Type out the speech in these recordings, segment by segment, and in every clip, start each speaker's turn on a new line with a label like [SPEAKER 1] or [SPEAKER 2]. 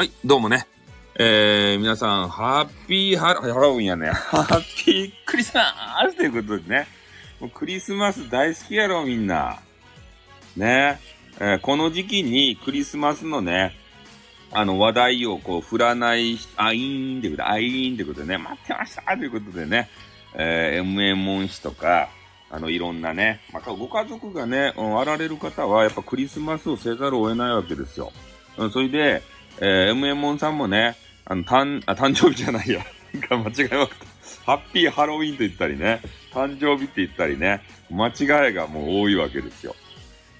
[SPEAKER 1] はい、どうもね。えー、皆さん、ハッピーハロ、ハロウィンやね。ハッピークリスマスということでね。もうクリスマス大好きやろ、みんな。ね。えーこの時期にクリスマスのね、あの話題をこう振らない、あいーんってことで、あいーんってことでね、待ってましたということでね、えー、MA モン氏とか、あの、いろんなね、まあ、ご家族がね、あられる方は、やっぱクリスマスをせざるを得ないわけですよ。うん、それで、えー、MA モンさんもね、あの、誕、あ、誕生日じゃないや。間違えました。ハッピーハロウィンと言ったりね、誕生日って言ったりね、間違いがもう多いわけですよ。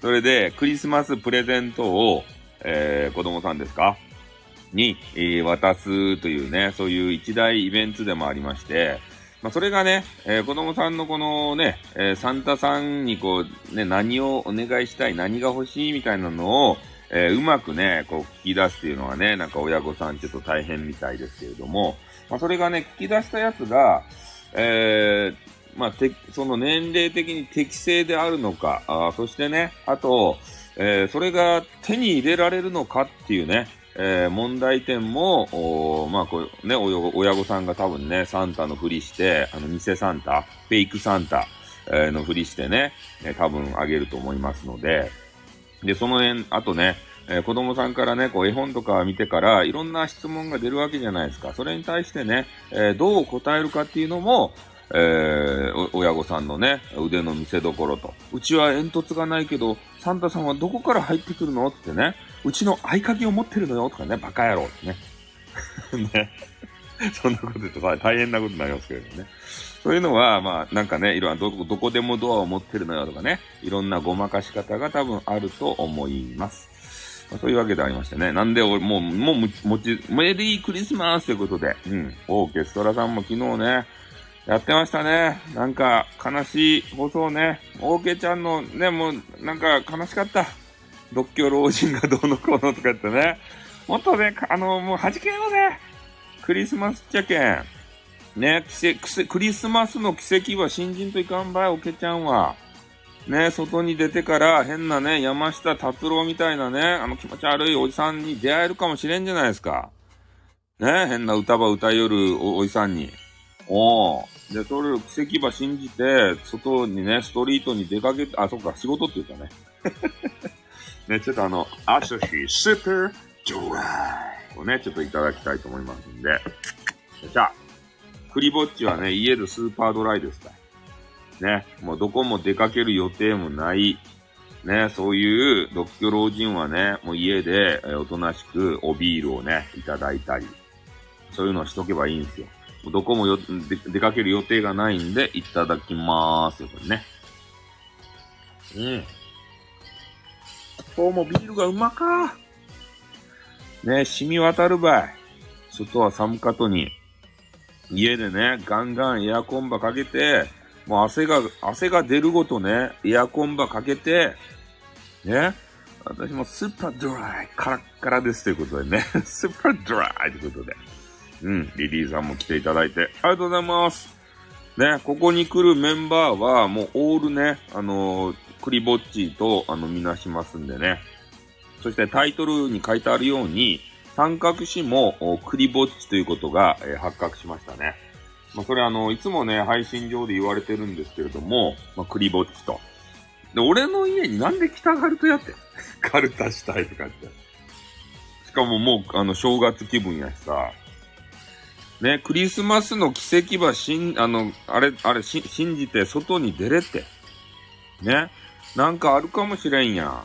[SPEAKER 1] それで、クリスマスプレゼントを、えー、子供さんですか？に、えー渡すというね、そういう一大イベントでもありまして、まあ、それがね、えー子供さんのこのね、えーサンタさんにこう、ね、何をお願いしたい、何が欲しいみたいなのを、えーうまくね、こう聞き出すっていうのはね、なんか親御さんちょっと大変みたいですけれども、まあ、それがね、聞き出したやつが、えーまあ、て、その年齢的に適正であるのか、あそしてね、あと、えーそれが手に入れられるのかっていうね、えー問題点も、まあ、こうね、親御さんが多分ね、サンタのふりして、あの、偽サンタ、フェイクサンタ、えーのふりしてね、え多分あげると思いますので、で、その辺、あとね、えー子供さんからね、こう絵本とか見てから、いろんな質問が出るわけじゃないですか。それに対してね、えーどう答えるかっていうのも、えー親御さんのね、腕の見せ所と。うちは煙突がないけど、サンタさんはどこから入ってくるのってね、うちの合鍵を持ってるのよとかね、バカ野郎ってね。ね。そんなこと言うと大大変なことになりますけれどね。そういうのは、まあ、なんかね、いろんな、どこ、どこでもドアを持ってるのよとかね、いろんなごまかし方が多分あると思います。まあそういうわけでありましてね。なんで、俺、もう、もう、もち、メリークリスマスということで、うん。オーケストラさんも昨日ね、やってましたね。なんか、悲しい放送ね。オーケーちゃんのね、もう、なんか悲しかった。独居老人がどうのこうのとか言ってね。もっとね、あの、もう弾けようぜ。クリスマスっちゃけん。ね、奇跡、クリスマスの奇跡は新人といかんばい、オケちゃんは。ね、外に出てから変なね、山下達郎みたいなね、あの気持ち悪いおじさんに出会えるかもしれんじゃないですか。ね、変な歌ば歌いよるおおじさんに。おー。で、それを奇跡ば信じて、外にね、ストリートに出かけて、あ、そっか、仕事って言ったね。ね、ちょっとあの、アシュシー、スーパードライをね、ちょっといただきたいと思いますんで。じゃあ、クリぼっちはね、家でスーパードライですから。ね、もうどこも出かける予定もない。ね、そういう独居老人はね、もう家で、おとなしくおビールをね、いただいたり、そういうのをしとけばいいんですよ。もうどこもよ出出かける予定がないんで、いただきまーす。これね。うん。今日もビールがうまかね、染み渡るばい。外は寒かとに。家でね、ガンガンエアコンばかけて、もう汗が、汗が出るごとね、エアコンばかけて、ね。私もスーパードライ、カラッカラですということでね。スーパードライということで。うん、リリーさんも来ていただいて、ありがとうございます。ね、ここに来るメンバーは、もうオールね、あのークリぼっちと、あの、みなしますんでね。そしてタイトルに書いてあるように、三角詞もクリぼっちということが、えー発覚しましたね。まあ、それあの、いつもね、配信上で言われてるんですけれども、まあ、クリぼっちと。で、俺の家になんで来たがるとやって。カルタしたいとかって。しかももう、あの、正月気分やしさ。ね、クリスマスの奇跡はしん、あの、あれ、あれ、信じて外に出れって。ね。なんかあるかもしれんやん。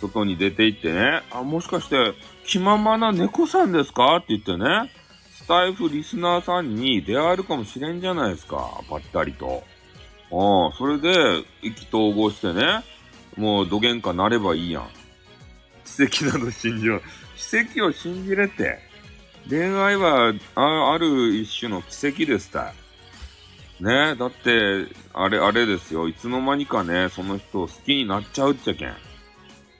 [SPEAKER 1] 外に出て行ってね。あ、もしかして、気ままな猫さんですか？って言ってね。スタイフリスナーさんに出会えるかもしれんじゃないですか。ばったりと。ああ、それで、意気投合してね。もう、どげんかなればいいやん。奇跡など信じよう。奇跡を信じれって。恋愛は、あある一種の奇跡ですた。ねだって、あれ、あれですよ。いつの間にかね、その人を好きになっちゃうっちゃけん。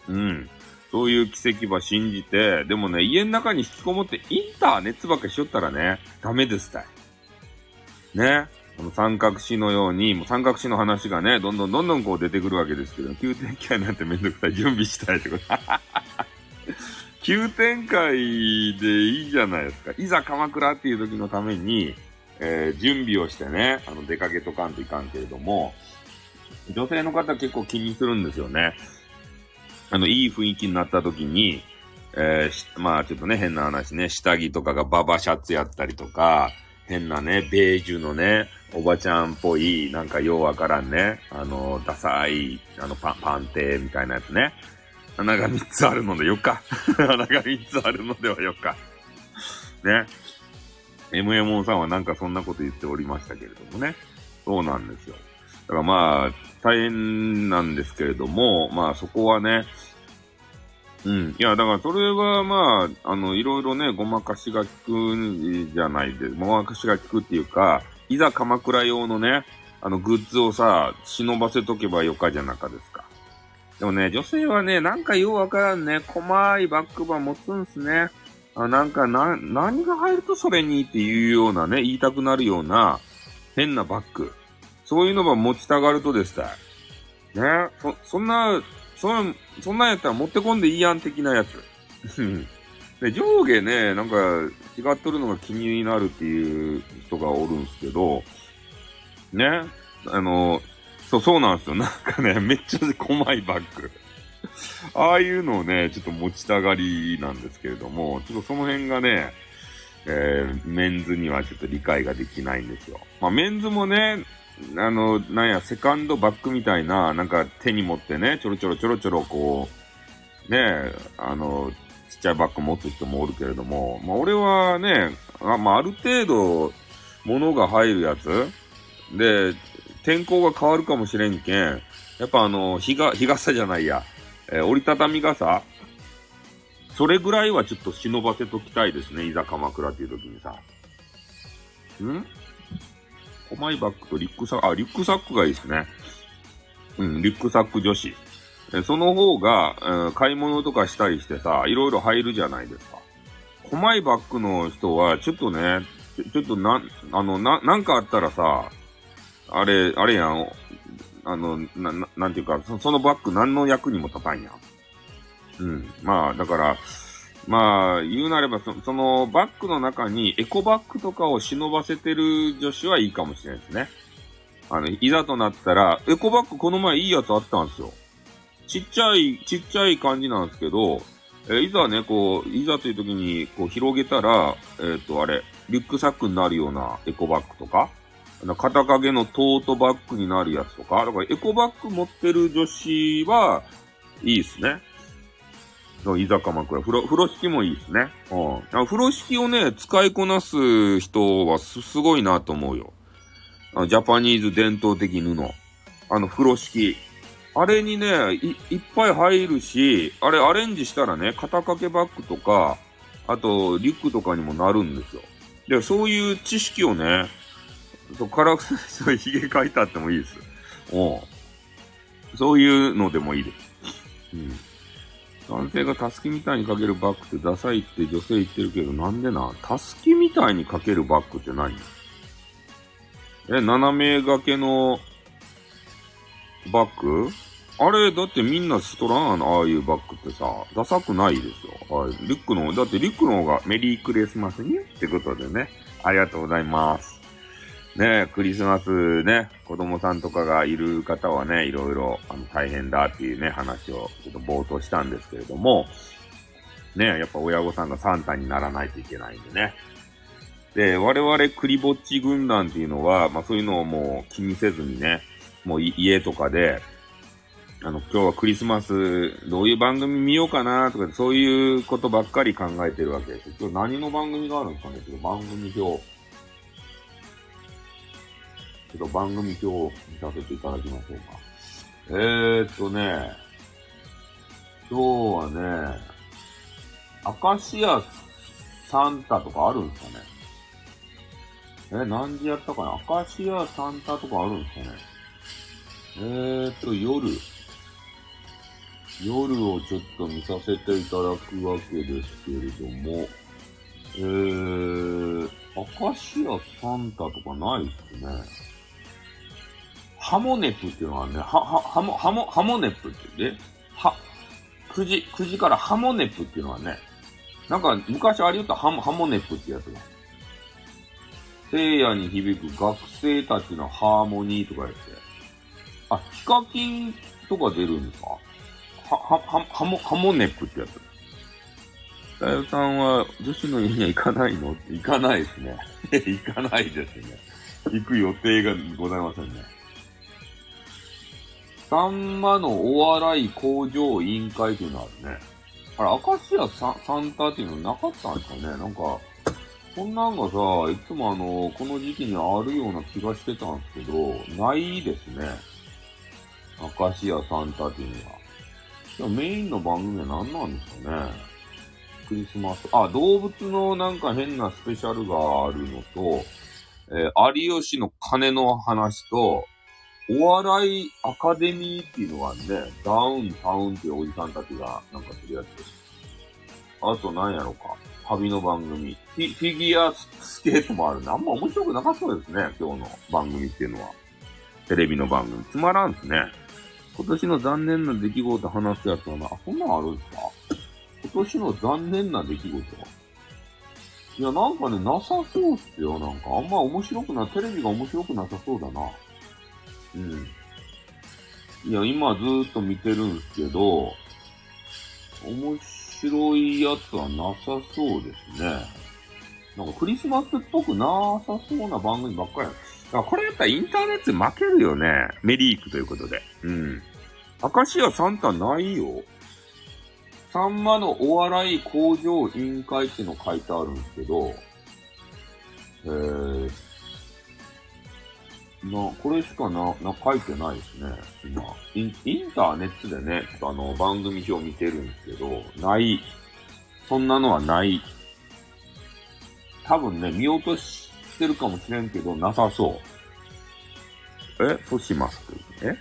[SPEAKER 1] うん。そういう奇跡ば信じて、でもね、家の中に引きこもってインターネットばっかしよったらね、ダメですたい。ね。この三角詞のように、もう三角詞の話がね、どんどんどんどんこう出てくるわけですけど、急転機なんてめんどくさい準備したいってこと。急展開でいいじゃないですか。いざ鎌倉っていう時のために、えー、準備をしてね、あの、出かけとかんといかんけれども、女性の方結構気にするんですよね。あの、いい雰囲気になった時に、えー、まあちょっとね、変な話ね、下着とかがババシャツやったりとか、変なね、ベージュのね、おばちゃんっぽい、なんかようわからんね、あの、ダサい、あの、パン、パンテみたいなやつね。穴が3つあるのでよっか。穴が3つあるのではよっか。ね。MMO さんはなんかそんなこと言っておりましたけれどもね。そうなんですよ。だからまあ、大変なんですけれども、まあそこはね、うん。いや、だからそれはまあ、あの、いろいろね、ごまかしが効くんじゃないで、ごまかしが効くっていうか、いざ鎌倉用のね、あの、グッズをさ、忍ばせとけばよかじゃなかですか。でもね、女性はね、なんかようわからんね、細いバックバ持つんすね。あなんか、な、何が入るとそれにっていうようなね、言いたくなるような、変なバッグ。そういうのば持ちたがるとですね。ね、そ、そんな、そん、そんなんやったら持ってこんでいいやん的なやつ。で、上下ね、なんか違っとるのが気になるっていう人がおるんすけど、ね、あの、そう、そうなんですよ。なんかね、めっちゃ細いバッグ。ああいうのをね、ちょっと持ちたがりなんですけれども、ちょっとその辺がね、えー、メンズにはちょっと理解ができないんですよ。まあ、メンズもね、あの、なんや、セカンドバッグみたいな、なんか手に持ってね、ちょろちょろちょろちょろこう、ね、あの、ちっちゃいバッグ持つ人もおるけれども、まあ、俺はね、あまあ、ある程度、物が入るやつで、天候が変わるかもしれんけん、やっぱあの、日が、日傘じゃないや、えー、折りたたみ傘それぐらいはちょっと忍ばせときたいですね、いざ鎌倉っていう時にさ。ん？コマイバッグとリックサック、あ、リックサックがいいですね。うん、リックサック女子。えその方が、えー、買い物とかしたりしてさ、いろいろ入るじゃないですか。コマイバッグの人は、ちょっとね、ちょっとな、あの、な、なんかあったらさ、あれ、あれやん、あの、な、ななんていうか、そそのバッグ何の役にも立たんやん。うん。まあ、だから、まあ、言うなればそ、そのバッグの中にエコバッグとかを忍ばせてる女子はいいかもしれないですね。あの、いざとなったら、エコバッグこの前いいやつあったんですよ。ちっちゃい、ちっちゃい感じなんですけど、えいざね、こう、いざという時に、こう、広げたら、えっ、ー、と、あれ、リュックサックになるようなエコバッグとか、肩掛けのトートバッグになるやつとか、だからエコバッグ持ってる女子は、いいですね。居酒屋風呂、風呂敷もいいですね。うん。風呂敷をね、使いこなす人はす、すごいなと思うよ。ジャパニーズ伝統的布。あの、風呂敷。あれにねい、いっぱい入るし、あれアレンジしたらね、肩掛けバッグとか、あと、リュックとかにもなるんですよ。で、そういう知識をね、そう、カラクサに髭描いたってもいいです。おそういうのでもいいです。うん。男性がタスキみたいにかけるバッグってダサいって女性言ってるけど、なんでな？タスキみたいにかけるバッグって何？え、斜め掛けのバッグあれ、だってみんなストランああいうバッグってさ、ダサくないですよ。はい。リュックの、だってリュックの方がメリークリスマスにってことでね。ありがとうございます。ね、クリスマスね、子供さんとかがいる方はね、いろいろあの大変だっていうね、話をちょっと冒頭したんですけれども、ね、やっぱ親御さんがサンタにならないといけないんでね。で、我々クリぼっち軍団っていうのは、まあそういうのをもう気にせずにね、もう家とかで、あの、今日はクリスマス、どういう番組見ようかなとか、そういうことばっかり考えてるわけです。今日何の番組があるんですかねちょっと番組表。ちょっと番組表を見させていただきましょうか。えーっとね、今日はね、アカシアサンタとかあるんですかね？え、何時やったかな？アカシアサンタとかあるんですかね？えーっと、夜。夜をちょっと見させていただくわけですけれども、えー、アカシアサンタとかないっすね。ハモネプっていうのはね、は、は、ハモ、ハモ、ハモネプってね、は、9時、9時からハモネプっていうのはね、なんか、昔ありよったハモハモネプってやつが。聖夜に響く学生たちのハーモニーとかやって。あ、ヒカキンとか出るんですか？は、は、は、ハモ、ハモネプってやつ。さよさんは女子の家には行かないの？行かないですね。行かないですね。行く予定がございませんね。さんまのお笑い向上委員会っていうのあるね。あれ、明石家ササンタっていうのなかったんですかね？なんか、こんなんがさ、いつもあの、この時期にあるような気がしてたんですけど、ないですね。明石家サンタっていうのは。いや、メインの番組は何なんですかね？クリスマス。あ、動物のなんか変なスペシャルがあるのと、えー、有吉の鐘の話と、お笑いアカデミーっていうのがあるね。ダウンタウンっていうおじさんたちがなんかするやつです。あと何やろか。旅の番組。フィフィギュアスケートもあるね。あんま面白くなかったですね。今日の番組っていうのは。テレビの番組。つまらんですね。今年の残念な出来事話すやつはな、あ、そんなんあるんですか？今年の残念な出来事いや、なんかね、なさそうっすよ。なんか、あんま面白くな、テレビが面白くなさそうだな。うん。いや、今ずーっと見てるんですけど、面白いやつはなさそうですね。なんかクリスマスっぽくなさそうな番組ばっかりだ。からこれやったらインターネットで負けるよね。メリークということで。うん。明石家サンタないよ。さんまのお笑い向上委員会っての書いてあるんですけど、えー、な、これしかな、な、書いてないですね。今。インインターネットでね、ちょっとあの、番組表見てるんですけど、ない。そんなのはない。多分ね、見落としてるかもしれんけど、なさそう。え？としますえ？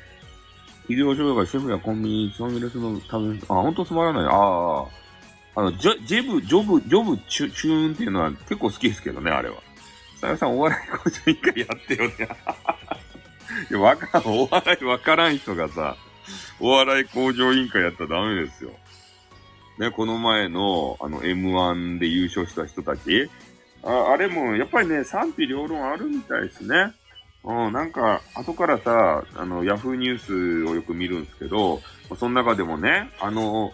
[SPEAKER 1] 医療所がシェフやコンビニ、ファミレスのため、あ、ほんとつまらない。ああ。あの、ジョ、ジェブ、ジョブ、ジョブ、チュ、チューンっていうのは結構好きですけどね、あれは。さやさん、お笑い工場一回やってよね。いや、わかん、お笑いわからん人がさ、お笑い工場委員会やったらダメですよ。ね、この前の、あの、M1 で優勝した人たち。ああれも、やっぱりね、賛否両論あるみたいですね。うん、なんか、後からさ、あの、ヤフーニュースをよく見るんですけど、その中でもね、あの、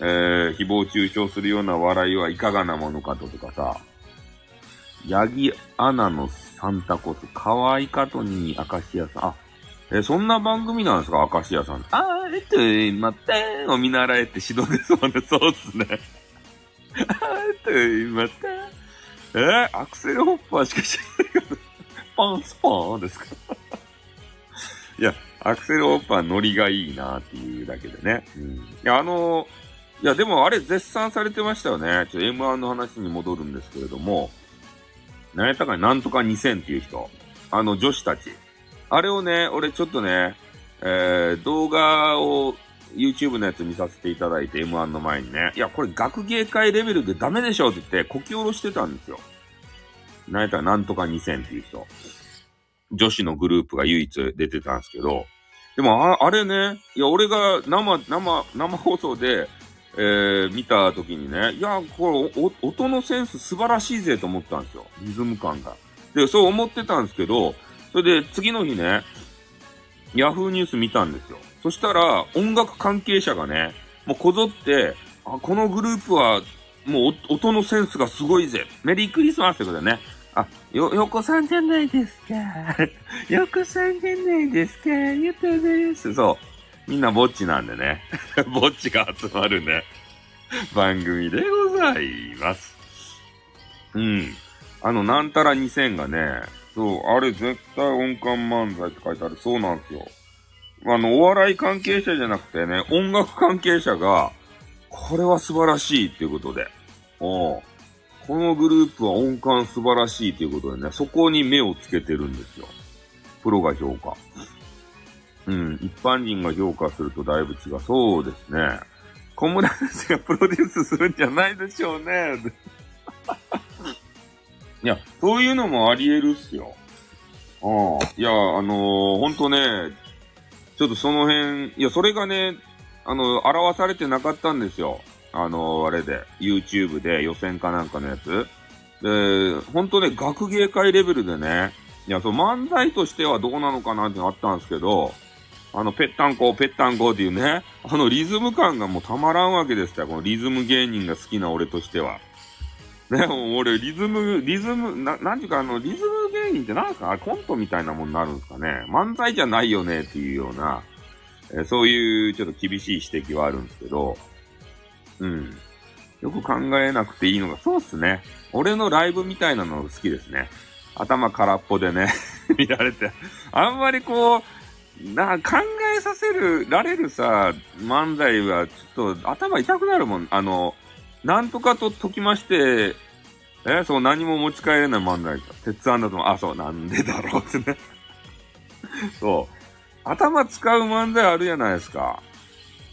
[SPEAKER 1] えー、誹謗中傷するような笑いはいかがなものかととかさ、ヤギアナのサンタコス、可愛かとに明石家さん。あ、え、そんな番組なんですか？明石家さん。あー、えっと、待ってを見習えって指導ですもんね。そうっすね。あー、えっと、待ってえー、アクセルホッパーしか知らないけど、パンスパーンですか？いや、アクセルホッパーノリがいいなっていうだけでね。うん。いや、あのー、いや、でもあれ絶賛されてましたよね。ちょっと M1 の話に戻るんですけれども、何やったかな？んとか2000っていう人。あの女子たち。あれをね、俺ちょっとね、えー、動画を YouTube のやつ見させていただいて M1 の前にね、いや、これ学芸会レベルでダメでしょって言ってこき下ろしてたんですよ。何やったらな？んとか2000っていう人。女子のグループが唯一出てたんですけど、でもあ、あれね、いや、俺が生、生、生放送で、えー、見た時にね、いや、これ、音のセンス素晴らしいぜと思ったんですよ。リズム感が。で、そう思ってたんですけど、それで次の日ね、ヤフーニュース見たんですよ。そしたら、音楽関係者がね、もうこぞって、あ、このグループは、もう音のセンスがすごいぜ。メリークリスマスってことだね。あ、よ、よこさんじゃないですか。よこさんじゃないですか。ゆたです。そう。みんなぼっちなんでね。ぼっちが集まるね。番組でございます。うん。あの、なんたら2000がね、そう、あれ絶対音感漫才って書いてある。そうなんですよ。あの、お笑い関係者じゃなくてね、音楽関係者が、これは素晴らしいっていうことで。おこのグループは音感素晴らしいということでね、そこに目をつけてるんですよ。プロが評価。うん、一般人が評価するとだいぶ違う。そうですね。小村先生がプロデュースするんじゃないでしょうね。いや、そういうのもあり得るっすよ。ああ。いや、あのー、ほんとね、ちょっとその辺、いや、それがね、あの、表されてなかったんですよ。あの、あれで、YouTube で予選かなんかのやつ。で、ほんとね、学芸会レベルでね、いや、そう、漫才としてはどうなのかなってあったんですけど、あの、ぺったんこ、ぺったんこっていうね、あのリズム感がもうたまらんわけですよ。このリズム芸人が好きな俺としては。ね、俺、リズム、リズム、な、なんていうか、あの、リズム芸人ってなんすか？コントみたいなもんになるんですかね？漫才じゃないよねっていうような、えー、そういうちょっと厳しい指摘はあるんですけど、うん。よく考えなくていいのが、そうっすね。俺のライブみたいなの好きですね。頭空っぽでね 見られて。あんまりこう、な、考えさせる、られるさ、漫才はちょっと頭痛くなるもん。あの、なんとかと解きまして、えそう、何も持ち帰れない漫才か。鉄腕だと、あ、そう、なんでだろうってね そう。頭使う漫才あるじゃないですか。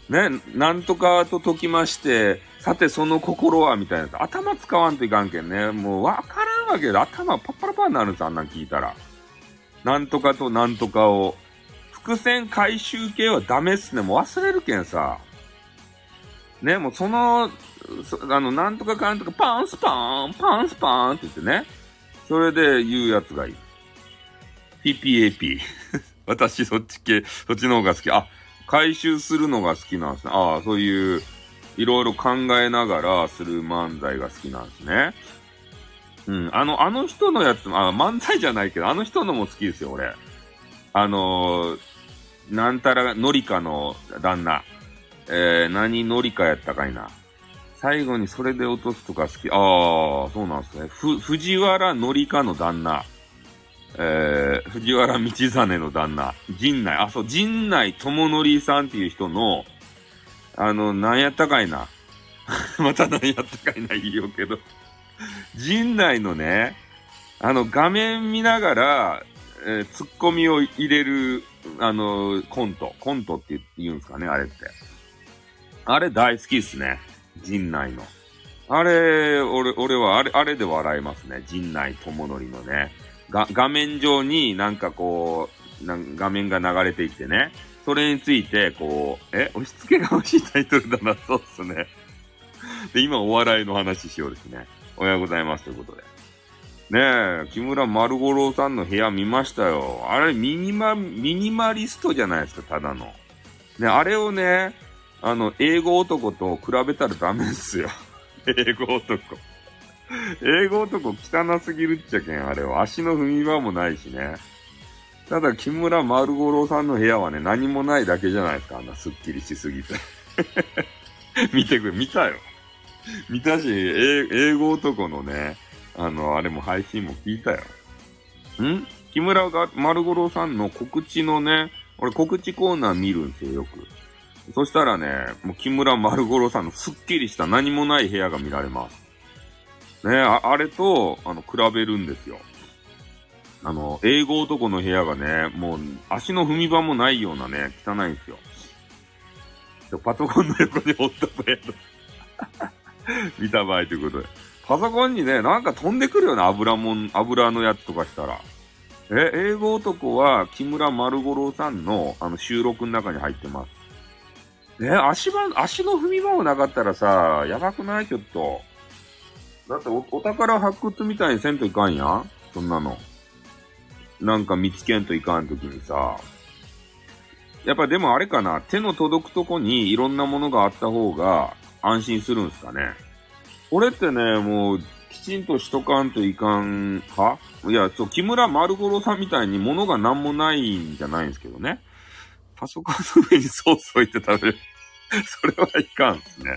[SPEAKER 1] ね、なんとかと解きまして、さてその心はみたいな。頭使わんといかんけんね。もうわからんわけで、頭パッパラパーになるんです、あんなん聞いたら。なんとかとなんとかを。伏線回収系はダメっすね。もう忘れるけんさ。ね、もうその、そあの、なんとかかんとか、パンスパーン、パンスパーンって言ってね。それで言うやつがいい。PPAP。私そっち系、そっちの方が好き。あ、回収するのが好きなんですね。ああ、そういう、いろいろ考えながらする漫才が好きなんですね。うん。あの、あの人のやつも、あ、漫才じゃないけど、あの人のも好きですよ、俺。あのー、なんたら、のりかの旦那。えー、何のりかやったかいな。最後にそれで落とすとか好き。ああ、そうなんですね。ふ、藤原のりかの旦那。えー、藤原道真の旦那。陣内、あ、そう、陣内智則さんっていう人の、あの、なんやったかいな。またなんやったかいな言いようけど。陣内のね、あの、画面見ながら、えー、ツッコミを入れる、あの、コント。コントって言うんですかね、あれって。あれ大好きっすね。陣内の。あれ、俺、俺はあれ、あれで笑いますね。陣内智則のね。が、画面上になんかこう、な画面が流れていってね。それについて、こう、え、押し付けが欲しいタイトルだな、そうっすね。で、今お笑いの話しようですね。おはようございますということで。ねえ、木村丸五郎さんの部屋見ましたよ。あれ、ミニマ、ミニマリストじゃないですか、ただの。ね、あれをね、あの、英語男と比べたらダメっすよ。英語男。英語男汚すぎるっちゃけん、あれは。足の踏み場もないしね。ただ、木村丸五郎さんの部屋はね、何もないだけじゃないですか。あんなスッキリしすぎて。見てくれ、見たよ。見たし、英語男のね、あの、あれも配信も聞いたよ。ん？木村が丸五郎さんの告知のね、俺告知コーナー見るんですよ、よく。そしたらね、もう木村丸五郎さんのすっきりした何もない部屋が見られます。ねあ、あれと、あの、比べるんですよ。あの、英語男の部屋がね、もう足の踏み場もないようなね、汚いんですよ。パソコンの横におった部屋と 見た場合ということで。パソコンにね、なんか飛んでくるよね、油もん、油のやつとかしたら。え、英語男は木村丸五郎さんのあの収録の中に入ってます。ね、足場、足の踏み場もなかったらさ、やばくない？ちょっと。だってお、お宝発掘みたいにせんといかんやん？そんなの。なんか見つけんといかんときにさ。やっぱでもあれかな、手の届くとこにいろんなものがあった方が安心するんすかね。俺ってね、もう、きちんとしとかんといかん派？いや、そう、木村丸五郎さんみたいに物が何もないんじゃないんですけどね。パソコンの上にソース置いて食べる。それはいかんですね。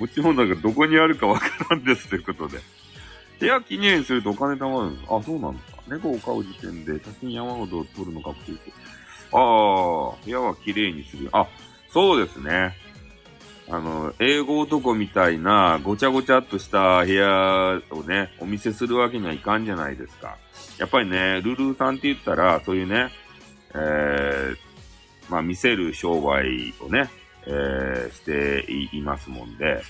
[SPEAKER 1] 持ち物がどこにあるかわからんですということで。部屋きれいにするとお金貯まるんですあ、そうなんですか。猫を飼う時点で写真山ほど撮るのかっていうと。ああ、部屋はきれいにする。あ、そうですね。あの、英語男みたいなごちゃごちゃっとした部屋をね、お見せするわけにはいかんじゃないですか。やっぱりね、ルルーさんって言ったら、そういうね、えー、まあ見せる商売をね、えー、していますもんで、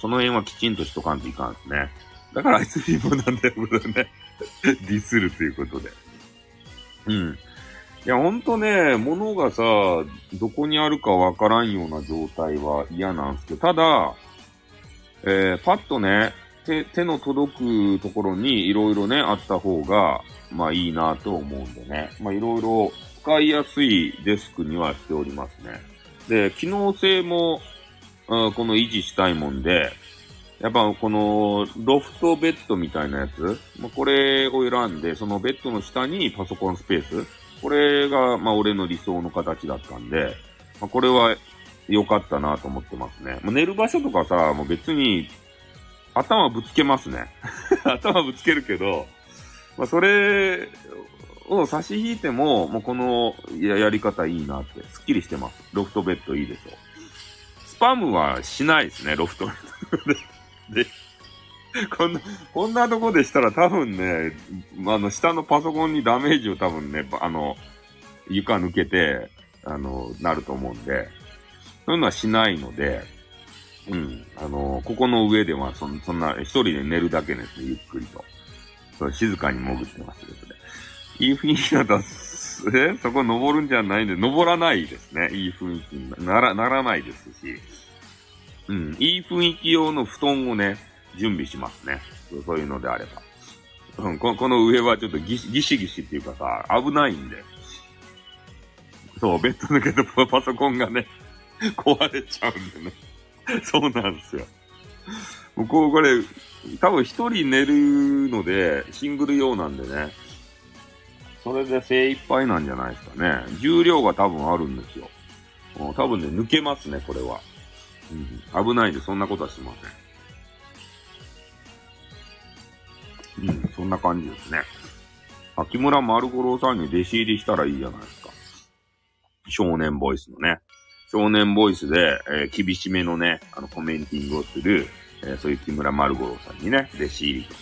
[SPEAKER 1] その辺はきちんとしとかんといかんですね。だからあいつ貧乏なんだよ、これね。ディスるということで。うん。いや、ほんとね、物がさ、どこにあるかわからんような状態は嫌なんですけど、ただ、えー、パッとね、手、手の届くところにいろいろね、あった方が、まあいいなと思うんでね。まあいろいろ使いやすいデスクにはしておりますね。で、機能性も、うん、この維持したいもんで、やっぱこのロフトベッドみたいなやつ、まあ、これを選んで、そのベッドの下にパソコンスペース、これがまあ俺の理想の形だったんで、まあ、これは良かったなと思ってますね。まあ、寝る場所とかさ、もう別に頭ぶつけますね。頭ぶつけるけど、まあ、それを差し引いても、もうこのややり方いいなって、すっきりしてます。ロフトベッドいいでしょ。スパムはしないですね、ロフトベッドで。で、こんな、こんなとこでしたら多分ね、あの、下のパソコンにダメージを多分ね、あの、床抜けて、あの、なると思うんで、そういうのはしないので、うん、あの、ここの上ではそ、そんな、一人で寝るだけですね、ゆっくりと。そう静かに潜ってますけどね。いい雰囲気だと、え？そこ登るんじゃないんで、登らないですね。いい雰囲気になら、ならないですし。うん、いい雰囲気用の布団をね、準備しますね。そういうのであれば。うん、ここの上はちょっとギシギシギシっていうかさ、危ないんで。そう、ベッド抜けてパソコンがね、壊れちゃうんでね。そうなんですよ。もうこう、これ、多分一人寝るので、シングル用なんでね。それで精一杯なんじゃないですかね。重量が多分あるんですよ。多分ね、抜けますね、これは。うん、危ないんで、そんなことはしません。うん、そんな感じですね。秋村丸五郎さんに弟子入りしたらいいじゃないですか。少年ボイスのね。少年ボイスで、えー、厳しめのね、あの、コメンティングをする、えー、そういう木村丸五郎さんにね、弟子入りと。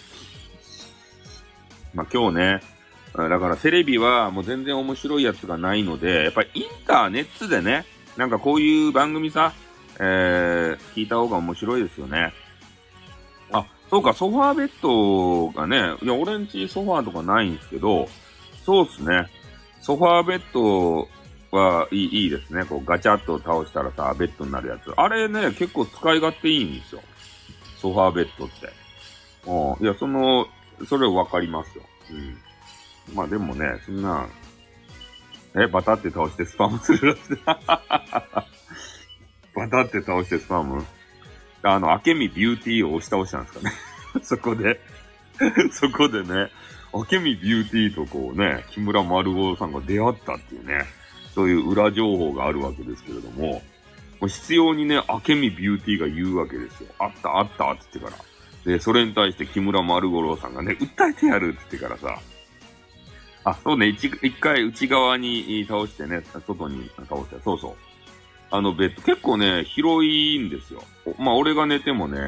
[SPEAKER 1] まあ、今日ね、だからテレビはもう全然面白いやつがないので、やっぱりインターネットでね、なんかこういう番組さ、えー、聞いた方が面白いですよね。そうか、ソファーベッドがね、いや、俺んちソファーとかないんですけど、そうっすね。ソファーベッドはいいいいですね。こうガチャッと倒したらさ、ベッドになるやつ。あれね、結構使い勝手いいんですよ。ソファーベッドって。うん。いや、その、それわかりますよ。うん。まあでもね、そんな、え、バタって倒してスパムするらしい。バタって倒してスパム？あの、明美ビューティーを押し倒したんですかね。そこで そこでね、明美ビューティーとこうね、木村丸五さんが出会ったっていうね、そういう裏情報があるわけですけれども、もう必要にね、明美ビューティーが言うわけですよ。あったあったって言ってから。で、それに対して木村丸五郎さんがね、訴えてやるって言ってからさ、あ、そうね、一一回内側に倒してね、外に倒して、そうそう。あのベッド、結構ね、広いんですよ。まあ、俺が寝てもね、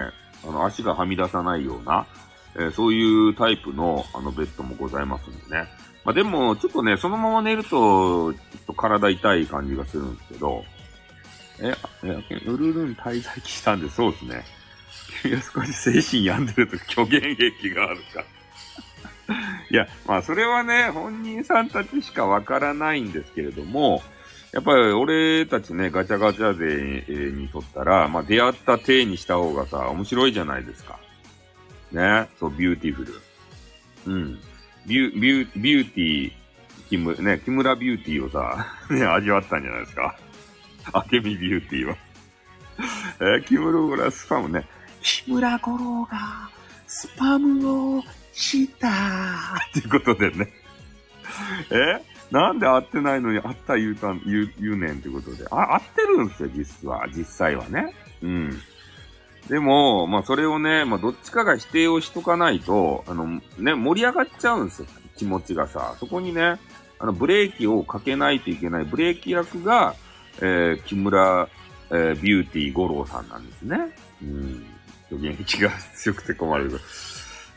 [SPEAKER 1] あの、足がはみ出さないような、えー、そういうタイプの、あの、ベッドもございますんでね。まあ、でも、ちょっとね、そのまま寝ると、ちょっと体痛い感じがするんですけど、え、え、ウルルン滞在期したんで、そうですね。君は少し精神病んでると虚言癖があるか。いや、まあ、それはね、本人さんたちしかわからないんですけれども、やっぱり俺たちね、ガチャガチャ勢にとったら、まあ出会った体にした方がさ、面白いじゃないですか。ね？そう、ビューティフル。うん。ビュ、ビュ、ビューティー、キム、ね、木村ビューティーをさ、ね、味わったんじゃないですか。あけみビューティーは。えー、木村がスパムね。木村五郎がスパムをしたっていうことでね。えなんで会ってないのに会った言うたん、言う、言うねんってことで。あ、会ってるんですよ、実は。実際はね。うん。でも、まあそれをね、まあどっちかが否定をしとかないと、あの、ね、盛り上がっちゃうんですよ、気持ちがさ。そこにね、あの、ブレーキをかけないといけない。ブレーキ役が、えー、木村、えー、ビューティー五郎さんなんですね。うん。元気が強くて困る。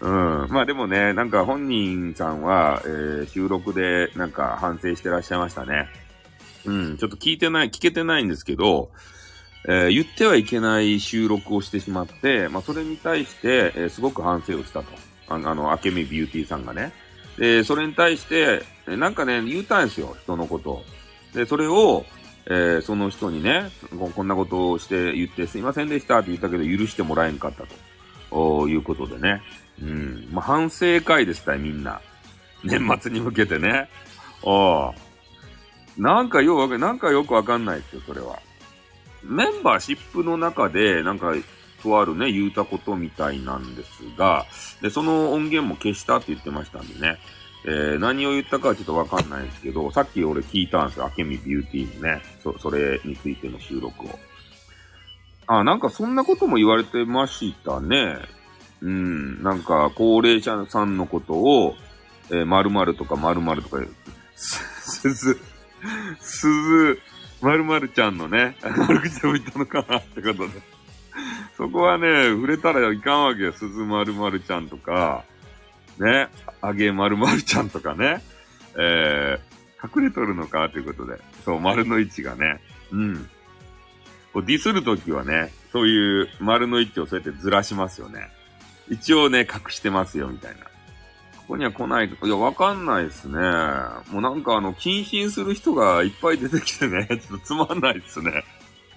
[SPEAKER 1] うん。まあでもね、なんか本人さんは、えー、収録でなんか反省してらっしゃいましたね。うん。ちょっと聞いてない、聞けてないんですけど、えー、言ってはいけない収録をしてしまって、まあそれに対して、えー、すごく反省をしたと。あの、あの、明美ビューティーさんがね。で、それに対して、なんかね、言ったんですよ、人のことを。で、それを、えー、その人にねこんなことをして言ってすいませんでしたって言ったけど許してもらえんかったということでね。うん。まあ、反省会ですたい、みんな。年末に向けてね。ああ。なんかよくなんかよくわかんないですよ、それは。メンバーシップの中で、なんか、とあるね、言うたことみたいなんですが、で、その音源も消したって言ってましたんでね。えー、何を言ったかはちょっとわかんないですけど、さっき俺聞いたんですよ。あけみビューティーのね。そ、それについての収録を。あ、なんかそんなことも言われてましたね。うん。なんか、高齢者さんのことを、えー、〇〇とか〇〇とか言う、すず、すず、〇〇ちゃんのね、悪口を言ったのかなってことで。そこはね、触れたらいかんわけよ。すず〇〇ちゃんとか、ね、あげまるまるちゃんとかね、えー、隠れとるのかということで、そう、丸の位置がね、うん。こうディスるときはね、そういう丸の位置をそうやってずらしますよね。一応ね、隠してますよ、みたいな。ここには来ないと、いや、わかんないですね。もうなんかあの、謹慎する人がいっぱい出てきてね、ちょっとつまんないですね。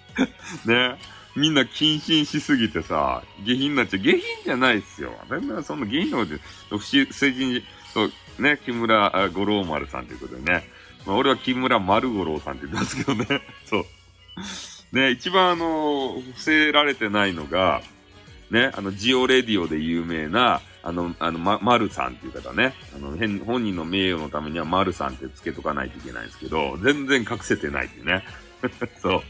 [SPEAKER 1] ね。みんな謹慎しすぎてさ、下品になっちゃう。下品じゃないっすよ。全然そんな下品なことで、不正人、そう、ね、木村五郎丸さんということでね。まあ、俺は木村丸五郎さんって言ってますけどね。そう。ね、一番あの、伏せられてないのが、ね、あの、ジオレディオで有名な、あの、あの、ま、丸さんっていう方ね。あの、変、本人の名誉のためには丸さんってつけとかないといけないんですけど、全然隠せてないっていうね。そう。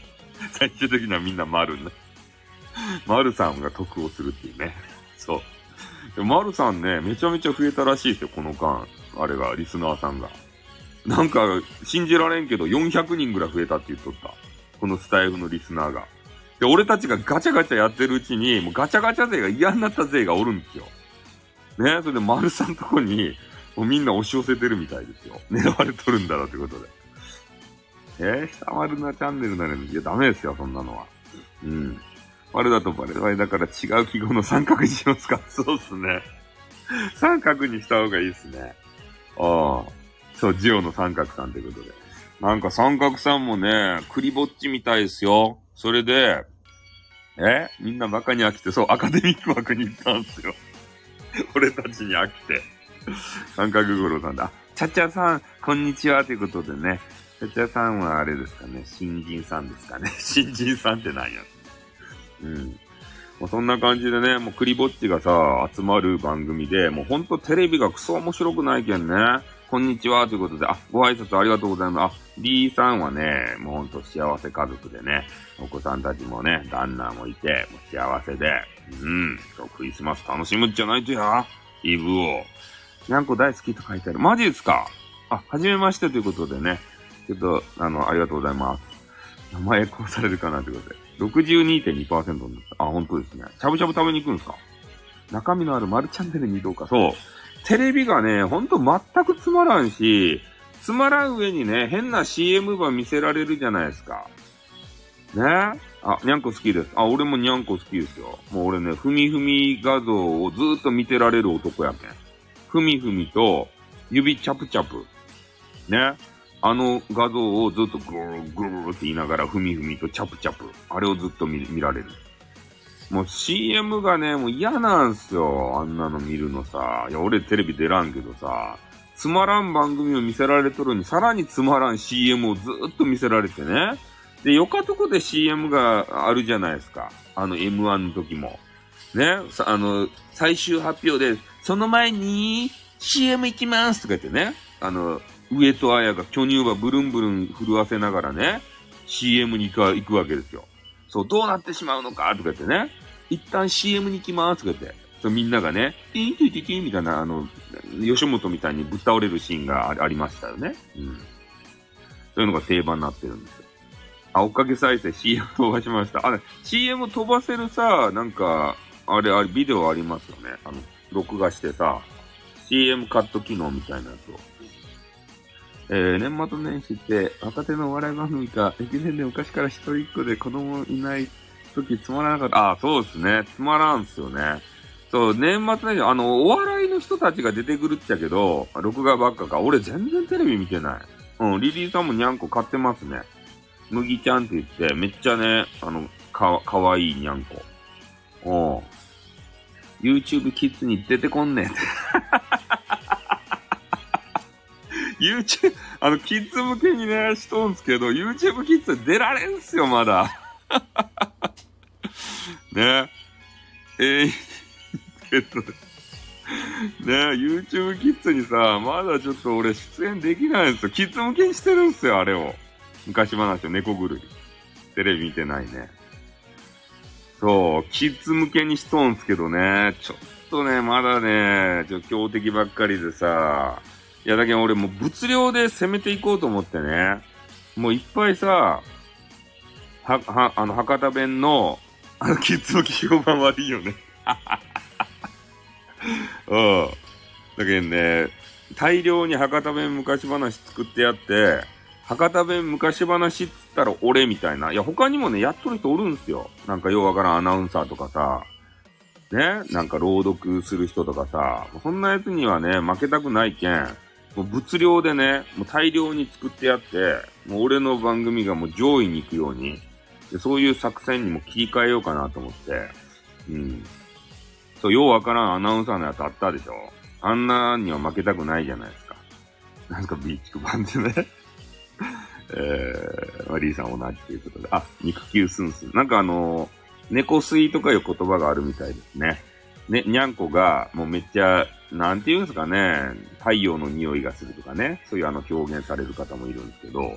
[SPEAKER 1] 最終的にはみんな丸ね。丸さんが得をするっていうね。そう。で丸さんね、めちゃめちゃ増えたらしいですよ、この間。あれが、リスナーさんが。なんか、信じられんけど、400人ぐらい増えたって言っとった。このスタイフのリスナーが。で、俺たちがガチャガチャやってるうちに、もうガチャガチャ勢が嫌になった勢がおるんですよ。ね、それで丸さんとこに、もうみんな押し寄せてるみたいですよ。狙われとるんだろうってことで。えー、下丸なチャンネルなのに、いや、ダメですよ、そんなのは。うん。丸だとバレバレだから違う記号の三角にしますかそうっすね。三角にした方がいいっすね。ああ。そう、ジオの三角さんってことで。なんか三角さんもね、クリぼっちみたいですよ。それで、え？みんなバカに飽きて、そう、アカデミック枠に行ったんすよ。俺たちに飽きて。三角五郎さんだ。ちゃちゃさん、こんにちは。ということでね。ちゃちゃさんはあれですかね。新人さんですかね。新人さんって何やうん。もうそんな感じでね、もうクリぼっちがさ、集まる番組で、もうほんとテレビがクソ面白くないけんね。こんにちはということで、あ、ご挨拶ありがとうございます。あ、D さんはね、もうほんと幸せ家族でね、お子さんたちもね、旦那もいて、もう幸せで、うん、クリスマス楽しむんじゃないとや、イブを。にゃんこ大好きと書いてある。マジですか？あ、はじめましてということでね、ちょっと、あの、ありがとうございます。名前こうされるかなということで。62.2%になった。あ、本当ですね。しゃぶしゃぶ食べに行くんですか？中身のあるマルチャンネルにどうか。そう。テレビがね、ほんと全くつまらんし、つまらん上にね、変な CM 版見せられるじゃないですか。ねあ、にゃんこ好きです。あ、俺もにゃんこ好きですよ。もう俺ね、ふみふみ画像をずーっと見てられる男やけん。ふみふみと、指チャプチャプ。ね。あの画像をずっとグーグーって言いながら、ふみふみとチャプチャプ。あれをずっと見見られる。もう CM がね、もう嫌なんすよ。あんなの見るのさ。いや、俺テレビ出らんけどさ。つまらん番組を見せられとるに、さらにつまらん CM をずっと見せられてね。で、よかとこで CM があるじゃないですか。あの M1 の時も。ね。あの、最終発表で、その前に CM 行きますとか言ってね。あの、上戸彩が巨乳馬ブルンブルン震わせながらね、CM に行く行くわけですよ。そう、どうなってしまうのか？とか言ってね、一旦 CM に行きますとか言って、そうみんながね、ティンティティティンみたいな、あの、吉本みたいにぶっ倒れるシーンがありましたよね。うん。そういうのが定番になってるんですよ。あ、追っかけ再生 CM 飛ばしました。あれ、CM 飛ばせるさ、なんか、あれ、あれ、ビデオありますよね。あの、録画してさ、CM カット機能みたいなやつを。えー、年末年始って若手のお笑い番組か、駅伝で昔から一人っ子で子供いない時つまらなかった。あ、そうですね。つまらんすよね。そう、年末年始、あの、お笑いの人たちが出てくるっちゃけど、録画ばっかか。俺全然テレビ見てない。うん、リリーさんもにゃんこ買ってますね。麦ちゃんって言って、めっちゃね、あの、か、かわいいにゃんこ。う。YouTube キッズに出てこんねん。YouTube、あの、キッズ向けにね、しとんすけど、YouTube キッズ出られんすよ、まだ。ね。えー、えっと、ね、YouTube キッズにさ、まだちょっと俺出演できないんですよ。キッズ向けにしてるんすよ、あれを。昔話猫ぐるり。テレビ見てないね。そう、キッズ向けにしとんすけどね、ちょっとね、まだね、ちょ強敵ばっかりでさ、いやだけど俺もう物量で攻めていこうと思ってね、もういっぱいさ、は、は、あの、博多弁の、あの、キッズ向け評判悪いよね。うん。だけどね、大量に博多弁昔話作ってやって、博多弁昔話っつったら俺みたいな。いや、他にもね、やっとる人おるんすよ。なんかようわからんアナウンサーとかさ、ね、なんか朗読する人とかさ、そんなやつにはね、負けたくないけん、もう物量でね、もう大量に作ってやって、もう俺の番組がもう上位に行くように、でそういう作戦にも切り替えようかなと思って、うん。そう、ようわからんアナウンサーのやつあったでしょあんなには負けたくないじゃないですか。なんかビーチク版でね。えー、マリーさん同じということで。あ、肉球スンスン。なんかあのー猫吸いとかいう言葉があるみたいですね。ね、にゃんこがもうめっちゃ、なんて言うんですかね、太陽の匂いがするとかね、そういうあの表現される方もいるんですけど、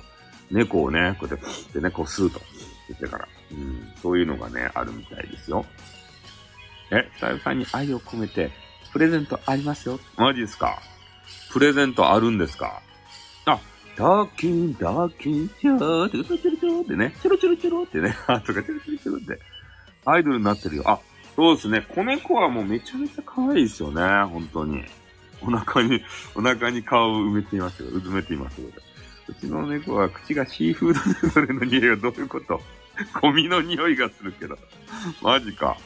[SPEAKER 1] 猫をね、こうやって、プッてね、こう吸うと言ってから、うん、そういうのがね、あるみたいですよ。え、さゆさんに愛を込めて、プレゼントありますよ。マジですか？プレゼントあるんですか？あ、ダーキン、ダーキン、チャー、チョロチョロチョロってね、チョロチョロチョロってね、あ、とかチョロチョロチョロって、アイドルになってるよ。あ、そうですね。子猫はもうめちゃめちゃ可愛いですよね。本当に。お腹に、お腹に顔を埋めていますよ。うずめていますよ。うちの猫は口がシーフードでそれの匂いはどういうこと？ゴミの匂いがするけど。マジか。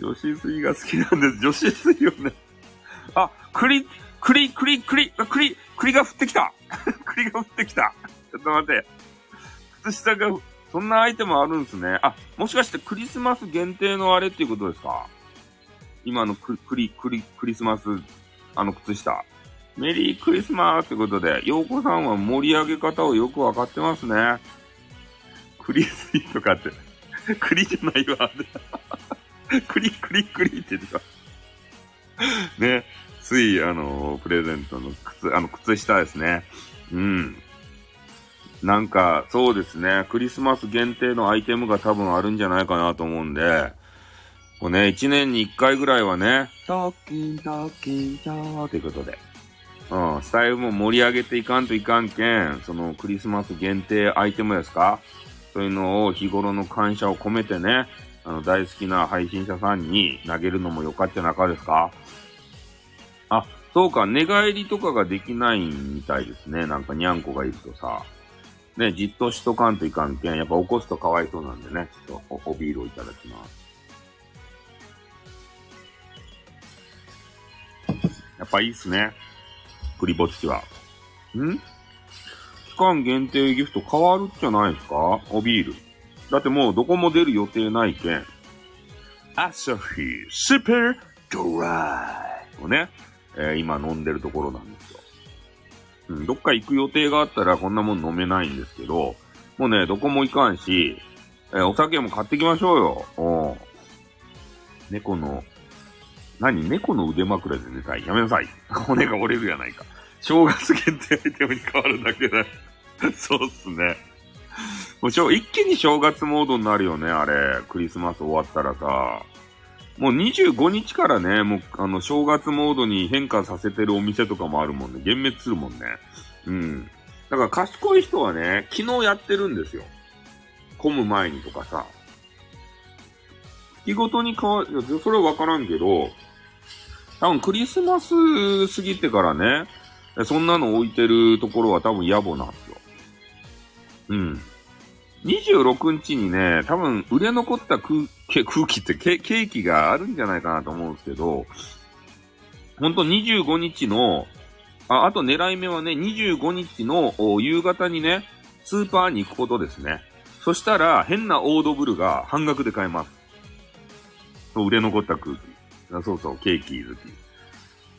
[SPEAKER 1] 女子水が好きなんです。女子水よね。あ、栗、栗、栗、栗、栗、栗が降ってきた栗が降ってきたちょっと待って。靴下が、そんなアイテムあるんですね。あ、もしかしてクリスマス限定のあれっていうことですか？今のクリ、クリ、クリスマス、あの靴下。メリークリスマスってことで、洋子さんは盛り上げ方をよくわかってますね。クリスイとかって、クリじゃないわ。クリクリクリって言ってた。ね。つい、あの、プレゼントの靴、あの、靴下ですね。うん。なんか、そうですね。クリスマス限定のアイテムが多分あるんじゃないかなと思うんで、こうね、一年に一回ぐらいはね、トッキン、トッキン、チャーということで、うん、スタイルも盛り上げていかんといかんけん、そのクリスマス限定アイテムですか？そういうのを日頃の感謝を込めてね、あの、大好きな配信者さんに投げるのもよかっちゃなかですか？あ、そうか、寝返りとかができないみたいですね。なんかにゃんこがいるとさ。ね、じっとしとかんといかんけん、やっぱ起こすとかわいそうなんでね、ちょっとおおビールをいただきます。やっぱいいっすね。クリぼっちは。ん？期間限定ギフト変わるじゃないですか？おビール。だってもうどこも出る予定ないけん。アサフィースーパードライをね、えー今飲んでるところなんですよ。うん、どっか行く予定があったらこんなもん飲めないんですけど、もうね、どこも行かんし、えーお酒も買ってきましょうよ。う。猫の、何？猫の腕枕で寝たい？やめなさい。骨が折れるやないか。正月限定アイテムに変わるだけだ。そうっすね。もう一気に正月モードになるよね、あれ。クリスマス終わったらさ。もう25日からね、もうあの正月モードに変化させてるお店とかもあるもんね。幻滅するもんね。うん。だから賢い人はね、昨日やってるんですよ。混む前にとかさ。日ごとに変わる、それはわからんけど、多分クリスマス過ぎてからね、そんなの置いてるところは多分野暮なんですよ。うん。26日にね、多分売れ残ったクけ空気ってケケーキがあるんじゃないかなと思うんですけど、ほんと25日の、あ、あと狙い目はね、25日の夕方にね、スーパーに行くことですね。そしたら、変なオードブルが半額で買えます。そう、売れ残った空気。あそうそう、ケーキ好き。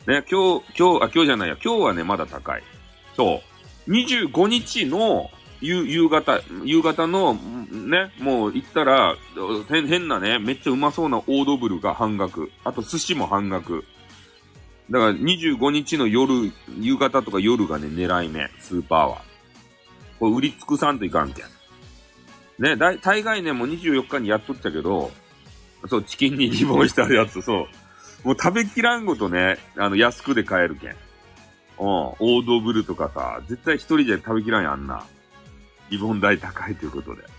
[SPEAKER 1] ね、今日、今日、あ、今日じゃないや、今日はね、まだ高い。そう。25日の夕夕方、夕方の、ね、もう行ったら、変なね、めっちゃうまそうなオードブルが半額。あと寿司も半額。だから25日の夜、夕方とか夜がね、狙い目、スーパーは。これ売り尽くさんといかんけん。ね、だ、大概ね、もう24日にやっとったけど、そう、チキンにリボンしてあるやつ、そう。もう食べきらんごとね、あの、安くで買えるけん。うん、オードブルとかさ、絶対一人じゃ食べきらんやんな。リボン代高いということで。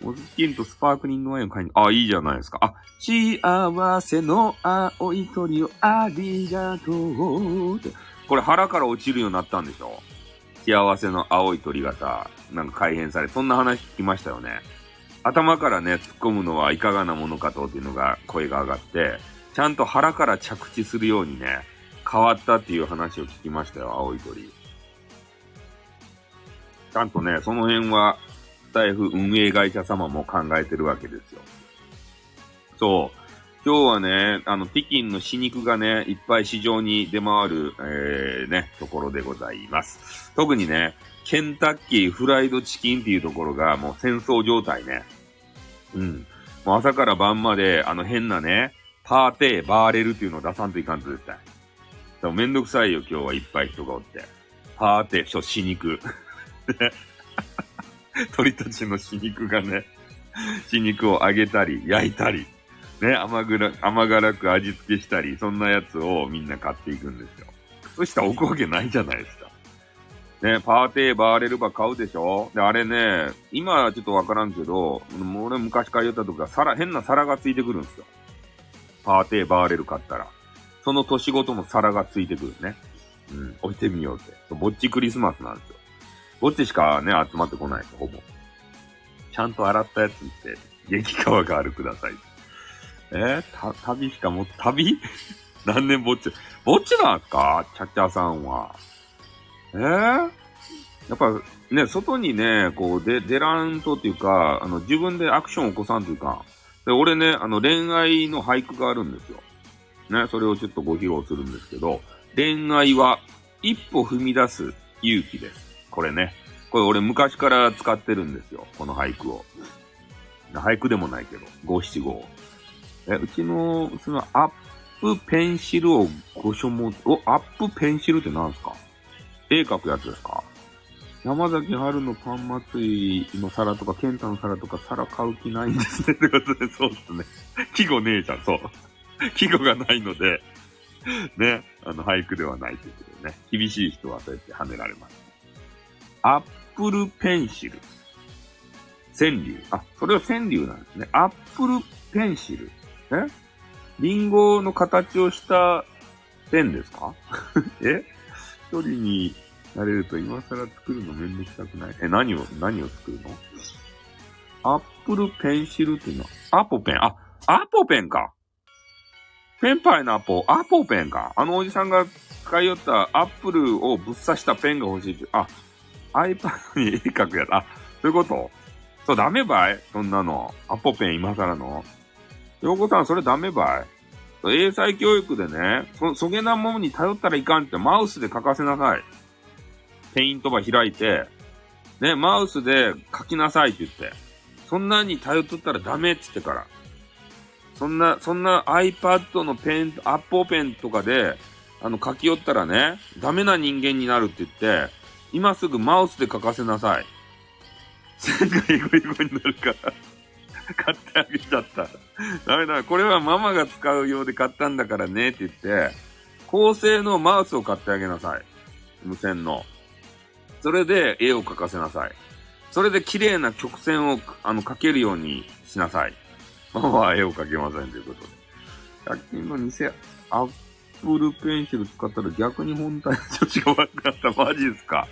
[SPEAKER 1] モズキンとスパークリングワインを買いに、あ、いいじゃないですか。あ、幸せの青い鳥をありがとうって。これ腹から落ちるようになったんでしょ？幸せの青い鳥がさ、なんか改変され、そんな話聞きましたよね。頭からね、突っ込むのはいかがなものかとっていうのが声が上がって、ちゃんと腹から着地するようにね、変わったっていう話を聞きましたよ、青い鳥。ちゃんとね、その辺は、スタイフ運営会社様も考えてるわけですよ。そう。今日はね、あの、北京の死肉がね、いっぱい市場に出回る、えー、ね、ところでございます。特にね、ケンタッキーフライドチキンっていうところがもう戦争状態ね。うん。もう朝から晩まで、あの変なね、パーテー、バーレルっていうのを出さんといかんと絶対。でもめんどくさいよ、今日はいっぱい人がおって。パーテー、しょ、死肉。ね 鳥たちの死肉がね、死肉を揚げたり、焼いたり、ね、甘ぐら、甘辛く味付けしたり、そんなやつをみんな買っていくんですよ。そしたら置くわけないじゃないですか。ね、パーテーバーレルバー買うでしょ？で、あれね、今はちょっとわからんけど、俺昔から言った時は、皿、変な皿がついてくるんですよ。パーテーバーレル買ったら。その年ごとの皿がついてくるね。うん、置いてみようって。ぼっちクリスマスなんですよ。ぼっちしかね、集まってこないです、ほぼ。ちゃんと洗ったやつって、激川があるください。えー、た、旅しかも、旅？何年ぼっち？ぼっちなんすか？チャッチャさんは。えー、やっぱね、外にね、こう、で、出らんとっていうか、あの、自分でアクションを起こさんというか、で、俺ね、あの、恋愛の俳句があるんですよ。ね、それをちょっとご披露するんですけど、恋愛は一歩踏み出す勇気です。これね。これ俺昔から使ってるんですよ。この俳句を。俳句でもないけど、五七五。え、うちの、そのアップペンシルをご所望、お、アップペンシルって何すか？絵描くやつですか？山崎春のパン祭りの皿とか、ケンタの皿とか、皿買う気ないんですね。ってことで、そうですね。季語ねえじゃん、そう。季語がないので、ね、あの、俳句ではないということでね、厳しい人はそうやって跳ねられます。アップルペンシル。川柳。あ、それは川柳なんですね。アップルペンシル。え？リンゴの形をしたペンですか？え？一人になれると今更作るのめんどくさくない？え、何を、何を作るの？アップルペンシルっていうのは、アポペン。あ、アポペンか。ペンパイのアポ、アポペンか。あのおじさんが使いよったアップルをぶっ刺したペンが欲しいって。あ、iPad に絵描くやつ。あ、そういうこと？そう、ダメばい？そんなの。アポペン今更の。ヨコさん、それダメばい？英才教育でね、そ、そげなものに頼ったらいかんってマウスで書かせなさい。ペイントば開いて、ね、マウスで書きなさいって言って。そんなに頼っとったらダメって言ってから。そんな、そんな iPad のペン、アッポペンとかで、あの、書き寄ったらね、ダメな人間になるって言って、今すぐマウスで書かせなさい。線がイゴイゴになるから、買ってあげちゃった。ダメだ、これはママが使うようで買ったんだからねって言って、高性能マウスを買ってあげなさい。無線の。それで絵を描かせなさい。それで綺麗な曲線を、あの、描けるようにしなさい。ママは絵を描けませんということで。100均の偽アップルペンシル使ったら逆に本体の調子が悪くなった。マジですか？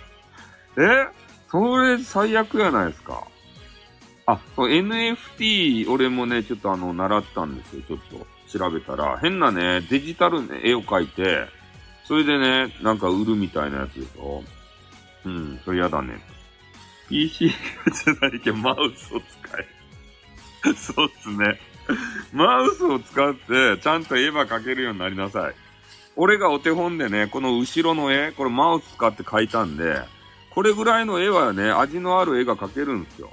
[SPEAKER 1] えそれ最悪やないですか。あ、NFT、俺もね、ちょっとあの、習ったんですよ。ちょっと調べたら。変なね、デジタル、ね、絵を描いて、それでね、なんか売るみたいなやつでしょ。うん、それやだね。PC じゃないけど、マウスを使え。そうっすね。マウスを使って、ちゃんと絵は描けるようになりなさい。俺がお手本でね、この後ろの絵、これマウス使って描いたんで、これぐらいの絵はね、味のある絵が描けるんですよ。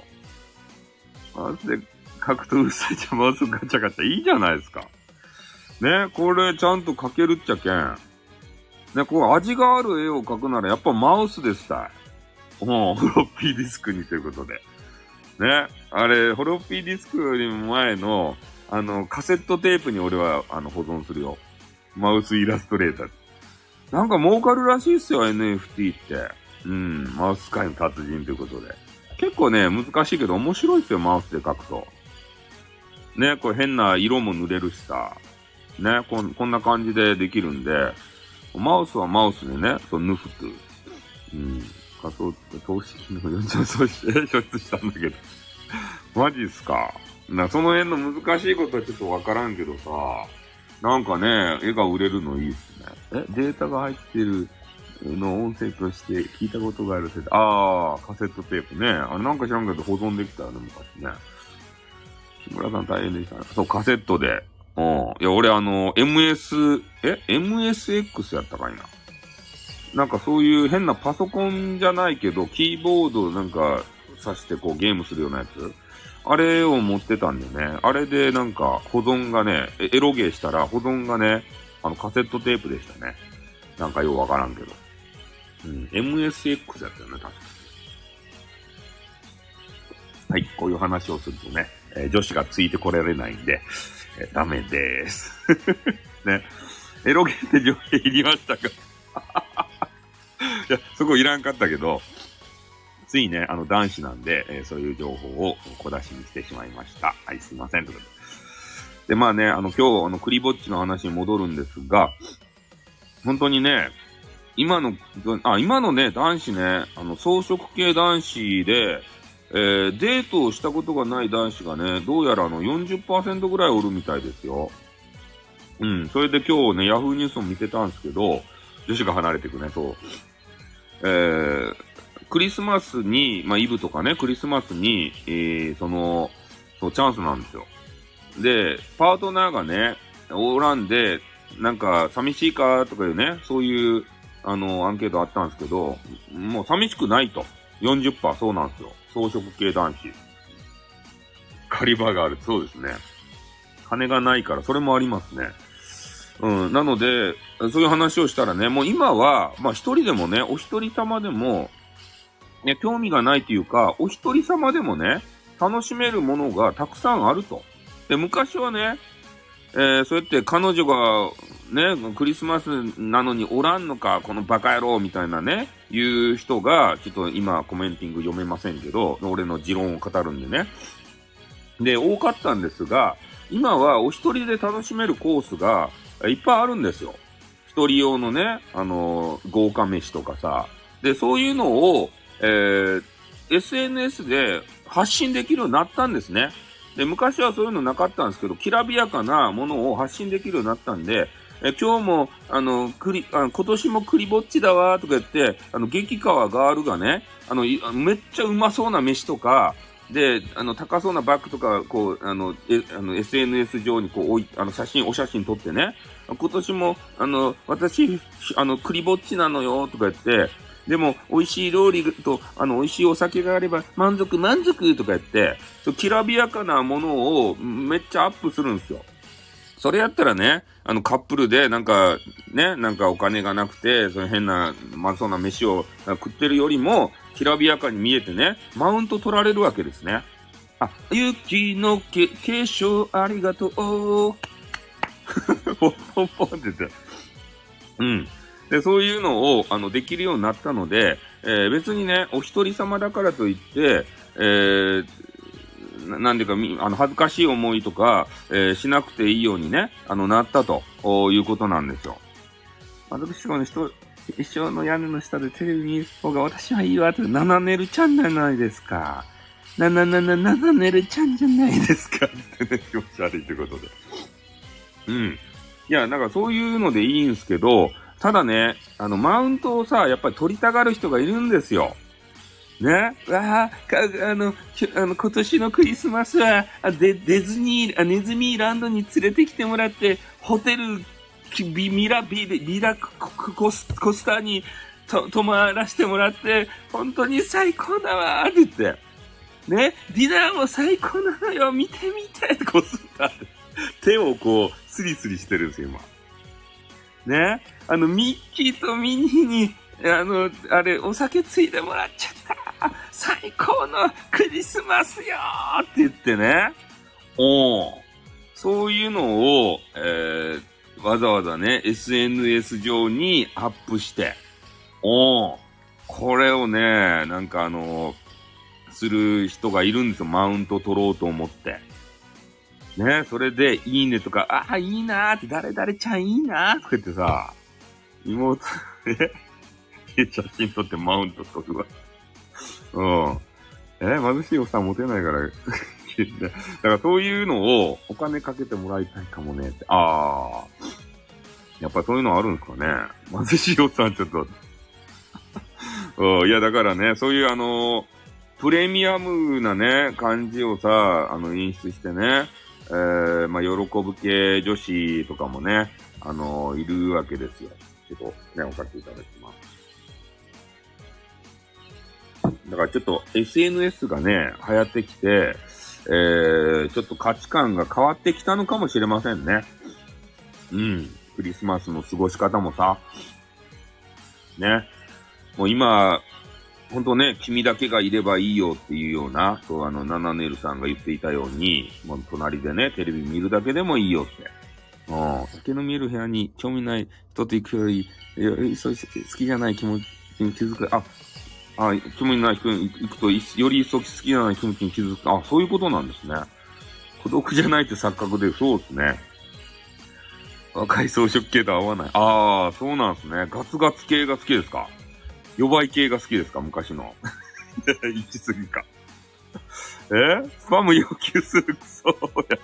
[SPEAKER 1] マウスで描くとうるさいじゃん、マウスガチャガチャ。いいじゃないですか。ね、これちゃんと描けるっちゃけん。ね、こう味がある絵を描くならやっぱマウスですたい。もう、フロッピーディスクにということで。ね、あれ、フロッピーディスクよりも前の、あの、カセットテープに俺は、あの、保存するよ。マウスイラストレーター。なんか儲かるらしいっすよ、NFT って。うん、マウス界の達人ということで。結構ね、難しいけど面白いっすよ、マウスで書くと。ね、これ変な色も塗れるしさ。ね、こんこんな感じでできるんで、マウスはマウスでね、そう、ヌフトゥ。うん。仮想、投資機能40そうして、処出したんだけど。マジっすか。な、その辺の難しいことはちょっとわからんけどさ、なんかね、絵が売れるのいいっすね。え、データが入ってるの音声として聞いたことがあるせああ、カセットテープね。あれなんか知らんけど保存できたよね、昔ね。木村さん大変でしたね。そう、カセットで。うん。いや、俺あの、MS、え ?MSX やったかいな。なんかそういう変なパソコンじゃないけど、キーボードなんか挿してこうゲームするようなやつ。あれを持ってたんでね。あれでなんか保存がね、エロゲーしたら保存がね、あのカセットテープでしたね。なんかようわからんけど。うん、MSX やったよね、確かはい、こういう話をするとね、えー、女子がついてこられないんで、えー、ダメです。ね。エロゲーって女性いりましたか？いや、そこいらんかったけど、ついね、あの男子なんで、えー、そういう情報を小出しにしてしまいました。はい、すいません。ということで。で、まあね、あの、今日、あの、クリぼっちの話に戻るんですが、本当にね、今の、あ、今のね、男子ね、あの、装飾系男子で、えー、デートをしたことがない男子がね、どうやらあの40%ぐらいおるみたいですよ。うん。それで今日ね、ヤフーニュースを見てたんですけど、女子が離れていくね、そう。えー、クリスマスに、まあ、イブとかね、クリスマスに、えー、その、そう、チャンスなんですよ。で、パートナーがね、おらんで、なんか、寂しいかとかいうね、そういう、あの、アンケートあったんですけど、もう寂しくないと。40%そうなんですよ。装飾系男子。狩り場がある。そうですね。金がないから、それもありますね。うん。なので、そういう話をしたらね、もう今は、まあ一人でもね、お一人様でも、ね、興味がないというか、お一人様でもね、楽しめるものがたくさんあると。で、昔はね、えー、そうやって彼女が、ね、クリスマスなのにおらんのか、このバカ野郎みたいなね、いう人が、ちょっと今コメンティング読めませんけど、俺の持論を語るんでね。で、多かったんですが、今はお一人で楽しめるコースがいっぱいあるんですよ。一人用のね、あのー、豪華飯とかさ。で、そういうのを、えー、SNS で発信できるようになったんですね。で、昔はそういうのなかったんですけど、きらびやかなものを発信できるようになったんで、え今日も、あの、くり、あ今年も栗ぼっちだわ、とか言って、あの、激川ガールがね、あの、めっちゃうまそうな飯とか、で、あの、高そうなバッグとか、こう、あの、え、あの、SNS 上にこう置い、あの、写真、お写真撮ってね、今年も、あの、私、あの、栗ぼっちなのよ、とか言って、でも、美味しい料理と、あの、美味しいお酒があれば、満足、満足とか言って、そう、きらびやかなものをめっちゃアップするんですよ。それやったらね、あの、カップルで、なんか、ね、なんかお金がなくて、その変な、まずそうな飯を食ってるよりも、きらびやかに見えてね、マウント取られるわけですね。あ、雪の化粧ありがとう。ポンポンポンって言って。うん。で、そういうのを、あの、できるようになったので、えー、別にね、お一人様だからといって、えー、なんでか、あの、恥ずかしい思いとか、えー、しなくていいようにね、あの、なったということなんですよ。私はね、人、一生の屋根の下でテレビ見る方が私はいいわって、ななねるちゃんじゃないですか。ななななななねるちゃんじゃないですかってね、気持ち悪いってことで。うん。いや、なんかそういうのでいいんすけど、ただね、あの、マウントをさ、やっぱり取りたがる人がいるんですよ。ね？わあ、あの、あの、今年のクリスマスは、デデズニー、あ、ネズミーランドに連れてきてもらって、ホテル、ビミラ、ビビラコスコスターにと泊まらせてもらって、本当に最高だわって言って。ね、ディナーも最高なのよ見て見てってこうすった。手をこう、スリスリしてるんですよ、今。ね。あの、ミッキーとミニーに、あの、あれ、お酒ついでもらっちゃった最高のクリスマスよって言ってね。おそういうのを、えー、わざわざね、SNS 上にアップして、おこれをね、なんかあの、する人がいるんですよ。マウント取ろうと思って。ね、それで、いいねとか、ああ、いいなーって、誰々ちゃんいいなーとか言ってさ、妹、え写真撮ってマウント取るわ。うん。え貧しいおっさん持てないから だからそういうのをお金かけてもらいたいかもねって。ああ。やっぱそういうのあるんですかね貧しいおっさんちょっと うん。いや、だからね、そういうあの、プレミアムなね、感じをさ、あの、演出してね、えー、まあ、喜ぶ系女子とかもね、あの、いるわけですよ。ちょっとね、おかけいただきます。だからちょっと SNS がね、流行ってきて、えー、ちょっと価値観が変わってきたのかもしれませんね。うん。クリスマスの過ごし方もさ、ね。もう今、ほんとね、君だけがいればいいよっていうような、そうあの、ナナネルさんが言っていたように、もう隣でね、テレビ見るだけでもいいよって。うん。酒の見える部屋に興味ない人と行くより、いや、そう好きじゃない気持ちに気づく。あ、あ、興味ない人に行くと、より一層好きじゃない気持ちに気づく。あ、そういうことなんですね。孤独じゃないって錯覚で、そうですね。若い装飾系と合わない。ああ、そうなんですね。ガツガツ系が好きですか？弱い系が好きですか？昔の。行き過ぎか。え？スパム要求するクソや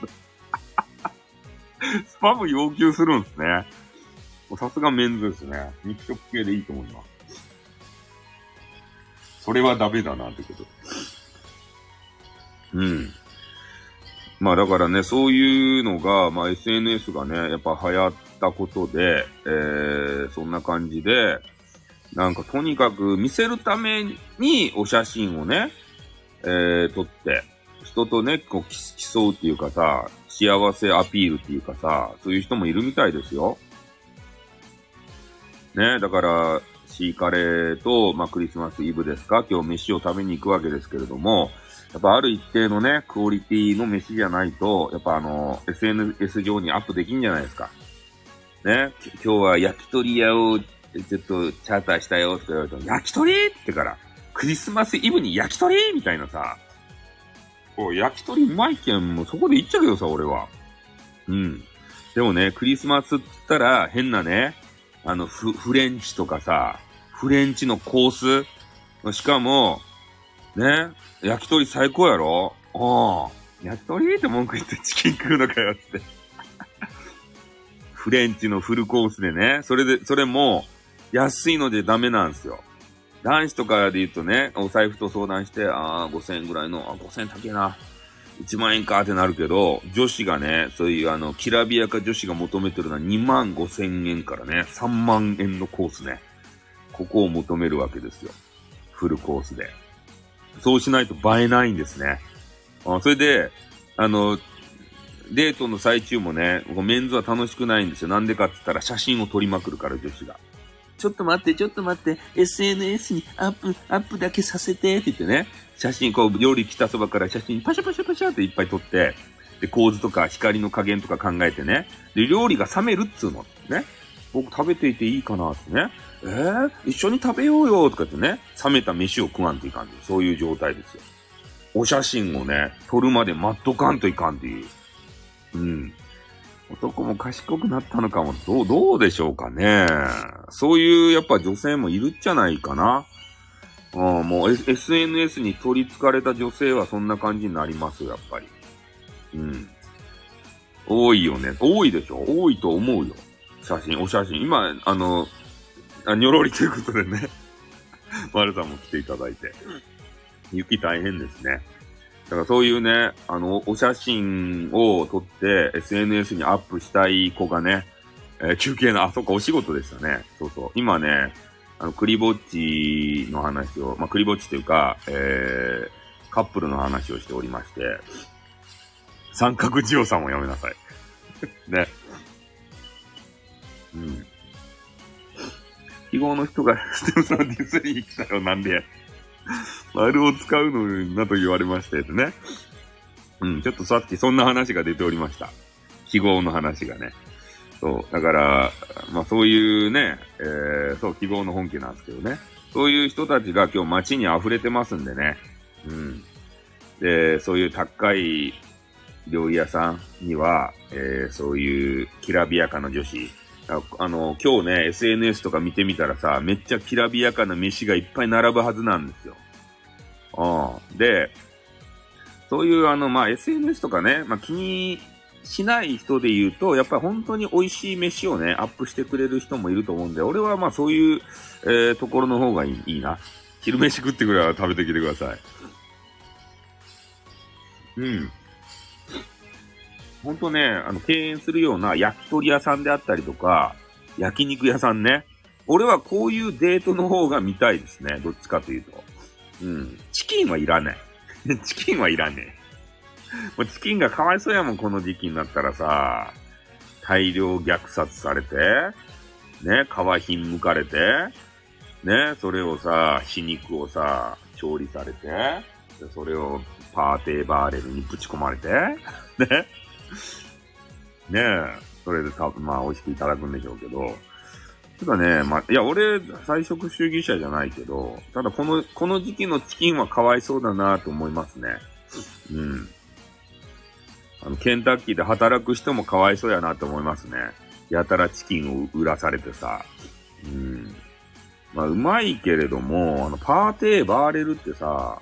[SPEAKER 1] スパム要求するんですね。さすがメンズですね。肉食系でいいと思います。それはダメだなってこと。うん。まあだからね、そういうのが、まあ SNS がね、やっぱ流行ったことで、えー、そんな感じで、なんかとにかく見せるためにお写真をね、えー、撮って、人とね、こう競うっていうかさ、幸せアピールっていうかさ、そういう人もいるみたいですよ。ね、だから、シーカレーと、まあ、クリスマスイブですか今日飯を食べに行くわけですけれども、やっぱある一定のね、クオリティの飯じゃないと、やっぱあの、SNS 上にアップできんじゃないですか。ね、今日は焼き鳥屋をちょっとチャーターしたよとか言われると、焼き鳥？ってから、クリスマスイブに焼き鳥？みたいなさ、こう、焼き鳥うまいけん、もうそこで行っちゃうけどさ、俺は。うん。でもね、クリスマスって言ったら、変なね、あの、フ、フレンチとかさ、フレンチのコースしかも、ね、焼き鳥最高やろ？ああ、焼き鳥？って文句言ってチキン食うのかよって。フレンチのフルコースでね、それで、それも、安いのでダメなんですよ。男子とかで言うとね、お財布と相談して、ああ、5000円ぐらいの、あ、5000円高えな。1万円かってなるけど、女子がね、そういうあの、きらびやか女子が求めてるのは2万5千円からね、3万円のコースね。ここを求めるわけですよ。フルコースで。そうしないと映えないんですね。あそれで、あの、デートの最中もね、メンズは楽しくないんですよ。なんでかって言ったら写真を撮りまくるから女子が。ちょっと待って、ちょっと待って、SNS にアップ、アップだけさせてって言ってね、写真、こう、料理来たそばから写真パシャパシャパシャっていっぱい撮って、で、構図とか光の加減とか考えてね、で、料理が冷めるっつうの。ね。僕食べていていいかなってね。えー、一緒に食べようよとかってね、冷めた飯を食わんといかんという、そういう状態ですよ。お写真をね、撮るまで待っとかんといかんっていう。うん。男も賢くなったのかも、どう、どうでしょうかね。そういう、やっぱ女性もいるんじゃないかな。ああ、もう SNS に取り憑かれた女性はそんな感じになります、やっぱり。うん。多いよね。多いでしょ？多いと思うよ。写真、お写真。今、あの、あ、にょろりということでね。丸さんも来ていただいて。雪大変ですね。だからそういうね、あの、お写真を撮って SNS にアップしたい子がね、えー、中継の、あ、そっか、お仕事でしたね。そうそう。今ね、あの、クリぼっちの話を、まあ、クリぼっちというか、えー、カップルの話をしておりまして、三角ジオさんをやめなさい。ね。うん。記号の人がステムさんディスリー来たよ、なんで。丸を使うのなと言われましてね。うん、ちょっとさっきそんな話が出ておりました。記号の話がね。そう。だから、まあそういうね、えー、そう、記号の本家なんですけどね。そういう人たちが今日街に溢れてますんでね。うん。で、そういう高い料理屋さんには、えー、そういうきらびやかな女子、あの、今日ね、SNS とか見てみたらさ、めっちゃきらびやかな飯がいっぱい並ぶはずなんですよ。うん。で、そういうあの、まあ、SNS とかね、まあ、気にしない人で言うと、やっぱり本当に美味しい飯をね、アップしてくれる人もいると思うんで、俺はまあそういう、えー、ところの方がいいいいな。昼飯食ってくれば食べてきてください。うん。ほんとね、あの、敬遠するような焼き鳥屋さんであったりとか、焼肉屋さんね。俺はこういうデートの方が見たいですね。どっちかというと。うん。チキンはいらない。チキンはいらねえ。もうチキンがかわいそうやもん、この時期になったらさ。大量虐殺されて、ね、皮ひんむかれて、ね、それをさ、死肉をさ、調理されて、それをパーテーバーレルにぶち込まれて、ね、ねえ、それで多分まあ美味しくいただくんでしょうけど、ただね、まあ、いや、俺、菜食主義者じゃないけど、ただこの、この時期のチキンはかわいそうだなと思いますね。うん。あの、ケンタッキーで働く人もかわいそうやなと思いますね。やたらチキンを売らされてさ。うん。まあ、うまいけれども、あの、パーテーバーレルってさ、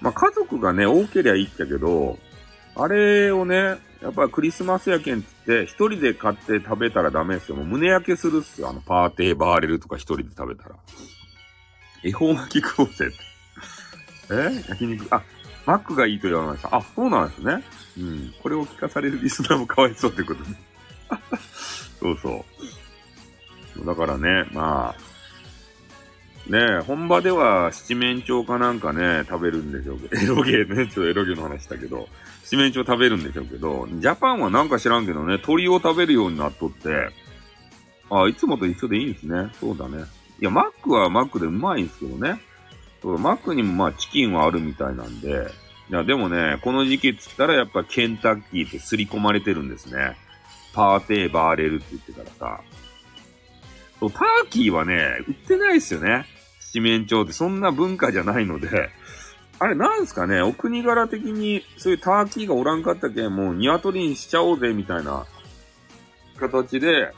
[SPEAKER 1] まあ、家族がね、多けりゃいいっちゃけど、あれをね、やっぱクリスマスやけんって言って、一人で買って食べたらダメですよ。もう胸焼けするっすよ。あの、パーティーバーレルとか一人で食べたら。恵方巻き食おうぜって。え？焼肉、あ、マックがいいと言われました。あ、そうなんですね。うん。これを聞かされるリスナーもかわいそうってことね。そうそう。だからね、まあ、ねえ、本場では七面鳥かなんかね、食べるんでしょうけど、エロゲーね、ちょっとエロゲーの話したけど、七面鳥食べるんでしょうけど、ジャパンはなんか知らんけどね、鳥を食べるようになっとって、あ、いつもと一緒でいいんですね。そうだね。いや、マックはマックでうまいんですけどね。そうマックにもまあチキンはあるみたいなんで、いや、でもね、この時期っつったらやっぱケンタッキーって刷り込まれてるんですね。パーテーバーレルって言ってからさ。そう、ターキーはね、売ってないですよね。七面鳥ってそんな文化じゃないので、あれなんすかね、お国柄的にそういうターキーがおらんかったけん、もう鶏にしちゃおうぜ、みたいな形で、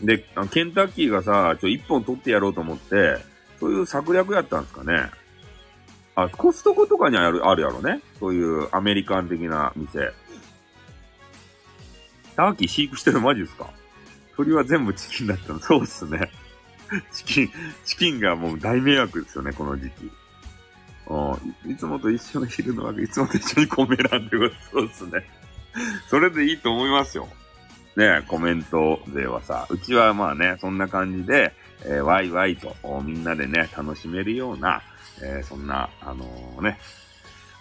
[SPEAKER 1] で、ケンタッキーがさ、ちょ、一本取ってやろうと思って、そういう策略やったんすかね？あ、コストコとかにある、あるやろね？そういうアメリカン的な店。ターキー飼育してるマジですか？鳥は全部チキンだったの。そうっすね。チキン、チキンがもう大迷惑ですよね、この時期。いつもと一緒にいるのは、いつもと一緒にコメ欄でごそうですね。それでいいと思いますよ。ねコメントではさ、うちはまあね、そんな感じで、えー、ワイワイとみんなでね、楽しめるような、えー、そんな、あのー、ね、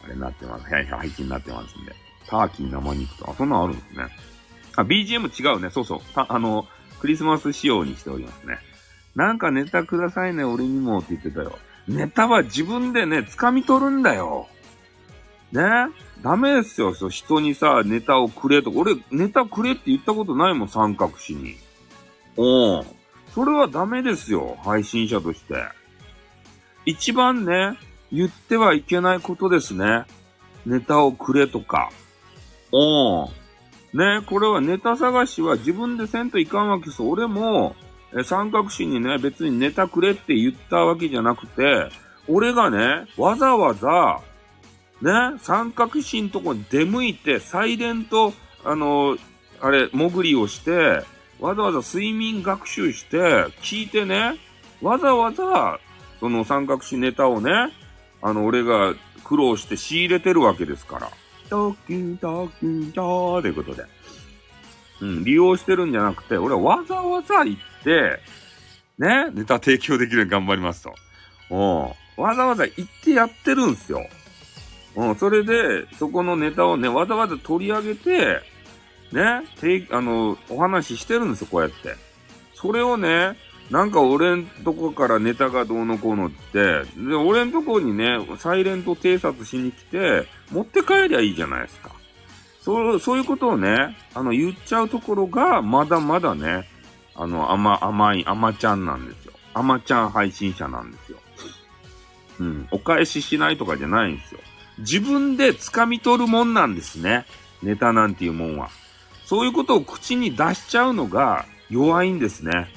[SPEAKER 1] あれになってます。配信になってますんで。ターキー生肉と、あ、そんなんあるんですね。あ、BGM 違うね。そうそう。た、あの、クリスマス仕様にしておりますね。なんかネタくださいね、俺にもって言ってたよ。ネタは自分でね、掴み取るんだよ。ね？ダメですよ、そう、人にさ、ネタをくれとか。俺、ネタくれって言ったことないもん、三角詞に。おん。それはダメですよ、配信者として。一番ね、言ってはいけないことですね。ネタをくれとか。おん。ね、これはネタ探しは自分でせんといかんわけです。俺も、え三角詞にね、別にネタくれって言ったわけじゃなくて、俺がね、わざわざ、ね、三角詞のとこに出向いて、サイレント、あの、あれ、潜りをして、わざわざ睡眠学習して、聞いてね、わざわざ、その三角詞ネタをね、あの、俺が苦労して仕入れてるわけですから。トキントキントーということで。うん、利用してるんじゃなくて、俺はわざわざ行って、ね、ネタ提供できるように頑張りますと。うん。わざわざ行ってやってるんすよ。うん、それで、そこのネタをね、わざわざ取り上げて、ね、てあの、お話ししてるんですよ、こうやって。それをね、なんか俺んとこからネタがどうのこうのって、で、俺んとこにね、サイレント偵察しに来て、持って帰りゃいいじゃないですか。そう、そういうことをね、あの、言っちゃうところが、まだまだね、あの、甘、甘い、甘ちゃんなんですよ。甘ちゃん配信者なんですよ。うん。お返ししないとかじゃないんですよ。自分で掴み取るもんなんですね。ネタなんていうもんは。そういうことを口に出しちゃうのが弱いんですね。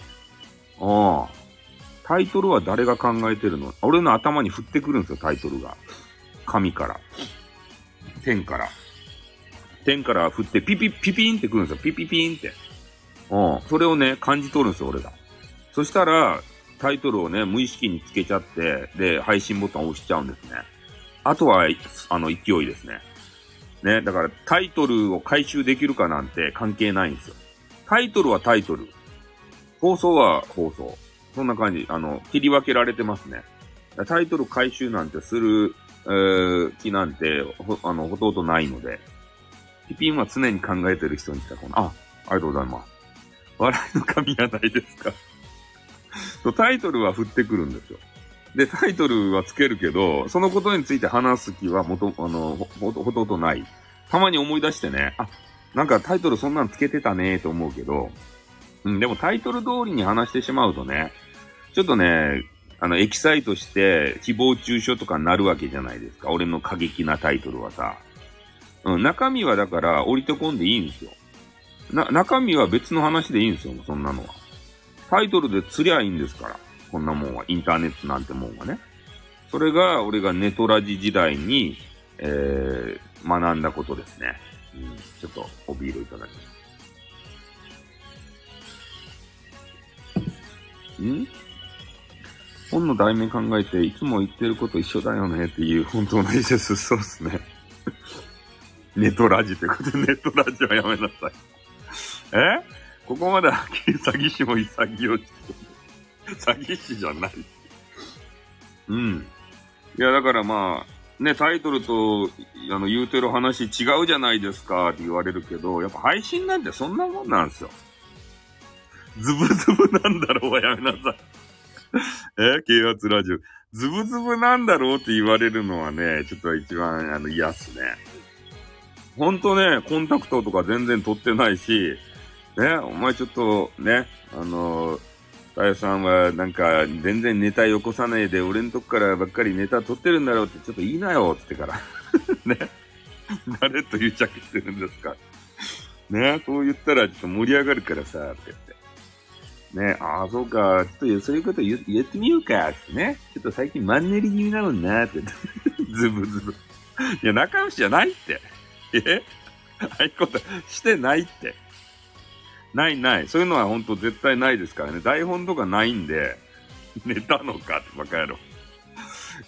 [SPEAKER 1] ああ。タイトルは誰が考えてるの？俺の頭に降ってくるんですよ、タイトルが。神から。天から。天から降ってピピピピンってくるんですよ。ピピピンって。うん。それをね、感じ取るんですよ、俺が。そしたら、タイトルをね、無意識につけちゃって、で、配信ボタンを押しちゃうんですね。あとは、あの、勢いですね。ね、だからタイトルを回収できるかなんて関係ないんですよ。タイトルはタイトル。放送は放送。そんな感じ。あの、切り分けられてますね。タイトル回収なんてする、えー、気なんて、ほ、あの、ほとんどないので。ピピンは常に考えてる人にしたこの、あ、ありがとうございます。笑いの神はないですか？タイトルは振ってくるんですよ。で、タイトルはつけるけど、そのことについて話す気はもと、あの、ほ、ほとんどない。たまに思い出してね、あ、なんかタイトルそんなんつけてたねーと思うけど、うん、でもタイトル通りに話してしまうとね、ちょっとね、あの、エキサイトして、誹謗中傷とかになるわけじゃないですか。俺の過激なタイトルはさ。うん、中身はだから降りてこんでいいんですよ。な、中身は別の話でいいんですよ、そんなのは。タイトルで釣りゃいいんですから。こんなもんは。インターネットなんてもんはね。それが、俺がネトラジ時代に、えー、学んだことですね。うん、ちょっと、おビールいただきます。ん？本の題名考えて、いつも言ってること一緒だよねっていう本当の意思です。そうですね。ネトラジってことで、ネトラジはやめなさい。え？ここまではっきり詐欺師も潔い。詐欺師じゃない。うん。いや、だからまあ、ね、タイトルと、あの、言うてる話違うじゃないですかって言われるけど、やっぱ配信なんてそんなもんなんですよ。ズブズブなんだろうはやめなさい。え？啓発ラジオ。ズブズブなんだろうって言われるのはね、ちょっと一番あの嫌っすね。ほんとね、コンタクトとか全然取ってないし、ね、お前ちょっとね、あのーかやさんはなんか全然ネタよこさないで俺んとこからばっかりネタ取ってるんだろうってちょっと言いなよって言ってから ね。誰と癒着してるんですかねそう言ったらちょっと盛り上がるからさ、って言って。ねああ、そうか、ちょっとそういうこと言言ってみようか、ってね。ちょっと最近マンネリ気味なもんな、って言って。ズブズブ。いや、仲良しじゃないって。え？ああいうことしてないって。ないない。そういうのは本当絶対ないですからね。台本とかないんで、寝たのかってバカ野郎。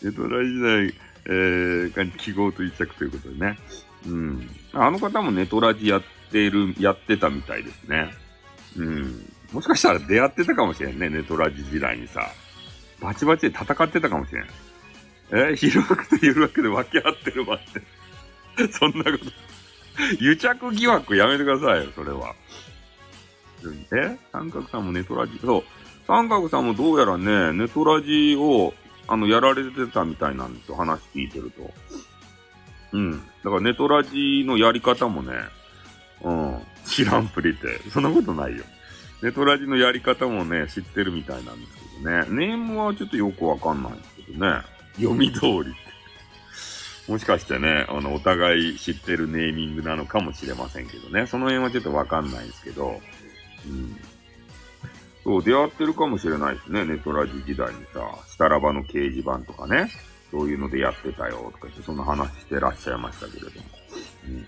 [SPEAKER 1] 江戸来時代、えー、記号と一着ということでね。うん。あの方もネトラジやってる、やってたみたいですね。うん。もしかしたら出会ってたかもしれんね、ネトラジ時代にさ。バチバチで戦ってたかもしれん。え広くと緩くで分け合ってるわって。そんなこと。癒着疑惑やめてくださいよ、それは。え？三角さんもネトラジ、そう。三角さんもどうやらね、ネトラジを、あの、やられてたみたいなんですよ。話聞いてると。うん。だからネトラジのやり方もね、うん。知らんぷりって。そんなことないよ。ネトラジのやり方もね、知ってるみたいなんですけどね。ネームはちょっとよくわかんないんですけどね。読み通りって。もしかしてね、あの、お互い知ってるネーミングなのかもしれませんけどね。その辺はちょっとわかんないですけど。そう、出会ってるかもしれないですね。ネトラジ時代にさ、スタラバの掲示板とかね、そういうのでやってたよとか言って、そんな話してらっしゃいましたけれども。うん。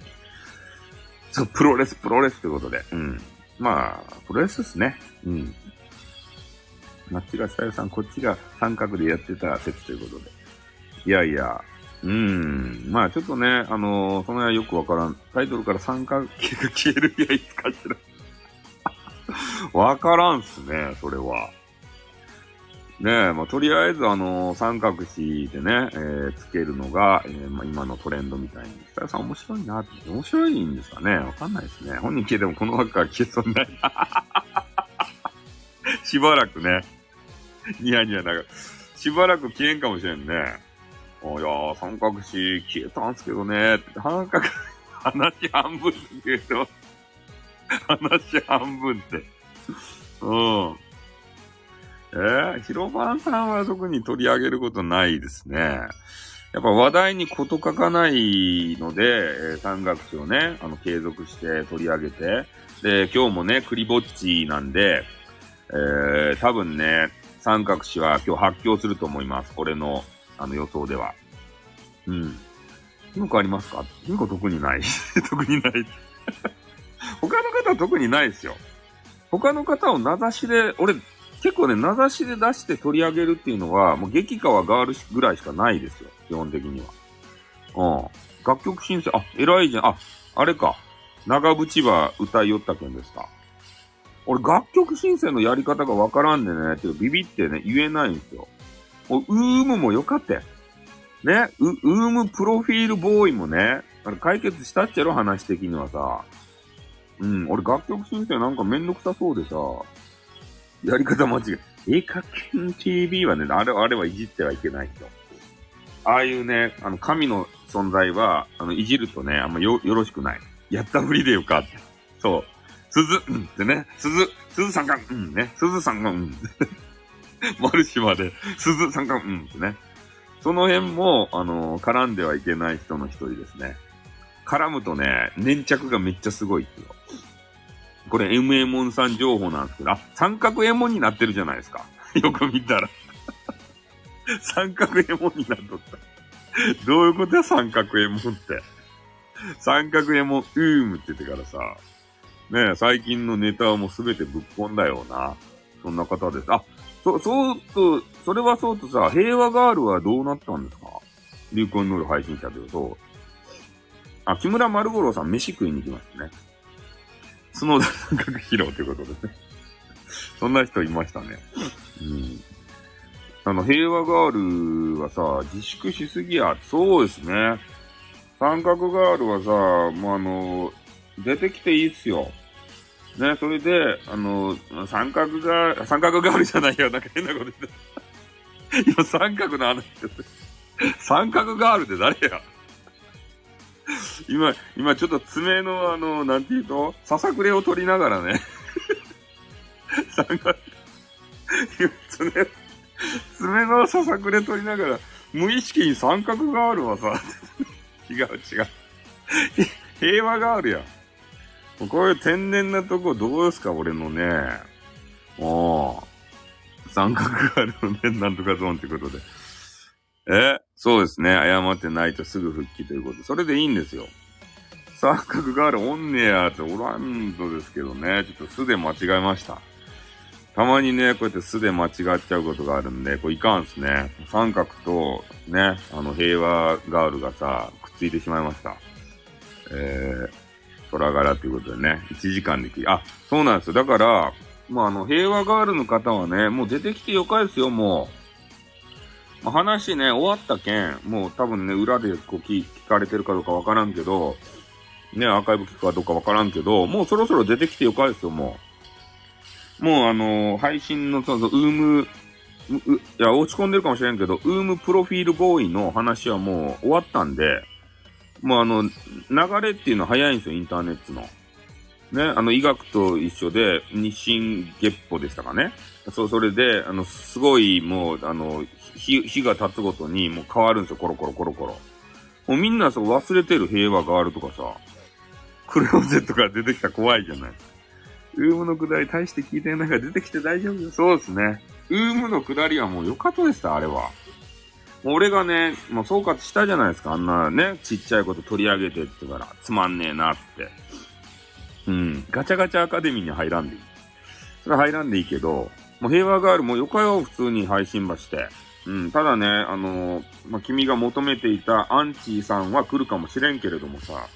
[SPEAKER 1] そう、プロレス、プロレスってことで。うん。まあ、プロレスですね。うん。あっちがさよさん、こっちが三角でやってた説ということで。いやいや、うん。まあちょっとね、あのー、その辺はよくわからん。タイトルから三角形が消える日はいつかしら。わからんっすね、それは。ねえ、まあ、とりあえず、あのー、三角詞でね、えー、つけるのが、えー、まあ、今のトレンドみたいに。スタさん面白いなって。面白いんですかねわかんないですね。本人消えてもこの枠から消えそうにない。しばらくね。ニヤニヤながら。しばらく消えんかもしれんね。いや、三角詞消えたんすけどね。半角、話半分って言うと、話半分って。うん。えー、ヒロバンさんは特に取り上げることないですね。やっぱ話題にこと書かないので、えー、三角詞をね、あの、継続して取り上げて、で、今日もね、クリぼっちなんで、えー、多分ね、三角詞は今日発表すると思います。俺の、あの予想では。うん。ヒムコありますか？ヒムコ特にない？特にない。他の方は特にないですよ。他の方を名指しで、俺、結構ね、名指しで出して取り上げるっていうのは、もう激川ガールぐらいしかないですよ。基本的には。うん。楽曲申請、あ、偉いじゃん。あ、あれか。長渕場歌いよったけんですか。俺、楽曲申請のやり方がわからんでね、ってビビってね、言えないんですよ。もうウームもよかった。ね、ウ、ウームプロフィールボーイもね、あれ解決したっちゃろ、話的にはさ。うん、俺楽曲申請なんかめんどくさそうでさ、やり方間違え。絵描けん TV はね、あれ、あれはいじってはいけないよ。ああいうね、あの、神の存在は、あの、いじるとね、あんまよ、よろしくない。やったふりでよかって。そう。鈴、うんってね。鈴、鈴さんが、うんね。鈴さんが、うん。マルシまで、鈴さんが、うんってね。その辺も、あの、絡んではいけない人の一人ですね。絡むとね、粘着がめっちゃすごいってよ。これ M エモンさん情報なんですけど、あ、三角エモンになってるじゃないですか。よく見たら 三角エモンになっとった。どういうことや、三角エモンって。三角エモン、うームって言ってからさ、ね最近のネタはもうすべてぶっ込んだよな。そんな方です。あ、そ、そうと、それはそうとさ、平和ガールはどうなったんですか？流行に乗る配信者というと、あ、木村丸五郎さん飯食いに行きますね。角田三角披露ということですね。そんな人いましたね。うん。あの、平和ガールはさ、自粛しすぎや。そうですね。三角ガールはさ、もうあの、出てきていいっすよ。ね、それで、あの、三角が、三角ガールじゃないよ。なんか変なこと言ってた。今三角の話して三角ガールって誰や？今、今ちょっと爪のあの、なんて言うと、ささくれを取りながらね。爪、爪のささくれ取りながら、無意識に三角ガールはさ、違う違う。平和ガールやん。こういう天然なとこどうですか俺のね。もう、三角があるのね、なんとかゾーンってことで。えそうですね。謝ってないとすぐ復帰ということで。それでいいんですよ。三角があるおんねやっておらんとですけどね。ちょっと素で間違えました。たまにね、こうやって素で間違っちゃうことがあるんで、これいかんすね。三角と、ね、あの平和ガールがさ、くっついてしまいました。えー、虎柄ということでね、1時間でき、あ、そうなんですよ。だから、まあ、あの、平和ガールの方はね、もう出てきてよかですよ、もう。まあ、話ね、終わったけん、もう多分ね、裏でこう聞聞かれてるかどうかわからんけど、ね、アーカイブ聞くかどうかわからんけど、もうそろそろ出てきてよかですよ、もう。もうあのー、配信の、そうそう、ウーム、いや、落ち込んでるかもしれんけど、ウームプロフィールボーイの話はもう終わったんで、もうあの、流れっていうのは早いんですよ、インターネットの。ね、あの、医学と一緒で、日進月歩でしたかね。そう、それで、あの、すごい、もう、あの、日、日が経つごとに、もう変わるんですよ、コロコロコロコロ。もうみんなそう忘れてる平和があるとかさ、クレオゼットから出てきた怖いじゃない。ウームのくだり大して聞いてないから出てきて大丈夫よ。そうですね。ウームのくだりはもう良かったですあれは。もう俺がね、もう総括したじゃないですか。あんなね、ちっちゃいこと取り上げてってから、つまんねえなって。うん。ガチャガチャアカデミーに入らんでいい。それは入らんでいいけど、もう平和ガールもよかよ、普通に配信ばして。うん。ただね、あのー、まあ、君が求めていたアンチーさんは来るかもしれんけれどもさ、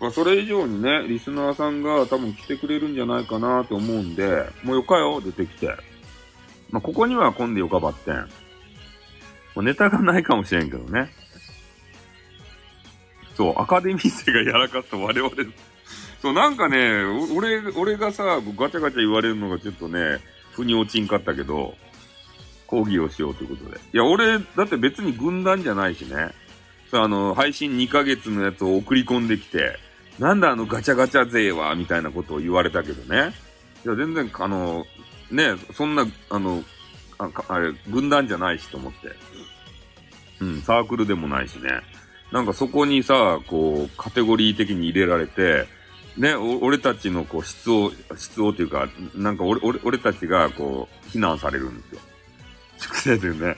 [SPEAKER 1] まあ、それ以上にね、リスナーさんが多分来てくれるんじゃないかなと思うんで、もうよかよ、出てきて。まあ、ここには混んでよかばってん。ネタがないかもしれんけどね。そう、アカデミー生がやらかった我々。そう、なんかね、俺、俺がさ、ガチャガチャ言われるのがちょっとね、腑に落ちんかったけど、講義をしようということで。いや、俺、だって別に軍団じゃないしね。さ、あの、配信2ヶ月のやつを送り込んできて、なんだあのガチャガチャ勢は、みたいなことを言われたけどね。いや、全然、あの、ね、そんな、あの、ああれ、軍団じゃないしと思って。うん、サークルでもないしね。なんかそこにさ、こう、カテゴリー的に入れられて、ね、俺たちのこう、質を、質をというか、なんか俺、俺、俺たちがこう、非難されるんですよ。直接言うね。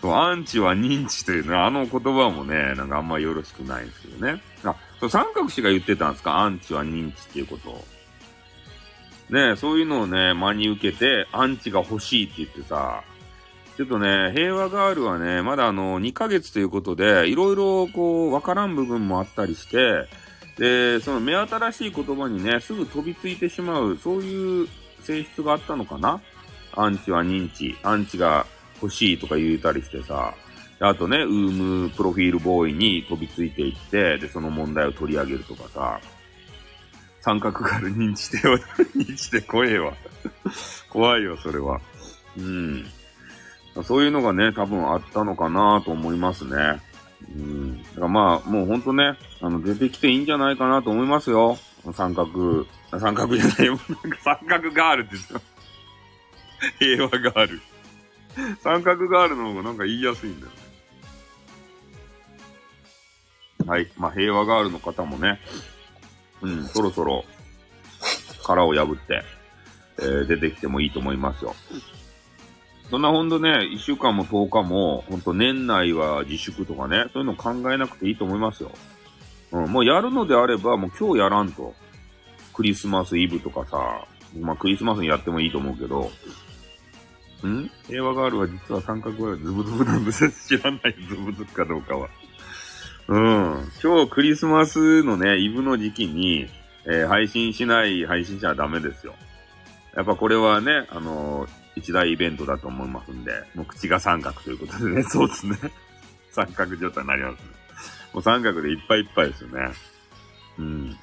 [SPEAKER 1] そう、アンチは認知というね、あの言葉もね、なんかあんまよろしくないんですけどね。あ、そう三角氏が言ってたんですかアンチは認知っていうことを。ねそういうのをね、真に受けて、アンチが欲しいって言ってさ、ちょっとね、平和ガールはね、まだあの、2ヶ月ということで、いろいろこう、わからん部分もあったりして、で、その目新しい言葉にね、すぐ飛びついてしまう、そういう性質があったのかなアンチは認知、アンチが欲しいとか言うたりしてさ、あとね、ウームプロフィールボーイに飛びついていって、で、その問題を取り上げるとかさ、三角ガール認知してよ、認知して怖えわ。怖いよ、それは。うん。そういうのがね、多分あったのかなと思いますね。うん。だからまあ、もうほんとね、あの、出てきていいんじゃないかなと思いますよ。三角、三角じゃないよ。三角ガールって言って 平和ガール。三角ガールの方がなんか言いやすいんだよね。はい。まあ、平和ガールの方もね、うん、そろそろ殻を破って、えー、出てきてもいいと思いますよ。そんなほんとね、1週間も10日も、ほんと年内は自粛とかね、そういうの考えなくていいと思いますよ。うん、もうやるのであれば、もう今日やらんと。クリスマスイブとかさ、まあクリスマスにやってもいいと思うけど、ん？平和ガールは実は三角ガールズブズブなんです。知らない、ズブズブかどうかは。うん。今日クリスマスのね、イブの時期に、えー、配信しない配信者はダメですよ。やっぱこれはね、あのー一大イベントだと思いますんで、もう口が三角ということでね、そうですね。三角状態になりますね。もう三角でいっぱいいっぱいですよね。うん。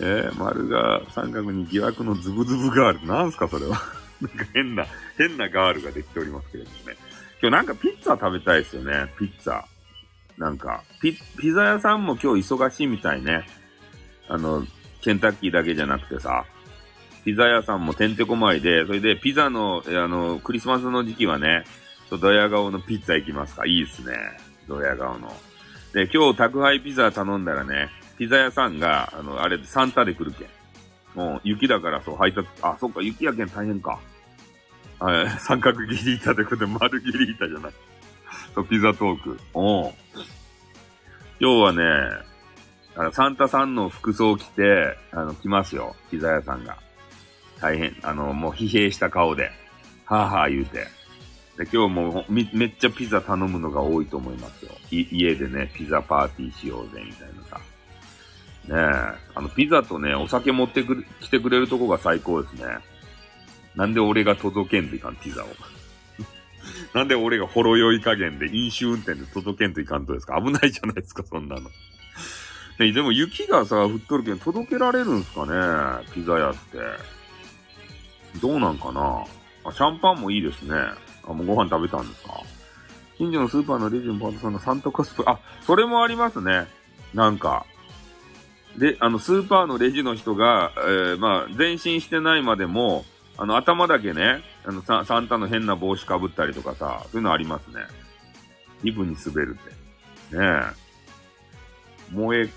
[SPEAKER 1] えー、丸が三角に疑惑のズブズブガール。なんすかそれは。なんか変な、変なガールができておりますけれどもね。今日なんかピッツァ食べたいですよね。ピッツァ。なんか、ピ、ピザ屋さんも今日忙しいみたいね。あの、ケンタッキーだけじゃなくてさ、ピザ屋さんもてんてこまいで、それでピザの、あの、クリスマスの時期はね、ドヤ顔のピッツァ行きますかいいっすね。ドヤ顔の。で、今日宅配ピザ頼んだらね、ピザ屋さんが、あの、あれ、サンタで来るけん。もう、雪だからそう、配達、あ、そっか、雪やけん大変か。はい、三角ギリータでことで丸ギリータじゃない。そう、ピザトーク。お今日はね、あの、サンタさんの服装着て、あの、来ますよ。ピザ屋さんが。大変、あの、もう疲弊した顔で、はぁはぁ言うて。で、今日もめっちゃピザ頼むのが多いと思いますよ。い家でね、ピザパーティーしようぜ、みたいな。ねえ、あの、ピザとね、お酒持ってくる、来てくれるとこが最高ですね。なんで俺が届けんといかん、ピザを。なんで俺がほろ酔い加減で飲酒運転で届けんといかんとですか危ないじゃないですか、そんなの。ね、でも雪がさ、降っとるけん届けられるんすかねピザ屋って。どうなんかなあ、シャンパンもいいですね。あ、もうご飯食べたんですか近所のスーパーのレジのパートさんのサンタコスプレ、あ、それもありますね。なんか。で、あの、スーパーのレジの人が、えー、まあ、前進してないまでも、あの、頭だけね、あの、ササンタの変な帽子かぶったりとかさ、そういうのありますね。イブに滑るって。ねえ。萌え、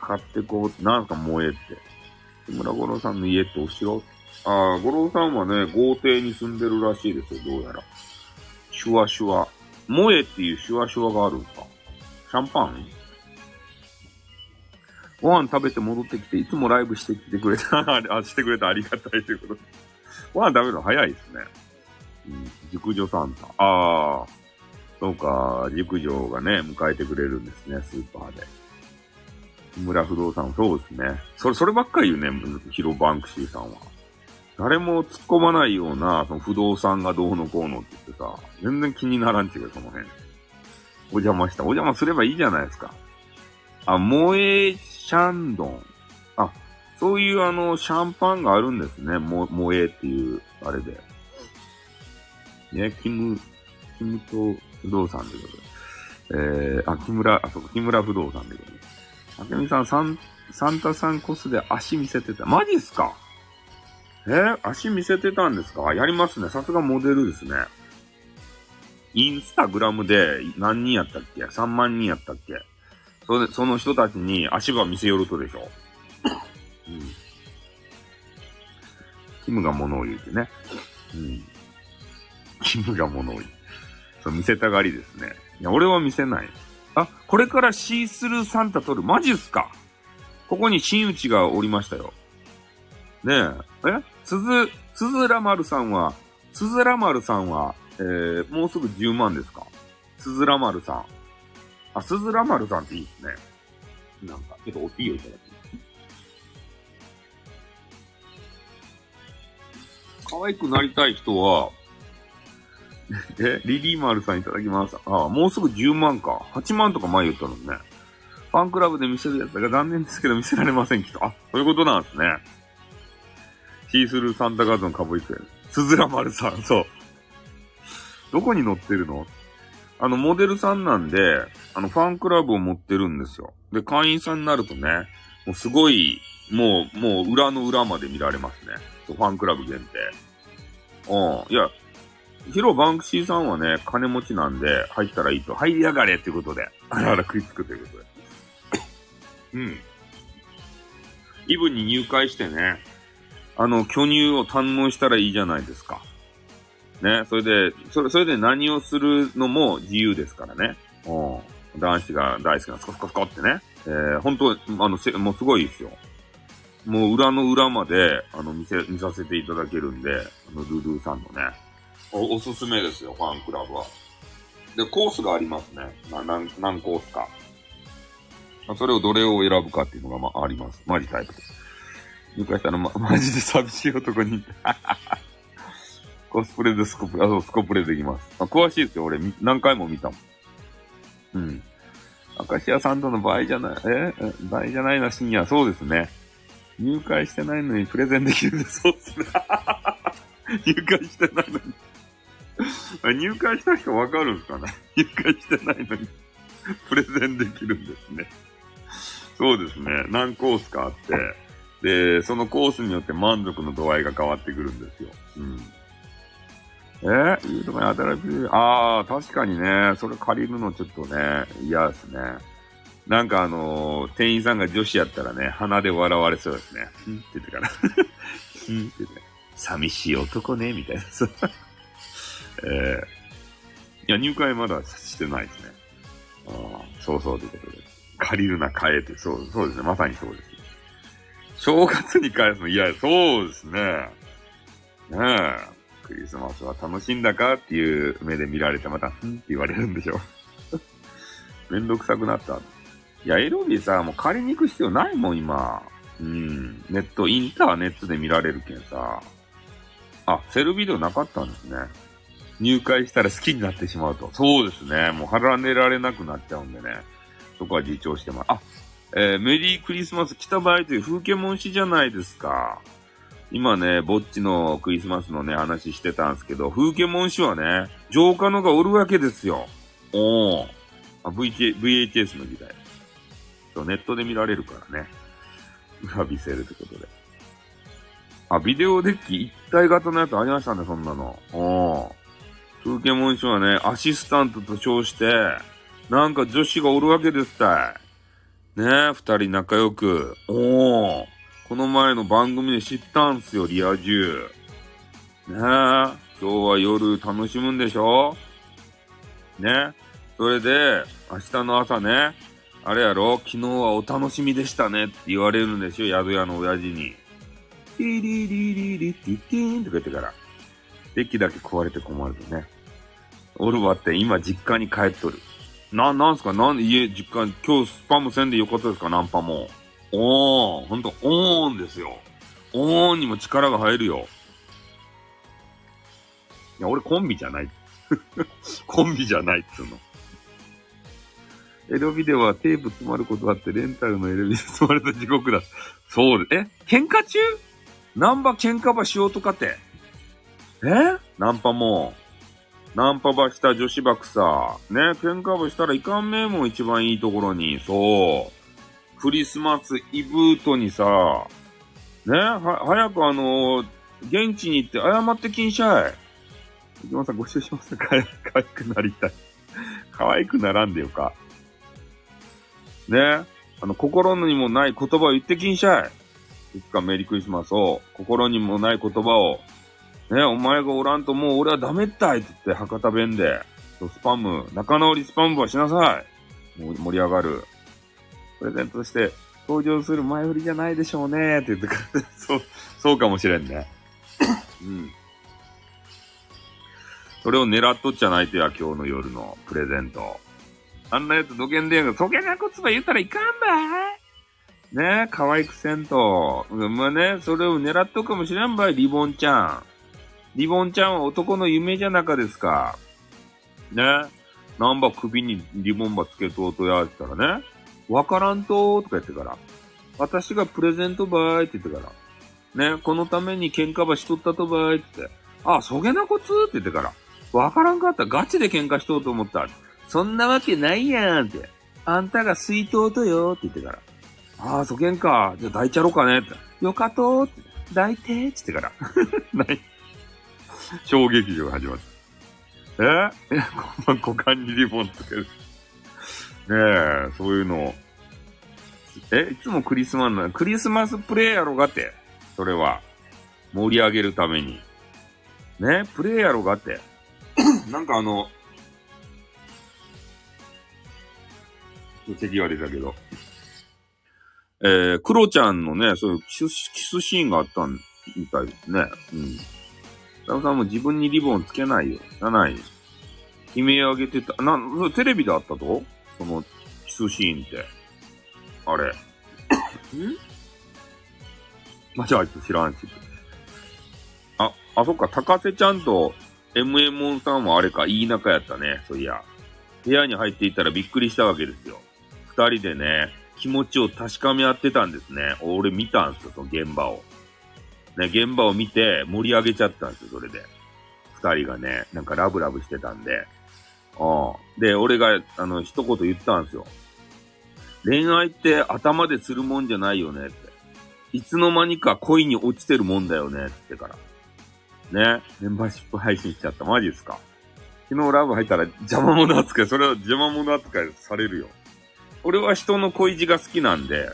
[SPEAKER 1] 買ってこう、なんか萌えって。村五郎さんの家ってお城？ああ、五郎さんはね、豪邸に住んでるらしいですよ、どうやら。シュワシュワ。萌えっていうシュワシュワがあるんすかシャンパン？ご飯食べて戻ってきて、いつもライブしてきてくれた、あ、してくれたありがたいということで。ご飯食べるの早いですね。うん、熟女サンタ。ああ、そうか、熟女がね、迎えてくれるんですね、スーパーで。村不動産、そうですね。それ、そればっかり言うね、ヒロバンクシーさんは。誰も突っ込まないような、その不動産がどうのこうのって言ってさ、全然気にならんちゅうその辺。お邪魔した。お邪魔すればいいじゃないですか。あ、萌えシャンドン。あ、そういうあの、シャンパンがあるんですね。も、萌えっていう、あれで。ね、キム、キムと不動産ということで。えー、あ、木村、あ、そうか、木村不動産ということで。あけみさん、サン、サンタさんコスで足見せてた。マジっすか？えー、足見せてたんですか？やりますね。さすがモデルですね。インスタグラムで何人やったっけ ?3 万人やったっけ？それその人たちに足場見せよるとでしょ。うん。キムが物を言うてね。うん。キムが物を言う。そう、見せたがりですね。いや、俺は見せない。あ、これからシースルーサンタ撮る。マジっすかここに新内がおりましたよ。ねえ。え？鈴、鈴ら丸さんは、鈴ら丸さんは、えー、もうすぐ10万ですか？鈴ら丸さん。あ、鈴ら丸さんっていいですね。なんか、ちょっとおっきいをいただき。可愛くなりたい人は、え、リリーマルさんいただきます。ああ、もうすぐ10万か。8万とか前言ったのね。ファンクラブで見せるやつが残念ですけど見せられませんきっと。あ、そういうことなんですね。シースルーサンタガードのカボイクや。スズラ丸さん、そう。どこに乗ってるの？あの、モデルさんなんで、あの、ファンクラブを持ってるんですよ。で、会員さんになるとね、もうすごい、もう、もう裏の裏まで見られますね。ファンクラブ限定。うん。いや、ヒロバンクシーさんはね、金持ちなんで、入ったらいいと。入りやがれっていうことで。あらあら食いつくということで。うん。イブに入会してね、あの、巨乳を堪能したらいいじゃないですか。ね、それで、それ、それで何をするのも自由ですからね。うん。男子が大好きなスコスコスコってね。えー、本当あの、せ、もうすごいですよ。もう裏の裏まで、あの、見せ、見させていただけるんで、あの、ルルーさんのね。お、おすすめですよ、ファンクラブは。で、コースがありますね。な、何、何コースか。それをどれを選ぶかっていうのが、まあ、あります。マジタイプです。入会したら、ま、マジで寂しい男に。コスプレでスコプレ、あ、そう、スコプレできます。あ、詳しいですよ、俺、何回も見たもん。うん。明石家サンドの場合じゃない、え場合じゃないな、深夜。そうですね。入会してないのにプレゼンできるんで、そうっすね。入会してないのに入会した人わかるんすかね？入会してないのにプレゼンできるんですね。そうですね。何コースかあって、で、そのコースによって満足の度合いが変わってくるんですよ。うん。えー、いいとこに働く。ああ、確かにね、それ借りるのちょっとね、嫌ですね。なんかあのー、店員さんが女子やったらね、鼻で笑われそうですね。うんって言ってから。うんって言って。寂しい男ね、みたいな。えー、いや、入会まだしてないですね。ああ、そうそうということで。借りるな、買えって、そう、そうですね。まさにそうです。正月に返すの嫌や。そうですね。ねえ。クリスマスは楽しんだかっていう目で見られてまた、んって言われるんでしょ。めんどくさくなった。いや、エロビーさ、もう借りに行く必要ないもん、今。うん。ネット、インターネットで見られるけんさ。あ、セルビデオなかったんですね。入会したら好きになってしまうと。そうですね。もう腹寝られなくなっちゃうんでね。そこは自重してます。あ、えー、メリークリスマス来た場合という風景文詩じゃないですか。今ね、ぼっちのクリスマスのね、話してたんですけど、風景文詩はね、浄化のがおるわけですよ。おー。あ、VH、VHS の時代。そう、ネットで見られるからね。裏見せるってことで。あ、ビデオデッキ一体型のやつありましたね、そんなの。お風景文書はね、アシスタントと称して、なんか女子がおるわけですたい。ねえ、二人仲良く。おー。この前の番組で知ったんすよ、リア充。ねえ。今日は夜楽しむんでしょ？ね。それで、明日の朝ね、あれやろ？昨日はお楽しみでしたねって言われるんですよ、宿屋の親父に。リリリリリティティーンとか言ってから。駅だけ壊れて困るとね。オルバって今実家に帰っとる。な、なんすか？なん家、実家、今日スパムせんでよかったですか？ナンパも。おーん、ほんと、おーんですよ。おーんにも力が入るよ。いや、俺コンビじゃない。コンビじゃないっつうの。エロビデオはテープ詰まることあって、レンタルのエロビデオ詰まると地獄だ。そうです、え喧嘩中？ナンパ喧嘩ばしようとかって？え？ナンパも。ナンパばした女子ばくさ。ね、喧嘩ばしたらいかんめえもん一番いいところに。そう。クリスマスイブートにさ、ね、は、早くあのー、現地に行って謝ってきんしゃい。池間さんご視聴しますかかわいくなりたい。可愛くならんでよか。ね。あの、心にもない言葉を言ってきんしゃい。いつかメリークリスマスを、心にもない言葉を、ね、お前がおらんともう俺はダメったいって言って博多弁で、スパム、仲直りスパムはしなさい。盛り上がる。プレゼントして、登場する前振りじゃないでしょうねって言ってくれて、そう、そうかもしれんね。うん。それを狙っとっちゃないとや、今日の夜のプレゼント。あんなやつどけんでやが、そげなこつば言ったらいかんばいねえ、可愛くせんと。まあね、それを狙っとくかもしれんばい、リボンちゃん。リボンちゃんは男の夢じゃなかですか。ねえなんば首にリボンばつけとうとやったらね、わからんとーとか言ってから、私がプレゼントばーいって言ってから、ね、このために喧嘩ばしとったとばーいって、あ、そげなこつって言ってから、わからんかったガチで喧嘩しとうと思った。そんなわけないやんって。あんたが水筒とよって言ってから。ああ、そげんか。じゃあ抱いちゃろうかねって。よかとーって。抱いてーって言ってから。ない。小劇場が始まった。ええ、こんな股間にリボンつける。ねえ、そういうの。え、いつもクリスマスなのクリスマスプレイやろがって。それは。盛り上げるために。ねプレイやろがって。なんかあの、咳が出たけど。えー、クロちゃんのね、そういうキスキスシーンがあったみたいですね。うん。ダムさんも自分にリボンつけないよ。じゃないよ。悲鳴上げてた。な、テレビであったと？その、キスシーンって。あれ。ん？間違えて知らんし。あ、あ、そっか、高瀬ちゃんと MM さんもあれか、いい仲やったね。そういや。部屋に入っていったらびっくりしたわけですよ。二人でね、気持ちを確かめ合ってたんですね。俺見たんですよ、その現場を。ね、現場を見て盛り上げちゃったんですよ、それで。二人がね、なんかラブラブしてたんで。うん。で、俺が、あの、一言言ったんですよ。恋愛って頭でするもんじゃないよねって。いつの間にか恋に落ちてるもんだよねって言ってから。ね。メンバーシップ配信しちゃった。マジですか昨日ラブ入ったら邪魔者扱い、それは邪魔者扱いされるよ。俺は人の恋路が好きなんで、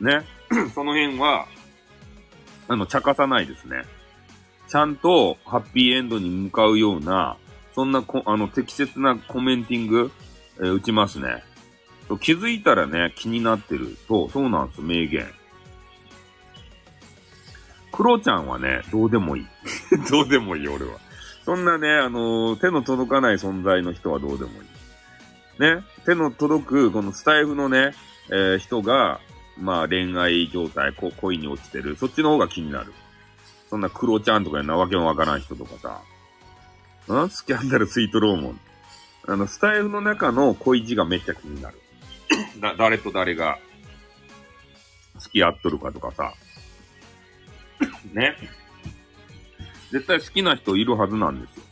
[SPEAKER 1] ね。その辺は、あの、茶化さないですね。ちゃんとハッピーエンドに向かうような、そんなこ、あの、適切なコメンティング、えー、打ちますね。気づいたらね、気になってると、そうなんです、名言。クロちゃんはね、どうでもいい。どうでもいい、俺は。そんなね、あのー、手の届かない存在の人はどうでもいい。ね、手の届く、このスタイフのね、えー、人が、まあ恋愛状態、こ恋に落ちてる。そっちの方が気になる。そんなクロちゃんとかなわけもわからん人とかさ。ん？スキャンダルスイートローモン。あの、スタイフの中の恋路がめっちゃ気になる。だ、誰と誰が付き合っとるかとかさ。ね。絶対好きな人いるはずなんですよ。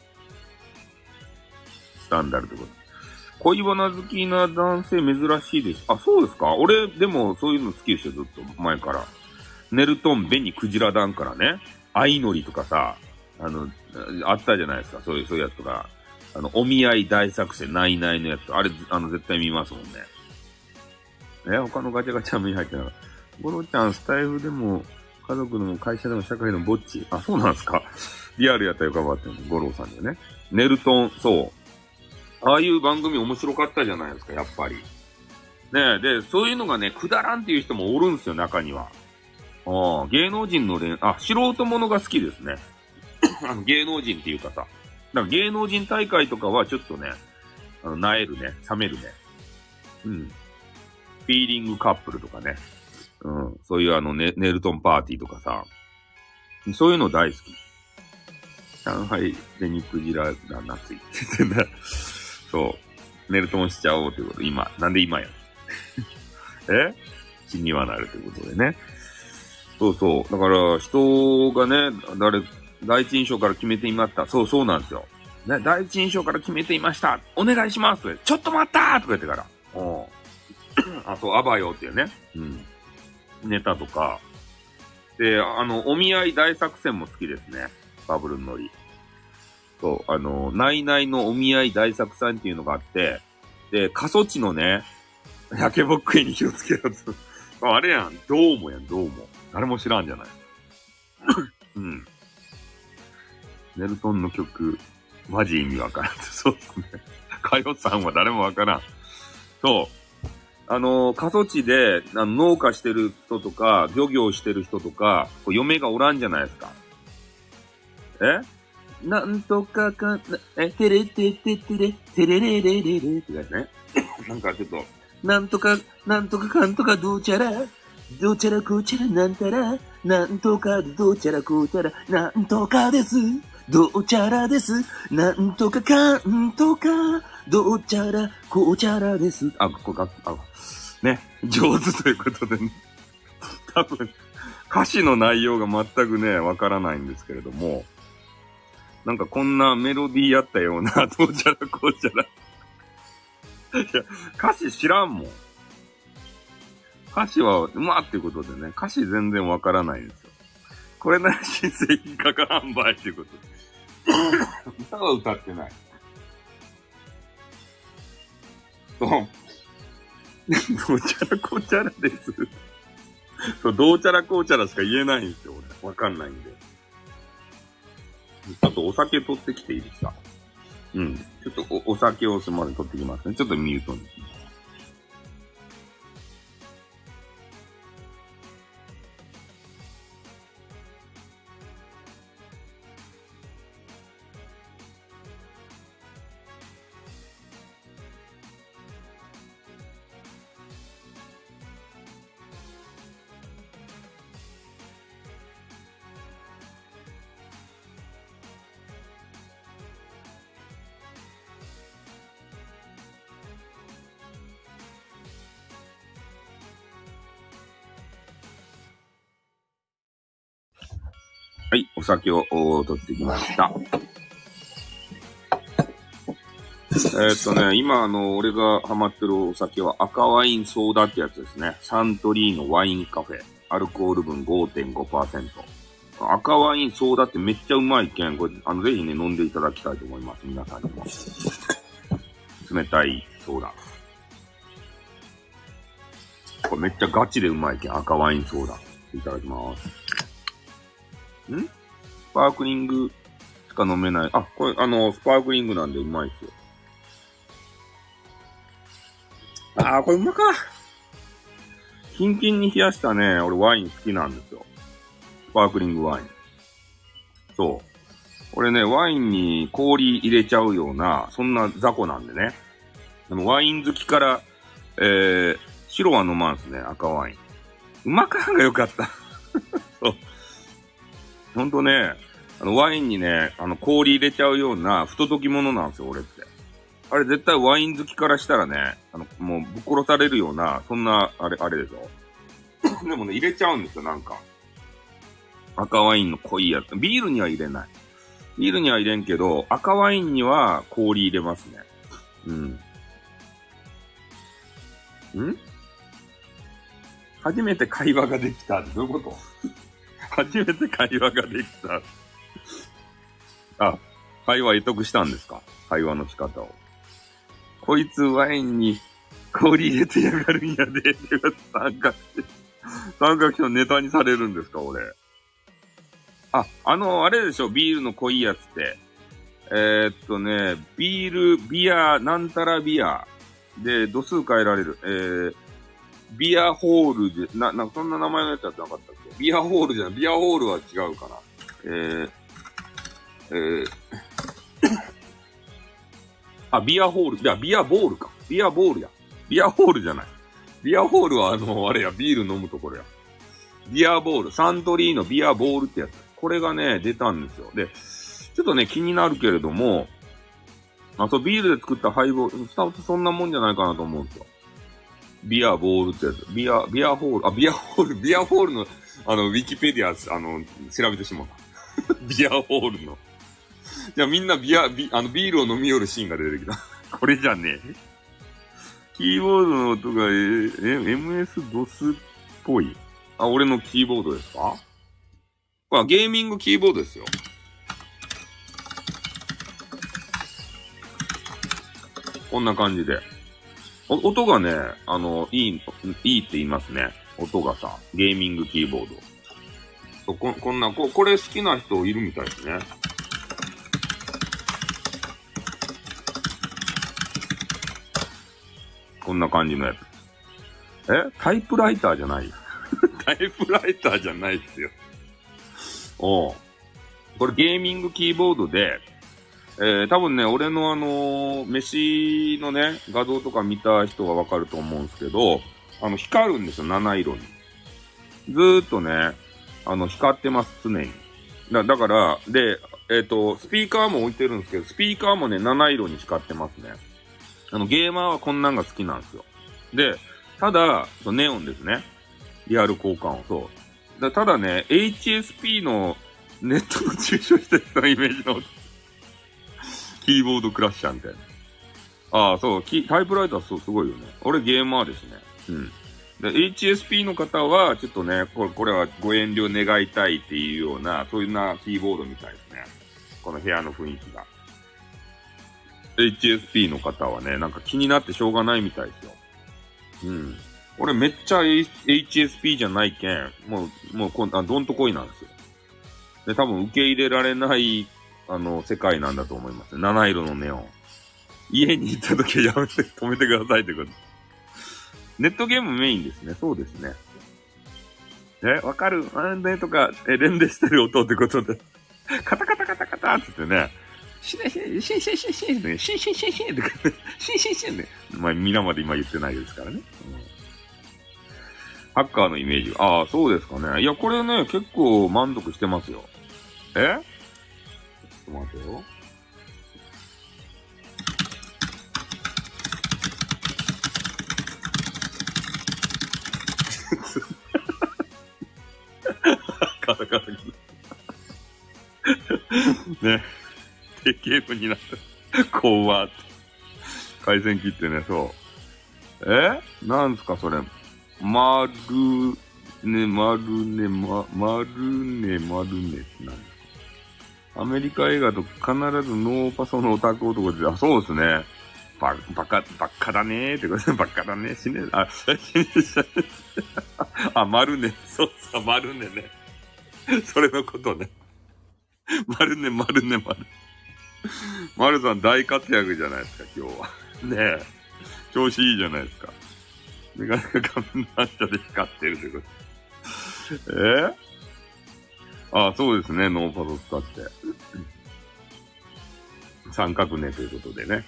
[SPEAKER 1] スタンダルってこと。恋バナ好きな男性珍しいです。あ、そうですか？俺、でもそういうの好きですよ、ずっと前から。ネルトン、ベニ、クジラダンからね。相乗りとかさ、あの、あったじゃないですか、そういう、そういうやつとか。あの、お見合い大作戦、ないないのやつ。あれ、あの、絶対見ますもんね。え、他のガチャガチャ目入ってなかった。ゴロちゃん、スタイフでも、家族でも会社でも社会でもぼっち。あ、そうなんですか。リアルやったらよかったんです五郎さんでね。ネルトン、そう。ああいう番組面白かったじゃないですか、やっぱり。ねで、そういうのがね、くだらんっていう人もおるんですよ、中には。ああ芸能人の恋、あ、素人ものが好きですね。あの芸能人っていうかさ。だか芸能人大会とかはちょっとね、あの、なえるね、冷めるね。うん。フィーリングカップルとかね。うん。そういうあのネ、ネルトンパーティーとかさ。そういうの大好き。上海で肉じらが夏いててんだ。そう。ネルトンしちゃおうということ。今。なんで今や。え？気にはなるということでね。そうそう。だから、人がね、誰、第一印象から決めていました。そうそうなんですよ。ね、第一印象から決めていました。お願いしますとちょっと待ったとか言ってから。うん。あと、アバヨっていうね。うん。ネタとか。で、あの、お見合い大作戦も好きですね。バブルのノリ。そう、あの、ナイナイのお見合い大作戦っていうのがあって、で、過疎地のね、焼けぼっくいに気をつけろと。あれやん、どうもやん、どうも。誰も知らんじゃない。うん。ネルトンの曲、マジ意味わからん。そうですね。かよさんは誰もわからん。そう。あの、過疎地であの農家してる人とか、漁業してる人とか、こう嫁がおらんじゃないですか。え？なんとかか、え、てれてててれ、てれれれれれってやつね。なんかちょっと、なんとか、なんとかかんとかどうちゃら、どうちゃらこうちゃらなんたら、なんとかどうちゃらこうちゃら、なんとかです。どうちゃらです。なんとかかんとか、どうちゃらこうちゃらです。あ、ここが、あ、ね、上手ということでね。多分、歌詞の内容が全くね、わからないんですけれども、なんかこんなメロディーあったような、どうちゃらこうちゃら。いや、歌詞知らんもん。歌詞は、うまっていうことでね、歌詞全然わからないんですよ。これなら新製品かからんばいっていうことで。歌は歌ってない。そう。どうちゃらこうちゃらです。そう、どうちゃらこうちゃらしか言えないんですよ、俺。わかんないんで。あと、お酒取ってきていいですか？うん。ちょっとお、お酒をすまで取ってきますね。ちょっとミュートにしお酒を取ってきました。えっとね、今あの、俺がハマってるお酒は赤ワインソーダってやつですね。サントリーのワインカフェ。アルコール分5.5%。赤ワインソーダってめっちゃうまいけん、これ、あの、ぜひね、飲んでいただきたいと思います。皆さんにも。冷たいソーダ。これめっちゃガチでうまいけん、赤ワインソーダ。いただきます。ん？パークリングしか飲めない。あ、これ、あの、スパークリングなんでうまいっすよ。あー、これうまか。キンキンに冷やしたね、俺ワイン好きなんですよ。スパークリングワイン。そう。俺ね、ワインに氷入れちゃうような、そんな雑魚なんでね。でもワイン好きから、えー、白は飲まんすね、赤ワイン。うまかんがよかった。ほんとね、あの、ワインにね、あの、氷入れちゃうような、不届き者なんですよ、俺って。あれ絶対ワイン好きからしたらね、あの、もうぶっ殺されるような、そんな、あれ、あれでしょ でもね、入れちゃうんですよ、なんか。赤ワインの濃いやつ。ビールには入れない。ビールには入れんけど、赤ワインには氷入れますね。うん。ん？初めて会話ができたってどういうこと？初めて会話ができた。あ、会話得得したんですか？会話の仕方を。こいつワインに氷入れてやがるんやで、って参加して。三角形のネタにされるんですか、俺。あ、あの、あれでしょ、ビールの濃いやつって。えー、っとね、ビール、ビア、なんたらビア。で、度数変えられる。えー、ビアホールで、な、なんかそんな名前のやつやってなかったっけ？ビアホールじゃない、ビアホールは違うかな。えー、えー、あ、ビアホール、いや、ビアボールか。ビアボールや。ビアホールじゃない。ビアホールはあの、あれや、ビール飲むところや。ビアボール、サントリーのビアボールってやつ。これがね、出たんですよ。で、ちょっとね、気になるけれども、あとビールで作ったハイボール、スタウトそんなもんじゃないかなと思うんですよ。ビアボールってやつ。ビア、ビアホール、あ、ビアホール、ビアホールの、あの、ウィキペディア、あの、調べてしまった。ビアホールの。いや、みんなビア、ビ、あの、ビールを飲み寄るシーンが出てきた。これじゃねえ。キーボードの音が、え、え、MS-DOS っぽい。あ、俺のキーボードですか？これゲーミングキーボードですよ。こんな感じで。音がね、あの、いい、いいって言いますね。音がさ、ゲーミングキーボード。ここんなこ、これ好きな人いるみたいですね。こんな感じのやつ。え？タイプライターじゃない タイプライターじゃないっすよ。おう。これゲーミングキーボードで、えー、多分ね、俺のあのー、飯のね、画像とか見た人はわかると思うんですけど、あの、光るんですよ、七色に。ずーっとね、あの、光ってます、常に。だだから、で、えっ、ー、と、スピーカーも置いてるんですけど、スピーカーもね、七色に光ってますね。あの、ゲーマーはこんなんが好きなんですよ。で、ただ、ネオンですね。リアル交換を、そう。だただね、HSP のネットの中傷した人のイメージのキーボードクラッシャーみたいな。ああ、そう、タイプライターそう、すごいよね。俺ゲーマーですね。うん。で、HSP の方は、ちょっとね、これ、これはご遠慮願いたいっていうような、そういうなキーボードみたいですね。この部屋の雰囲気が。HSP の方はね、なんか気になってしょうがないみたいですよ。うん。俺めっちゃ、HSP じゃないけん、もう、もうこんあ、どんとこいなんですよ。で、多分受け入れられないあの、世界なんだと思います。七色のネオン。家に行った時はやめて、止めてくださいってこと。ネットゲームメインですね。そうですね。え、わかるあれとか、え、連打してる音ってことで。カタカタカタカタって言ってね。しね、しねしねしねしんってね。しねしねしねしんって、しんしんしんね。まあ、皆まで今言ってないですからね。うん、ハッカーのイメージ。ああ、そうですかね。いや、これね、結構満足してますよ。えと待てよ。カタカタね。で、ゲームになった。怖って。回線切ってね、そう。え？なんすか、それ。まるね、まるね、ま、まるね、まるねって何？アメリカ映画と必ずノーパソのオタク男で、あ、そうですね。ば、ばか、ばっかだねーってことで、ばっかだねー。死ね、あ、死ね、死ねあ、丸ね。そうそう、丸ねね。それのことね。丸ね、丸ね、丸。丸さん大活躍じゃないですか、今日は。ねえ。調子いいじゃないですか。メガネが画面の下で光ってるってこと。えー？あそうですね、ノーパド使って。三角ねということでね。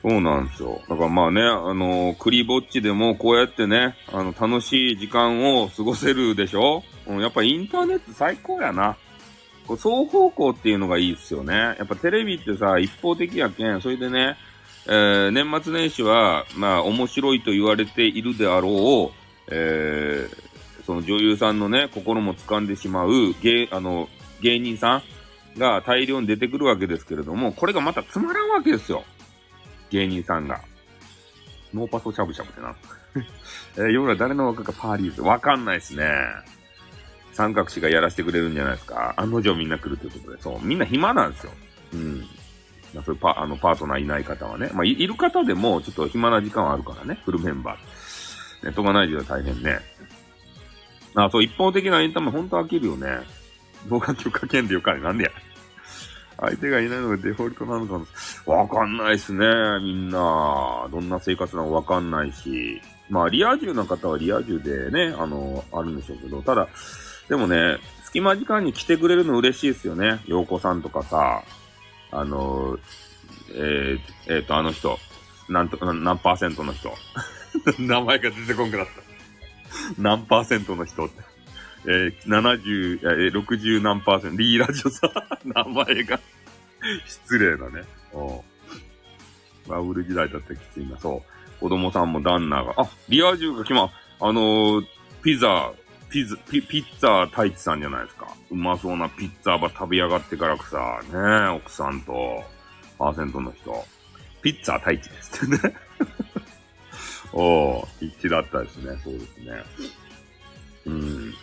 [SPEAKER 1] そうなんですよ。だからまあね、あのー、クリぼっちでもこうやってね、あの、楽しい時間を過ごせるでしょ？うん、やっぱインターネット最高やな。こう双方向っていうのがいいっすよね。やっぱテレビってさ、一方的やけん、それでね、えー、年末年始は、まあ、面白いと言われているであろう、えー、その女優さんのね、心も掴んでしまう芸、あの、芸人さんが大量に出てくるわけですけれども、これがまたつまらんわけですよ。芸人さんが。ノーパソしゃぶしゃぶってな。えー、夜は誰の若かパーリーズわかんないっすね。三角氏がやらせてくれるんじゃないですか。案の定みんな来るということで。そう、みんな暇なんですよ。うん。まあ、そういうパあのパートナーいない方はね。まあい、いる方でも、ちょっと暇な時間はあるからね。フルメンバー。ネットがない時は大変ね。あ、そう、一方的なエンタメほんと飽きるよね。動画許可権でよかね。なんでや。相手がいないのがデフォルトなのかなわかんないっすね、みんな。どんな生活なのわかんないし。まあ、リア充の方はリア充でね、あの、あるんでしょうけど、ただ、でもね、隙間時間に来てくれるの嬉しいですよね。洋子さんとかさ、あの、えー、えー、と、あの人、なんと、何パーセントの人。名前が出てこんくなった。何パーセントの人って。えー、70、えー、60何パーセント、リーラジオさ、名前が失礼だね。おバブル時代だったらきついな。そう。子供さんも旦那が、あ、リア充が来ま、あのー、ピザ、ピザ、ピ、ピッツァ太一さんじゃないですか。うまそうなピッツァば食べやがってからくさ、ねえ奥さんと、パーセントの人。ピッツァ太一ですってね。お一致だったですね。そうですね。うん。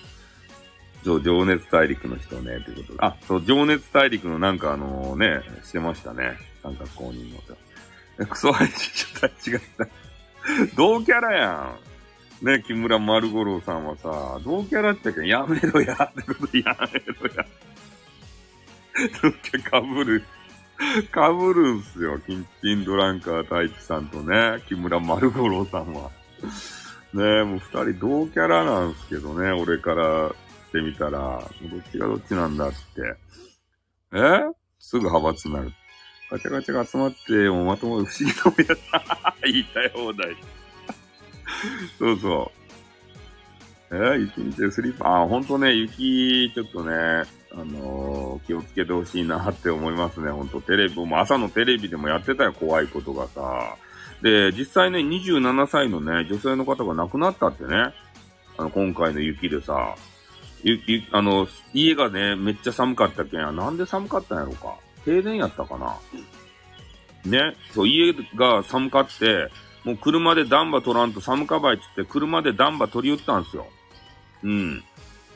[SPEAKER 1] そう、情熱大陸の人ね、ということで。あ、そう、情熱大陸のなんかあのね、してましたね。三角公認の。クソ配信者たちが、同キャラやん。ね、木村丸五郎さんはさ、同キャラってけやめろや、ってことやめろや。同キャかぶる。かぶるんすよ。キンキンドランカー太一さんとね、木村丸五郎さんは。ねもう二人同キャラなんすけどね、俺からしてみたら、どっちがどっちなんだって。え？すぐ派閥になる。ガチャガチャが集まって、もうまともで不思議なもやった。言いたい放題。そうそう。え？ー、雪見てスリッパー、あ、ほんとね、雪、ちょっとね、あのー、気をつけてほしいなって思いますね、ほんと。テレビ、も朝のテレビでもやってたよ、怖いことがさ。で、実際ね、27歳のね、女性の方が亡くなったってね。あの、今回の雪でさ。ゆ、ゆ、あの、家がね、めっちゃ寒かったけん。なんで寒かったんやろか。停電やったかな。ね。そう、家が寒かって、もう車でダンバ取らんと寒かばいって言って、車でダンバ取り打ったんですよ。うん。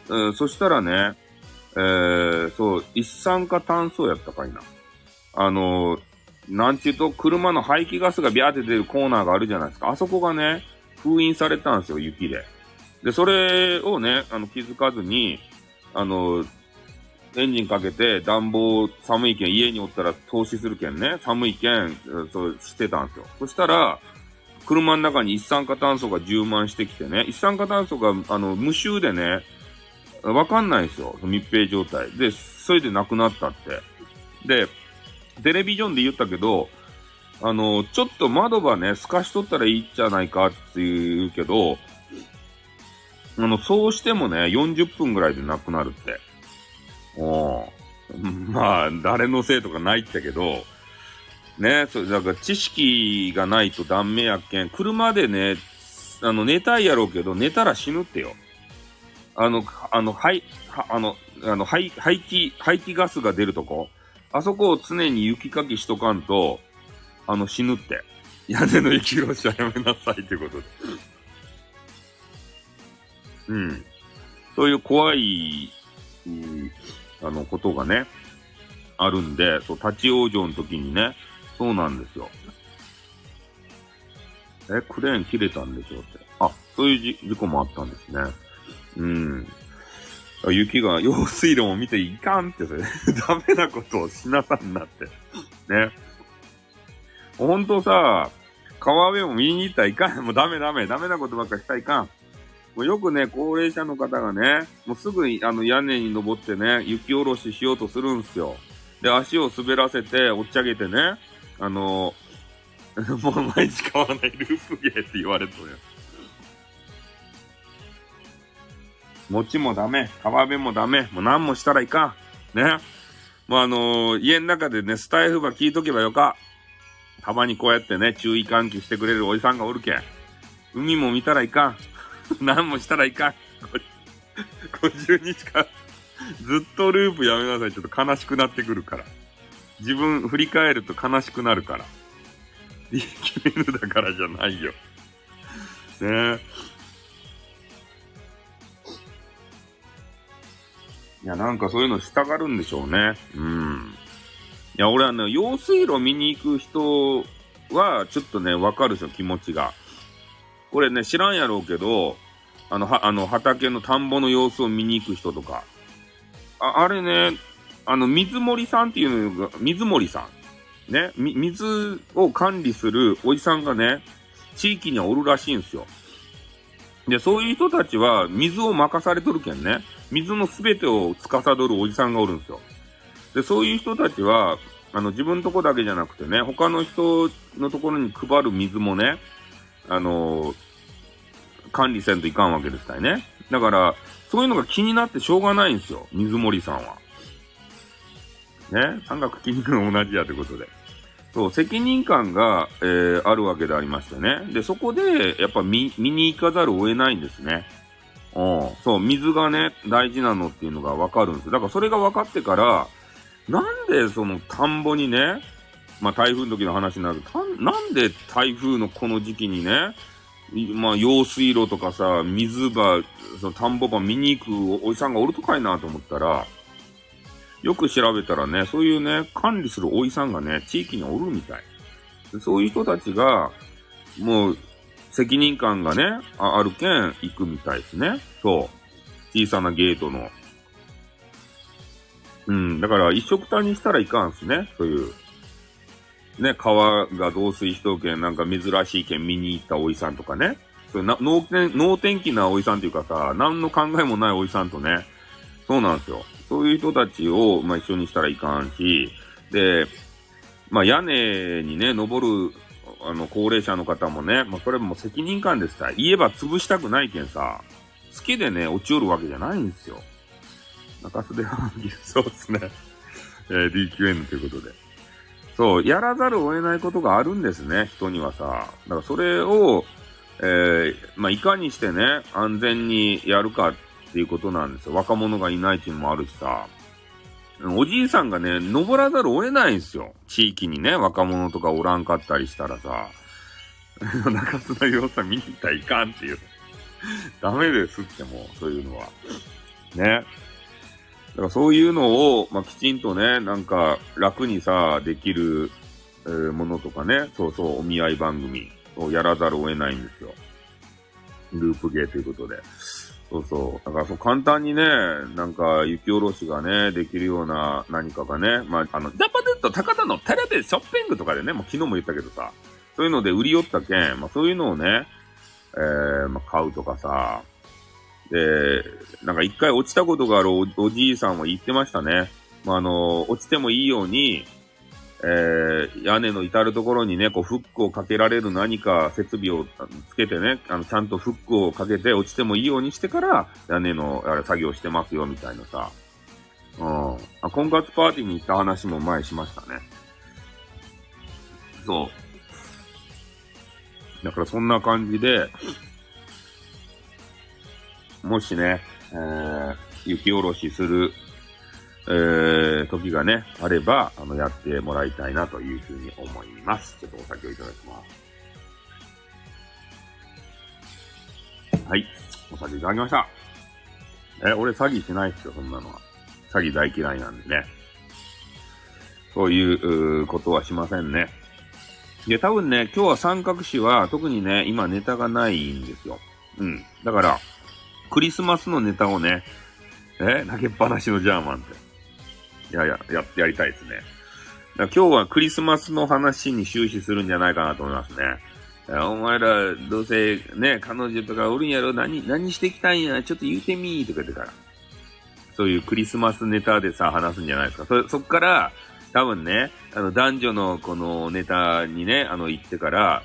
[SPEAKER 1] えー、そしたらね、えー、そう、一酸化炭素やったかいな。あのー、なんちゅうと、車の排気ガスがビャーって出るコーナーがあるじゃないですか。あそこがね、封印されたんですよ、雪で。で、それをね、あの、気づかずに、あの、エンジンかけて暖房寒いけん家におったら投資するけんね、寒いけん、そうしてたんですよ。そしたら、車の中に一酸化炭素が充満してきてね、一酸化炭素が、あの、無臭でね、わかんないんですよ。密閉状態。で、それで亡くなったって。で、テレビジョンで言ったけど、あの、ちょっと窓ばね、透かしとったらいいんじゃないかって言うけど、あの、そうしてもね、40分ぐらいで亡くなるって。お まあ、誰のせいとかないってけど、ね、それ、だから知識がないとダメやっけん。車でね、あの、寝たいやろうけど、寝たら死ぬってよ。あの、あの、はい、あの、あの、排、排気、排気ガスが出るとこ。あそこを常に雪かきしとかんと、あの、死ぬって。屋根の雪下ろしはやめなさいってことで。うん。そういう怖い、うん、あの、ことがね、あるんで、そう、立ち往生の時にね、そうなんですよ。え、クレーン切れたんでしょって。あ、そういう事故もあったんですね。うん。雪が、用水路を見ていかんって、それ、ダメなことをしなさんなって。ね。ほんとさ、川辺を見に行ったらいかん。もうダメダメ。ダメなことばっかしたらいかん。もうよくね、高齢者の方がね、もうすぐあの屋根に登ってね、雪下ろししようとするんすよ。で、足を滑らせて、おっちゃげてね、あの、もう毎日買わないループゲーって言われとるよ。餅もダメ、川辺もダメ、もう何もしたらいかん。ね。もうあのー、家の中でね、スタイフば聞いとけばよか。たまにこうやってね、注意喚起してくれるおじさんがおるけん。海も見たらいかん。何もしたらいかん。50日間、ずっとループやめなさい。ちょっと悲しくなってくるから。自分振り返ると悲しくなるから。イケメンだからじゃないよ。ねえいや、なんかそういうのしたがるんでしょうね。うん。いや、俺はね、用水路見に行く人は、ちょっとね、わかるでしょ、気持ちが。これね、知らんやろうけど、あの、は、あの、畑の田んぼの様子を見に行く人とか。あ、あれね、あの、水森さんっていうのが、水森さん。ね、み、水を管理するおじさんがね、地域にはおるらしいんですよ。で、そういう人たちは水を任されとるけんね、水のすべてを司るおじさんがおるんですよ。で、そういう人たちは、あの、自分のとこだけじゃなくてね、他の人のところに配る水もね、あの管理せんといかんわけですからね。だから、そういうのが気になってしょうがないんですよ。水森さんは。ね？三角筋肉が同じやということで。そう、責任感が、えー、あるわけでありましてね。で、そこで、やっぱ見、見に行かざるを得ないんですね。うん。そう、水がね、大事なのっていうのがわかるんですだからそれが分かってから、なんでその田んぼにね、まあ台風の時の話になると、なんで台風のこの時期にね、まあ、用水路とかさ、水場、その田んぼ場見に行くおじさんがおるとかいなと思ったら、よく調べたらね、そういうね、管理するおじさんがね、地域におるみたい。そういう人たちが、もう、責任感がね、ああるけん、行くみたいですね。そう。小さなゲートの。うん、だから一色単にしたらいかんすね。そういう。ね、川が増水しとけん、なんか珍しいけん見に行ったおじさんとかね。それな、能天、能天気なおじさんっていうかさ、何の考えもないおじさんとね、そうなんですよ。そういう人たちを、まあ、一緒にしたらいかんし、で、まあ、屋根にね、登る、あの、高齢者の方もね、まあ、それも責任感ですさ、言えば潰したくないけんさ、好きでね、落ちおるわけじゃないんですよ。中洲では、そうですね。えー、DQN ということで。そう、やらざるを得ないことがあるんですね、人にはさ。だからそれを、えー、まあ、いかにしてね、安全にやるかっていうことなんですよ。若者がいないっていうのもあるしさ。おじいさんがね、登らざるを得ないんですよ。地域にね、若者とかおらんかったりしたらさ。中洲の様子見に行ったらいかんっていう。ダメですってもう、そういうのは。ね。だからそういうのを、まあ、きちんとね、なんか楽にさ、できる、えー、ものとかね、そうそう、お見合い番組をやらざるを得ないんですよ。ループゲーということで。そうそう。だからそう簡単にね、なんか雪下ろしがね、できるような何かがね、まあ、あの、ジャパネット高田のテレビショッピングとかでね、もう昨日も言ったけどさ、そういうので売り寄ったけん、まあそういうのをね、えー、まあ買うとかさ、で、なんか一回落ちたことがあるおじいさんは言ってましたね。まあ、あの、落ちてもいいように、えー、屋根の至るところにね、こう、フックをかけられる何か設備をつけてね、あの、ちゃんとフックをかけて落ちてもいいようにしてから、屋根の、あれ、作業してますよ、みたいなさ。うん。あ、婚活パーティーに行った話も前しましたね。そう。だからそんな感じで、もしね、えー、雪下ろしする、えー、時がね、あれば、あの、やってもらいたいなというふうに思います。ちょっとお酒をいただきます。はい。お酒いただきました。え、俺詐欺しないっすよ、そんなのは。詐欺大嫌いなんでね。そういうことはしませんね。いや、多分ね、今日は三角詞は特にね、今ネタがないんですよ。うん。だから、クリスマスのネタをね、え投げっぱなしのジャーマンって。いやいや、やってやりたいですね。今日はクリスマスの話に終始するんじゃないかなと思いますね。お前ら、どうせね、彼女とかおるんやろ何、何してきたんやちょっと言うてみーとか言ってから。そういうクリスマスネタでさ、話すんじゃないですか。そ、そっから、多分ね、あの、男女のこのネタにね、あの、行ってから、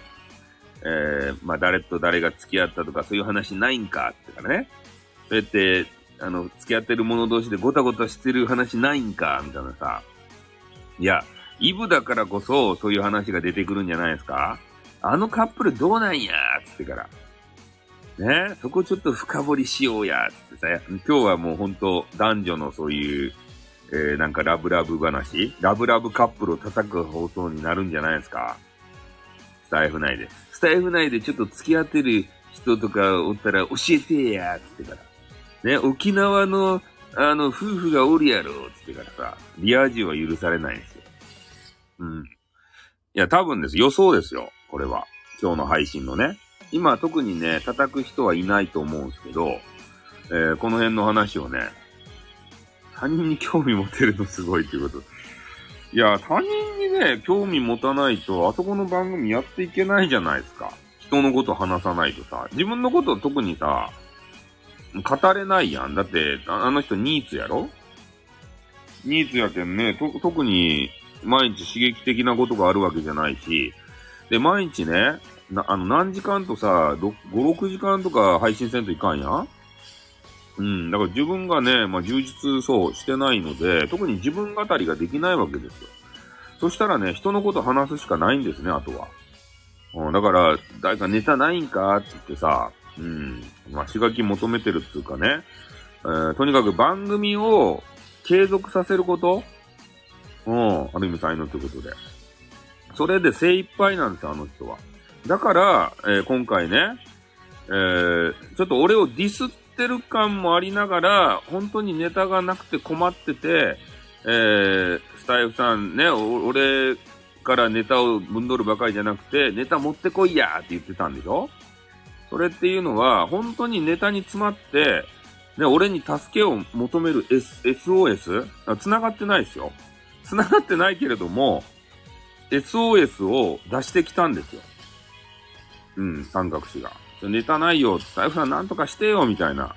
[SPEAKER 1] えー、まあ、誰と誰が付き合ったとかそういう話ないんかってからね。そうやって、あの、付き合ってる者同士でごたごたしてる話ないんかみたいなさ。いや、イブだからこそそういう話が出てくるんじゃないですかあのカップルどうなんやつってから。ねそこちょっと深掘りしようやつってさ、今日はもう本当男女のそういう、えー、なんかラブラブ話ラブラブカップルを叩く放送になるんじゃないですかスタイフ内です。スタイフ内でちょっと付き合ってる人とかおったら教えてや、つってから。ね、沖縄の、あの、夫婦がおるやろ、つってからさ、リア充は許されないんですよ。うん。いや、多分です。予想ですよ。これは。今日の配信のね。今特にね、叩く人はいないと思うんですけど、えー、この辺の話をね、他人に興味持てるのすごいっていうこと。いや、他人にね、興味持たないと、あそこの番組やっていけないじゃないですか。人のこと話さないとさ、自分のこと特にさ、語れないやん。だって、あの人ニーツやろ？ニーツやけんね、と、特に毎日刺激的なことがあるわけじゃないし、で、毎日ね、な、あの、何時間とさ、5、6時間とか配信せんといかんやんうん。だから自分がね、まあ、充実そうしてないので、特に自分語りができないわけですよ。そしたらね、人のこと話すしかないんですね、あとは。うん、だから、誰かネタないんかって言ってさ、うん。まあ、しがき求めてるっていうかね、えー、とにかく番組を継続させることうん、ある意味才能ということで。それで精一杯なんですよ、あの人は。だから、えー、今回ね、えー、ちょっと俺をディスっってる感もありながら、本当にネタがなくて困ってて、えー、スタイフさんね、俺からネタをぶんどるばかりじゃなくて、ネタ持ってこいやって言ってたんでしょ？それっていうのは、本当にネタに詰まって、ね、俺に助けを求める、S、SOS? 繋がってないですよ。繋がってないけれども、SOS を出してきたんですよ。うん、三角詞が。ネタないよ、財布さんなんとかしてよ、みたいな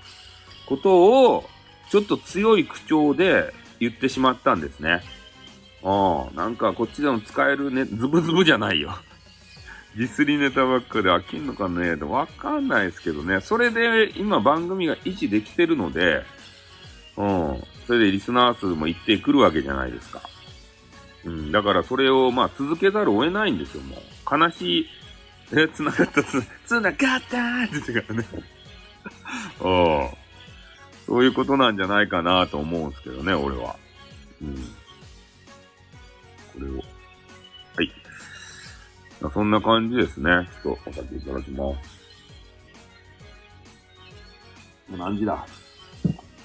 [SPEAKER 1] ことを、ちょっと強い口調で言ってしまったんですね。ああ、なんかこっちでも使えるね、ズブズブじゃないよ。ディスリネタばっかで飽きんのかねわかんないですけどね。それで今番組が維持できてるので、うん。それでリスナー数も一定来るわけじゃないですか。うん。だからそれをまあ続けざるを得ないんですよ、もう。悲しいえ、繋がった、繋がったーって言ってからね。ああ。そういうことなんじゃないかなと思うんですけどね、俺は。うん。これを。はい。そんな感じですね。ちょっとお酒いただきます。もう何時だ？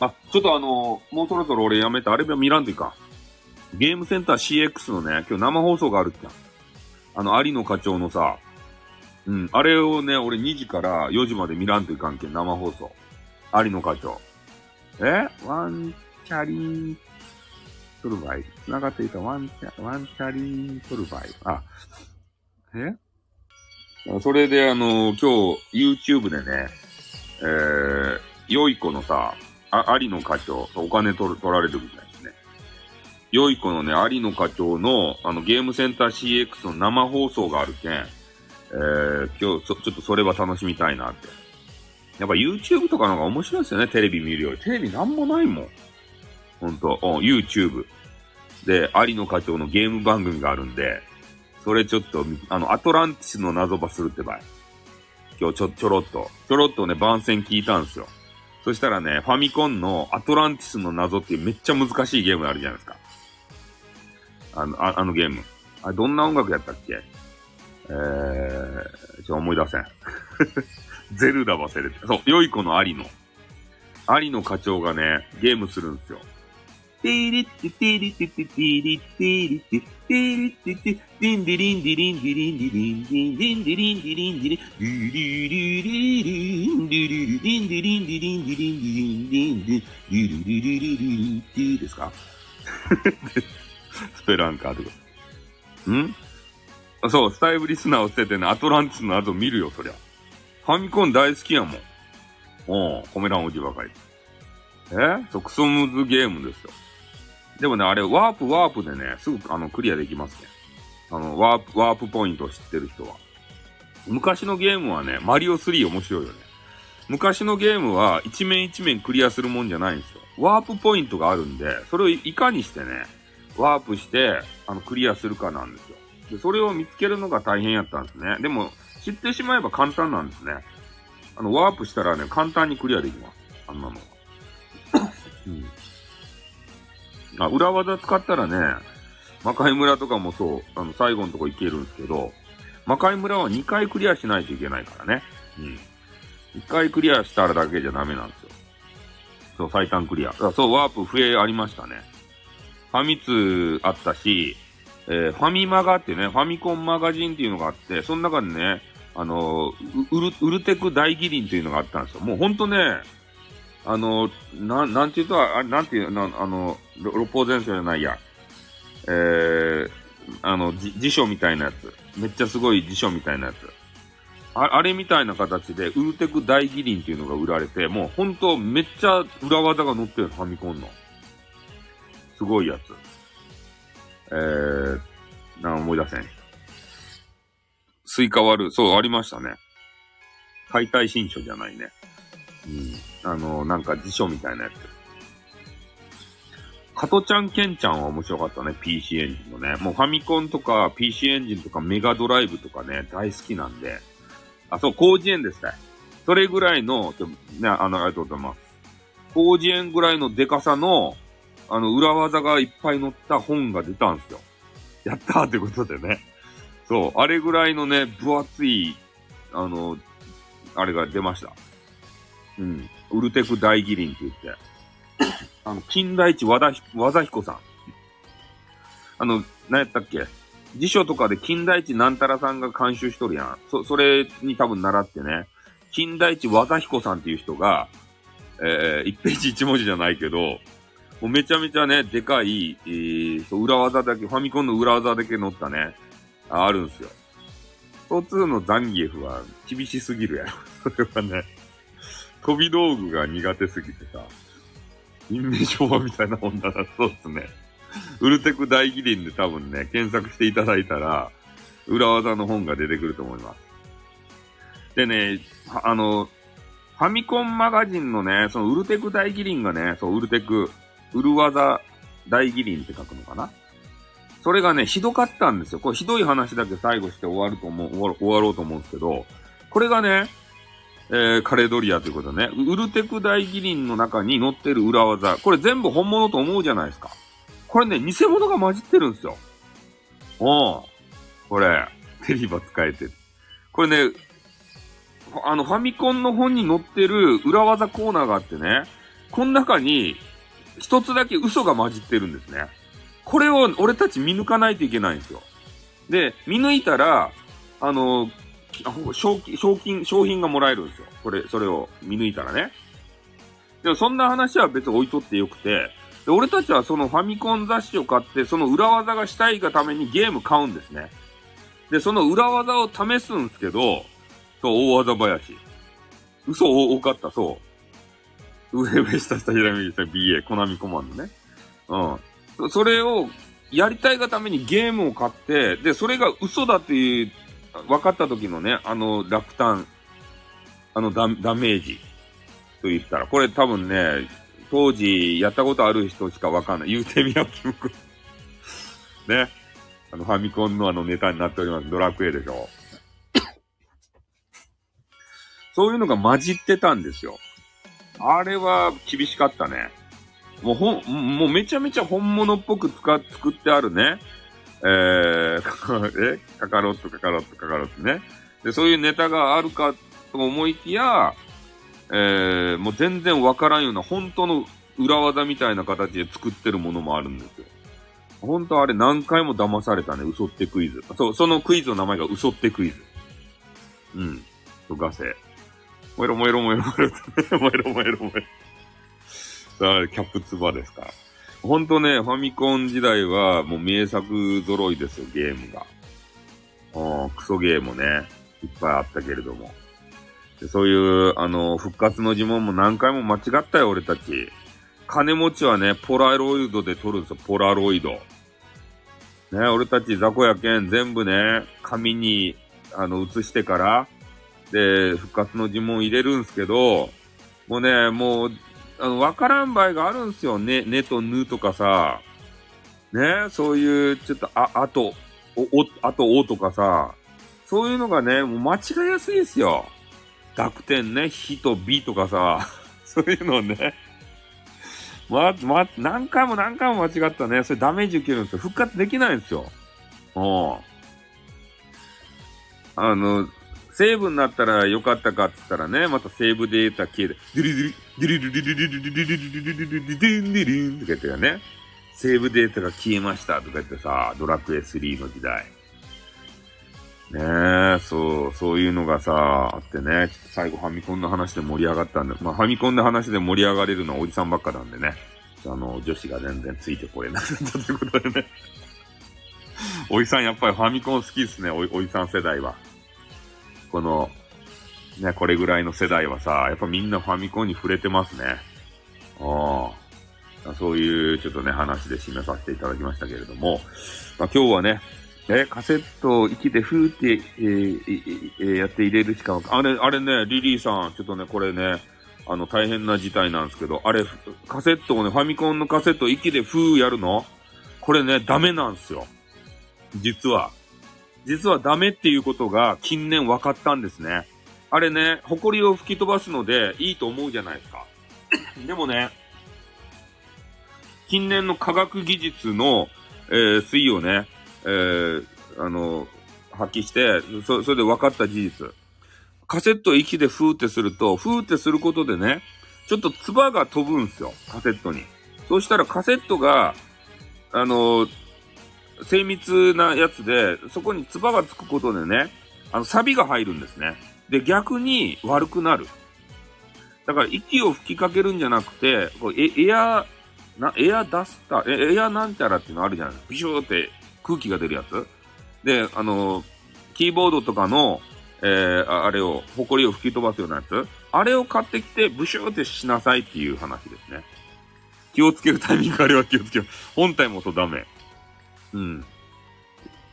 [SPEAKER 1] あ、ちょっとあのー、もうそろそろ俺やめて、あれ見らんといかん。ゲームセンター CX のね、今日生放送があるってあの、有野課長のさ、うん。あれをね、俺2時から4時まで見らんといかんけん、生放送。有野課長。え？ワンチャリントルバイ。繋がっていたワンチャ、ワンチャリントルバイ。あ、え？それであの、今日 YouTube でね、えー、良い子のさ、あ、有野課長、お金取る取られるみたいですね。良い子のね、有野課長の、あの、ゲームセンター CX の生放送があるけん、えー、今日ちょっとそれは楽しみたいなって。やっぱ YouTube とかの方が面白いですよね、テレビ見るより。テレビなんもないもん。ほんと、YouTube。で、有野課長のゲーム番組があるんで、それちょっと、あの、アトランティスの謎場するってばい。今日ちょ、ちょろっと、ちょろっとね、番宣聞いたんですよ。そしたらね、ファミコンのアトランティスの謎っていうめっちゃ難しいゲームあるじゃないですか。あの、ああのゲーム。あ、どんな音楽やったっけ？えー、ちょ、思い出せん。ゼルダ忘れて。そう、良い子のアリの。アリの課長がね、ゲームするんですよ。ティリッティティリッティティティリッティリッティティリッティティディンディリンディリンディリンディリンディンディリンディリンディリンディリンディリリリリンディリリリンディリンディリンディリンディリンディンディリリリリリリンディですかスペランカーとか。んそう、スタイブリスナーを捨ててね、アトランティスの後見るよ、そりゃ。ファミコン大好きやもん。おう、コメランおじばかり。え？そう、クソムズゲームですよ。でもね、あれ、ワープワープでね、すぐ、あの、クリアできますね。あの、ワープ、ワープポイントを知ってる人は。昔のゲームはね、マリオ3面白いよね。昔のゲームは一面一面クリアするもんじゃないんですよ。ワープポイントがあるんで、それをいかにしてね、ワープして、あの、クリアするかなんですよ。で、それを見つけるのが大変やったんですね。でも、知ってしまえば簡単なんですね。あの、ワープしたらね、簡単にクリアできます。あんなのは。うん。あ、裏技使ったらね、魔界村とかもそう、あの、最後のとこ行けるんですけど、魔界村は2回クリアしないといけないからね。うん。1回クリアしたらだけじゃダメなんですよ。そう、最短クリア。そう、ワープ増えありましたね。ファミ通あったし、えー、ファミマガってね、ファミコンマガジンっていうのがあって、その中でね、あの、ウル、ウルテク大義林というのがあったんですよ。もうほんとね、あの、なん、なんていうと、あなんていう、なあの、六法全書じゃないや。えー、あの、辞書みたいなやつ。めっちゃすごい辞書みたいなやつ。ああれみたいな形で、ウルテク大技林っていうのが売られて、もうほんとめっちゃ裏技が載ってるファミコンの。すごいやつ。えー、な思い出せん。スイカ割る。そう、ありましたね。解体新書じゃないね。うん。あの、なんか辞書みたいなやつ。加トちゃんケンちゃんは面白かったね。PC エンジンのね。もうファミコンとか PC エンジンとかメガドライブとかね、大好きなんで。あ、そう、広辞苑ですね。それぐらいの、ね、あの、ありがとうございます。広辞苑ぐらいのデカさの、あの、裏技がいっぱい載った本が出たんですよ。やったーってことでね。そう、あれぐらいのね、分厚い、あの、あれが出ました。うん。ウルテク大義林って言って。あの、金田一和田、和田彦さん。あの、何やったっけ？辞書とかで金田一なんたらさんが監修しとるやん。そ、それに多分習ってね、金田一和田彦さんっていう人が、えー、1ページ1文字じゃないけど、もうめちゃめちゃね、でかい、えー、裏技だけ、ファミコンの裏技だけ載ったね、あるんすよ。スト2のザンギエフは厳しすぎるやろ。それはね、飛び道具が苦手すぎてさ、陰名昭和みたいな女だそうっすね。ウルテク大義林で多分ね、検索していただいたら、裏技の本が出てくると思います。でね、あの、ファミコンマガジンのね、そのウルテク大義林がね、そう、ウルテク、ウル技大義林って書くのかな？それがね、ひどかったんですよ。これひどい話だけ最後して終わると思う、終わろうと思うんですけど、これがね、えー、カレドリアということね、ウルテク大義林の中に載ってる裏技、これ全部本物と思うじゃないですか。これね、偽物が混じってるんですよ。おん。これ、テリバ使えてる。これね、あの、ファミコンの本に載ってる裏技コーナーがあってね、この中に一つだけ嘘が混じってるんですね。これを俺たち見抜かないといけないんですよ。で、見抜いたら、あの、賞金、賞金、商品がもらえるんですよ。これ、それを見抜いたらね。でもそんな話は別に置いとってよくて、で俺たちはそのファミコン雑誌を買って、その裏技がしたいがためにゲーム買うんですね。で、その裏技を試すんですけど、そう、大技林。嘘多かった、そう。上上下下左右下 BA、コナミコマンドね。うん。それをやりたいがためにゲームを買って、で、それが嘘だっていう分かった時のね、あの落胆、あのダダメージと言ったら、これ多分ね、当時やったことある人しか分かんない。言うてみよう、キム君。ね。あの、ファミコンのあのネタになっております。ドラクエでしょ。そういうのが混じってたんですよ。あれは厳しかったね。もうほん、もうめちゃめちゃ本物っぽく使、作ってあるね。えー、え？カカロット、カカロット、カカロットね。で、そういうネタがあるかと思いきや、えー、もう全然わからんような本当の裏技みたいな形で作ってるものもあるんですよ。本当あれ何回も騙されたね、嘘ってクイズ。そう、そのクイズの名前が嘘ってクイズ。うん。と、ガセ。もえろもえろもえろもえろ、もえろもえろもえろ。キャップツバですか。ほんとね、ファミコン時代はもう名作揃いですよ、ゲームが。うん、クソゲーもね、いっぱいあったけれども。でそういう、あの、復活の呪文も何回も間違ったよ、俺たち。金持ちはね、ポラロイドで撮るんですよ、ポラロイド。ね、俺たち雑魚やけん全部ね、紙に、あの、写してから、で、復活の呪文入れるんすけど、もうね、もう、あの、わからん場合があるんすよ。ね、ねとぬとかさ。ね、そういう、ちょっと、あ、あと、お、お、あとおとかさ。そういうのがね、もう間違いやすいですよ。濁点ね、ひとびとかさ。そういうのね。ま、ま、何回も何回も間違ったね。それダメージ受けるんですよ。復活できないんですよ。うん。あの、セーブになったらよかったかって言ったらね、またセーブデータ消えて、ドゥリドゥリ、ドゥリドゥリドゥリドゥリドゥリドゥリドゥリドゥリドゥリドゥリドゥリドゥリとか言ってね、セーブデータが消えましたとか言ってさ、ドラクエ3の時代。ねえ、そう、そういうのがさ、あってね、ちょっと最後ファミコンの話で盛り上がったんで、まあファミコンの話で盛り上がれるのはおじさんばっかなんでね、あの、女子が全然ついてこれなかったということでね。おじさんやっぱりファミコン好きですね、おおじさん世代は。この、ね、これぐらいの世代はさ、やっぱみんなファミコンに触れてますね。ああ。そういうちょっとね、話で締めさせていただきましたけれども、まあ、今日はね、え、カセットを息でふーって、えーえー、やって入れるしか、あれ、あれね、リリーさん、ちょっとね、これね、あの、大変な事態なんですけど、あれ、カセットをね、ファミコンのカセット息でふーやるの？これね、ダメなんですよ。実は。実はダメっていうことが近年分かったんですね。あれね、埃を吹き飛ばすのでいいと思うじゃないですか。でもね、近年の科学技術の、えー、推移をね、えー、あの、発揮して、そ、それで分かった事実。カセットを息でフーってすると、フーってすることでね、ちょっと唾が飛ぶんですよ、カセットに。そうしたらカセットが、あの、精密なやつで、そこに唾がつくことでね、あの、サビが入るんですね。で、逆に悪くなる。だから息を吹きかけるんじゃなくて、こうエエア、な、エアダスター、エアなんちゃらっていうのあるじゃないですか。ビシューって空気が出るやつ。で、あの、キーボードとかの、えー、あれを、埃を吹き飛ばすようなやつ。あれを買ってきて、ブシューってしなさいっていう話ですね。気をつけるタイミングあれは気をつける。本体もそうダメ。うん。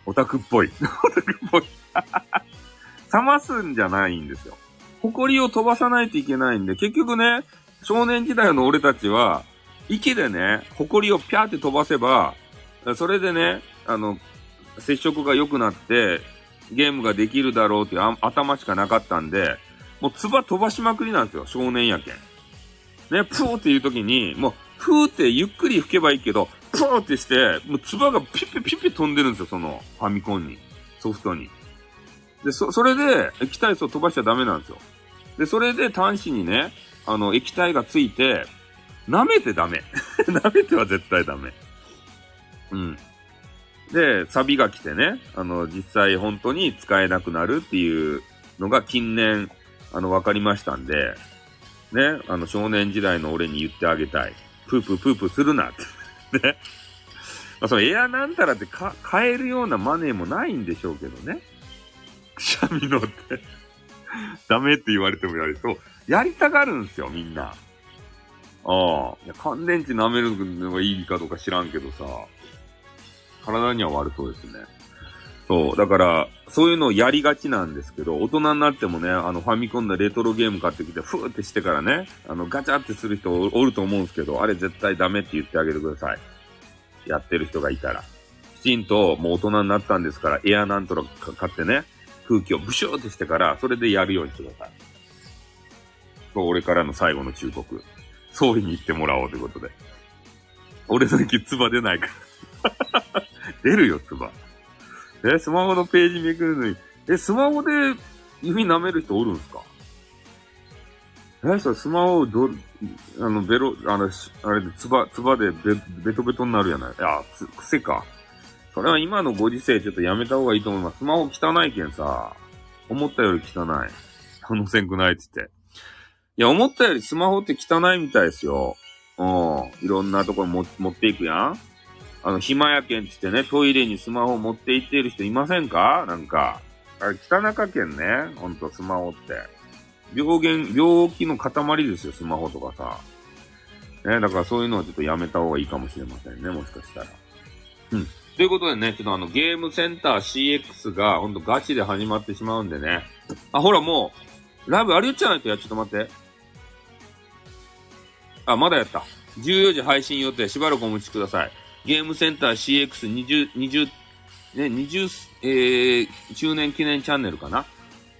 [SPEAKER 1] オタクっぽい。オタクっぽい。冷ますんじゃないんですよ。埃を飛ばさないといけないんで、結局ね、少年時代の俺たちは、息でね、埃をピャーって飛ばせば、それでね、あの、接触が良くなって、ゲームができるだろうっていう頭しかなかったんで、もう唾飛ばしまくりなんですよ、少年やけん。ね、プーっていう時に、もう、ふーってゆっくり吹けばいいけど、プーってして、もう唾がピッピピッピ飛んでるんですよ、そのファミコンに。ソフトに。で、そ、それで液体素飛ばしちゃダメなんですよ。で、それで端子にね、あの、液体がついて、舐めてダメ。舐めては絶対ダメ。うん。で、サビが来てね、あの、実際本当に使えなくなるっていうのが近年、あの、分かりましたんで、ね、あの、少年時代の俺に言ってあげたい。プープープープーするなって。ね。まあ、そのエアなんたらってか買えるようなマネーもないんでしょうけどね。くしゃみのってダメって言われてもやりそう。やりたがるんですよ、みんな。ああ。乾電池舐めるのがいいかどうか知らんけどさ。体には悪そうですね。そう。だから、そういうのをやりがちなんですけど、大人になってもね、あの、ファミコンでレトロゲーム買ってきて、ふーってしてからね、あの、ガチャってする人おると思うんですけど、あれ絶対ダメって言ってあげてください。やってる人がいたら。きちんと、もう大人になったんですから、エアなんとか買ってね、空気をブシューってしてから、それでやるようにしてください。そう、俺からの最後の忠告。総理に言ってもらおうということで。俺の息、唾出ないから。出るよ、唾。え、スマホのページめくるのに、え、スマホで指舐める人おるんすか？え、それスマホをど、あの、ベロ、あの、あれで、つば、つばでベベトベトになるやない。いや、つ、癖か。それは今のご時世ちょっとやめた方がいいと思います。スマホ汚いけんさ、思ったより汚い。楽せんくないって言って。いや、思ったよりスマホって汚いみたいですよ。うん。いろんなところ持っていくやん。あの、暇やけんつってね、トイレにスマホ持って行っている人いませんか？なんか。あれ、汚かけんね。ほんと、スマホって。病原、病気の塊ですよ、スマホとかさ。ね、だからそういうのはちょっとやめた方がいいかもしれませんね、もしかしたら。うん。ということでね、ちょっとあの、ゲームセンター CX がほんとガチで始まってしまうんでね。あ、ほらもう、ライブありよっちゃないとや、ちょっと待って。あ、まだやった。14時配信予定、しばらくお待ちください。ゲームセンター CX20、20、ね、20、えー、周年記念チャンネルかな？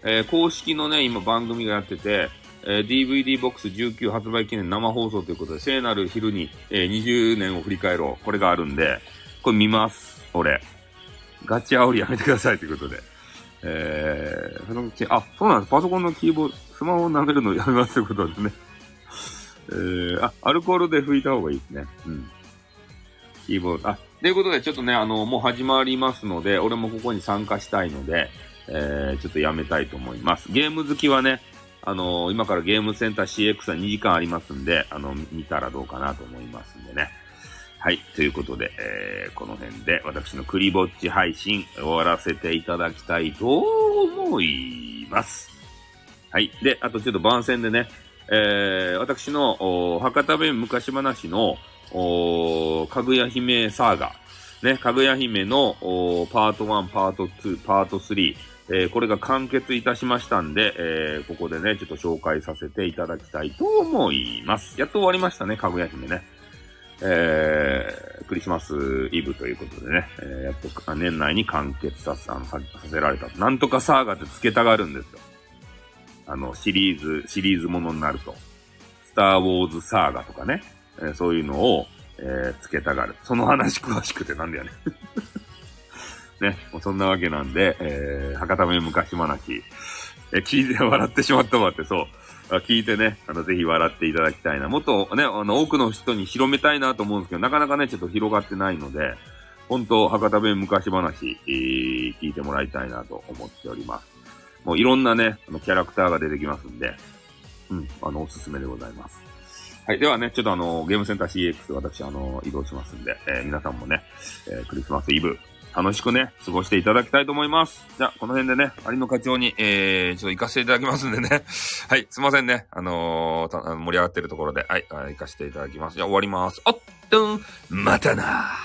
[SPEAKER 1] えー、公式のね、今番組がやってて、えー、DVD ボックス19発売記念生放送ということで、聖なる昼に、えー、20年を振り返ろう。これがあるんで、これ見ます。俺。ガチ煽りやめてくださいということで。えー、そのうち、あ、そうなんです。パソコンのキーボード、スマホを舐めるのやめますということですね。えー、あ、アルコールで拭いた方がいいですね。うん。キーボード。あ、ということで、ちょっとね、あの、もう始まりますので、俺もここに参加したいので、えー、ちょっとやめたいと思います。ゲーム好きはね、あのー、今からゲームセンター CX は2時間ありますんで、あの、見たらどうかなと思いますんでね。はい。ということで、えー、この辺で私のクリぼっち配信終わらせていただきたいと思います。はい。で、あとちょっと番宣でね、えー、私の博多弁昔話のおかぐや姫サーガ、ね、かぐや姫のおパート1、パート2、パート3、えー、これが完結いたしましたんで、えー、ここでね、ちょっと紹介させていただきたいと思います。やっと終わりましたね、かぐや姫ね。えー、クリスマスイブということでね、えー、やっと年内に完結さあのさせられた。なんとかサーガって付けたがるんですよ。あの、シリーズ、シリーズものになると。スターウォーズサーガとかね、えー、そういうのを、えー、付けたがる。その話詳しくてなんだよね。ね、もうそんなわけなんで、えー、博多弁昔話、えー、聞いて笑ってしまったわって、そう。聞いてね、あの、ぜひ笑っていただきたいな。もっとね、あの、多くの人に広めたいなと思うんですけど、なかなかね、ちょっと広がってないので、本当博多弁昔話、えー、聞いてもらいたいなと思っております。もういろんなね、あの、キャラクターが出てきますんで、うん、あの、おすすめでございます。はい。ではね、ちょっとあの、ゲームセンター CX 私、あの、移動しますんで、えー、皆さんもね、えー、クリスマスイブ、楽しくね、過ごしていただきたいと思います。じゃあ、この辺でね、有野課長に、えー、ちょっと行かせていただきますんでね。はい、すいませんね。あのー、盛り上がってるところで、はい、行かせていただきます。じゃあ終わります。おっとん、またな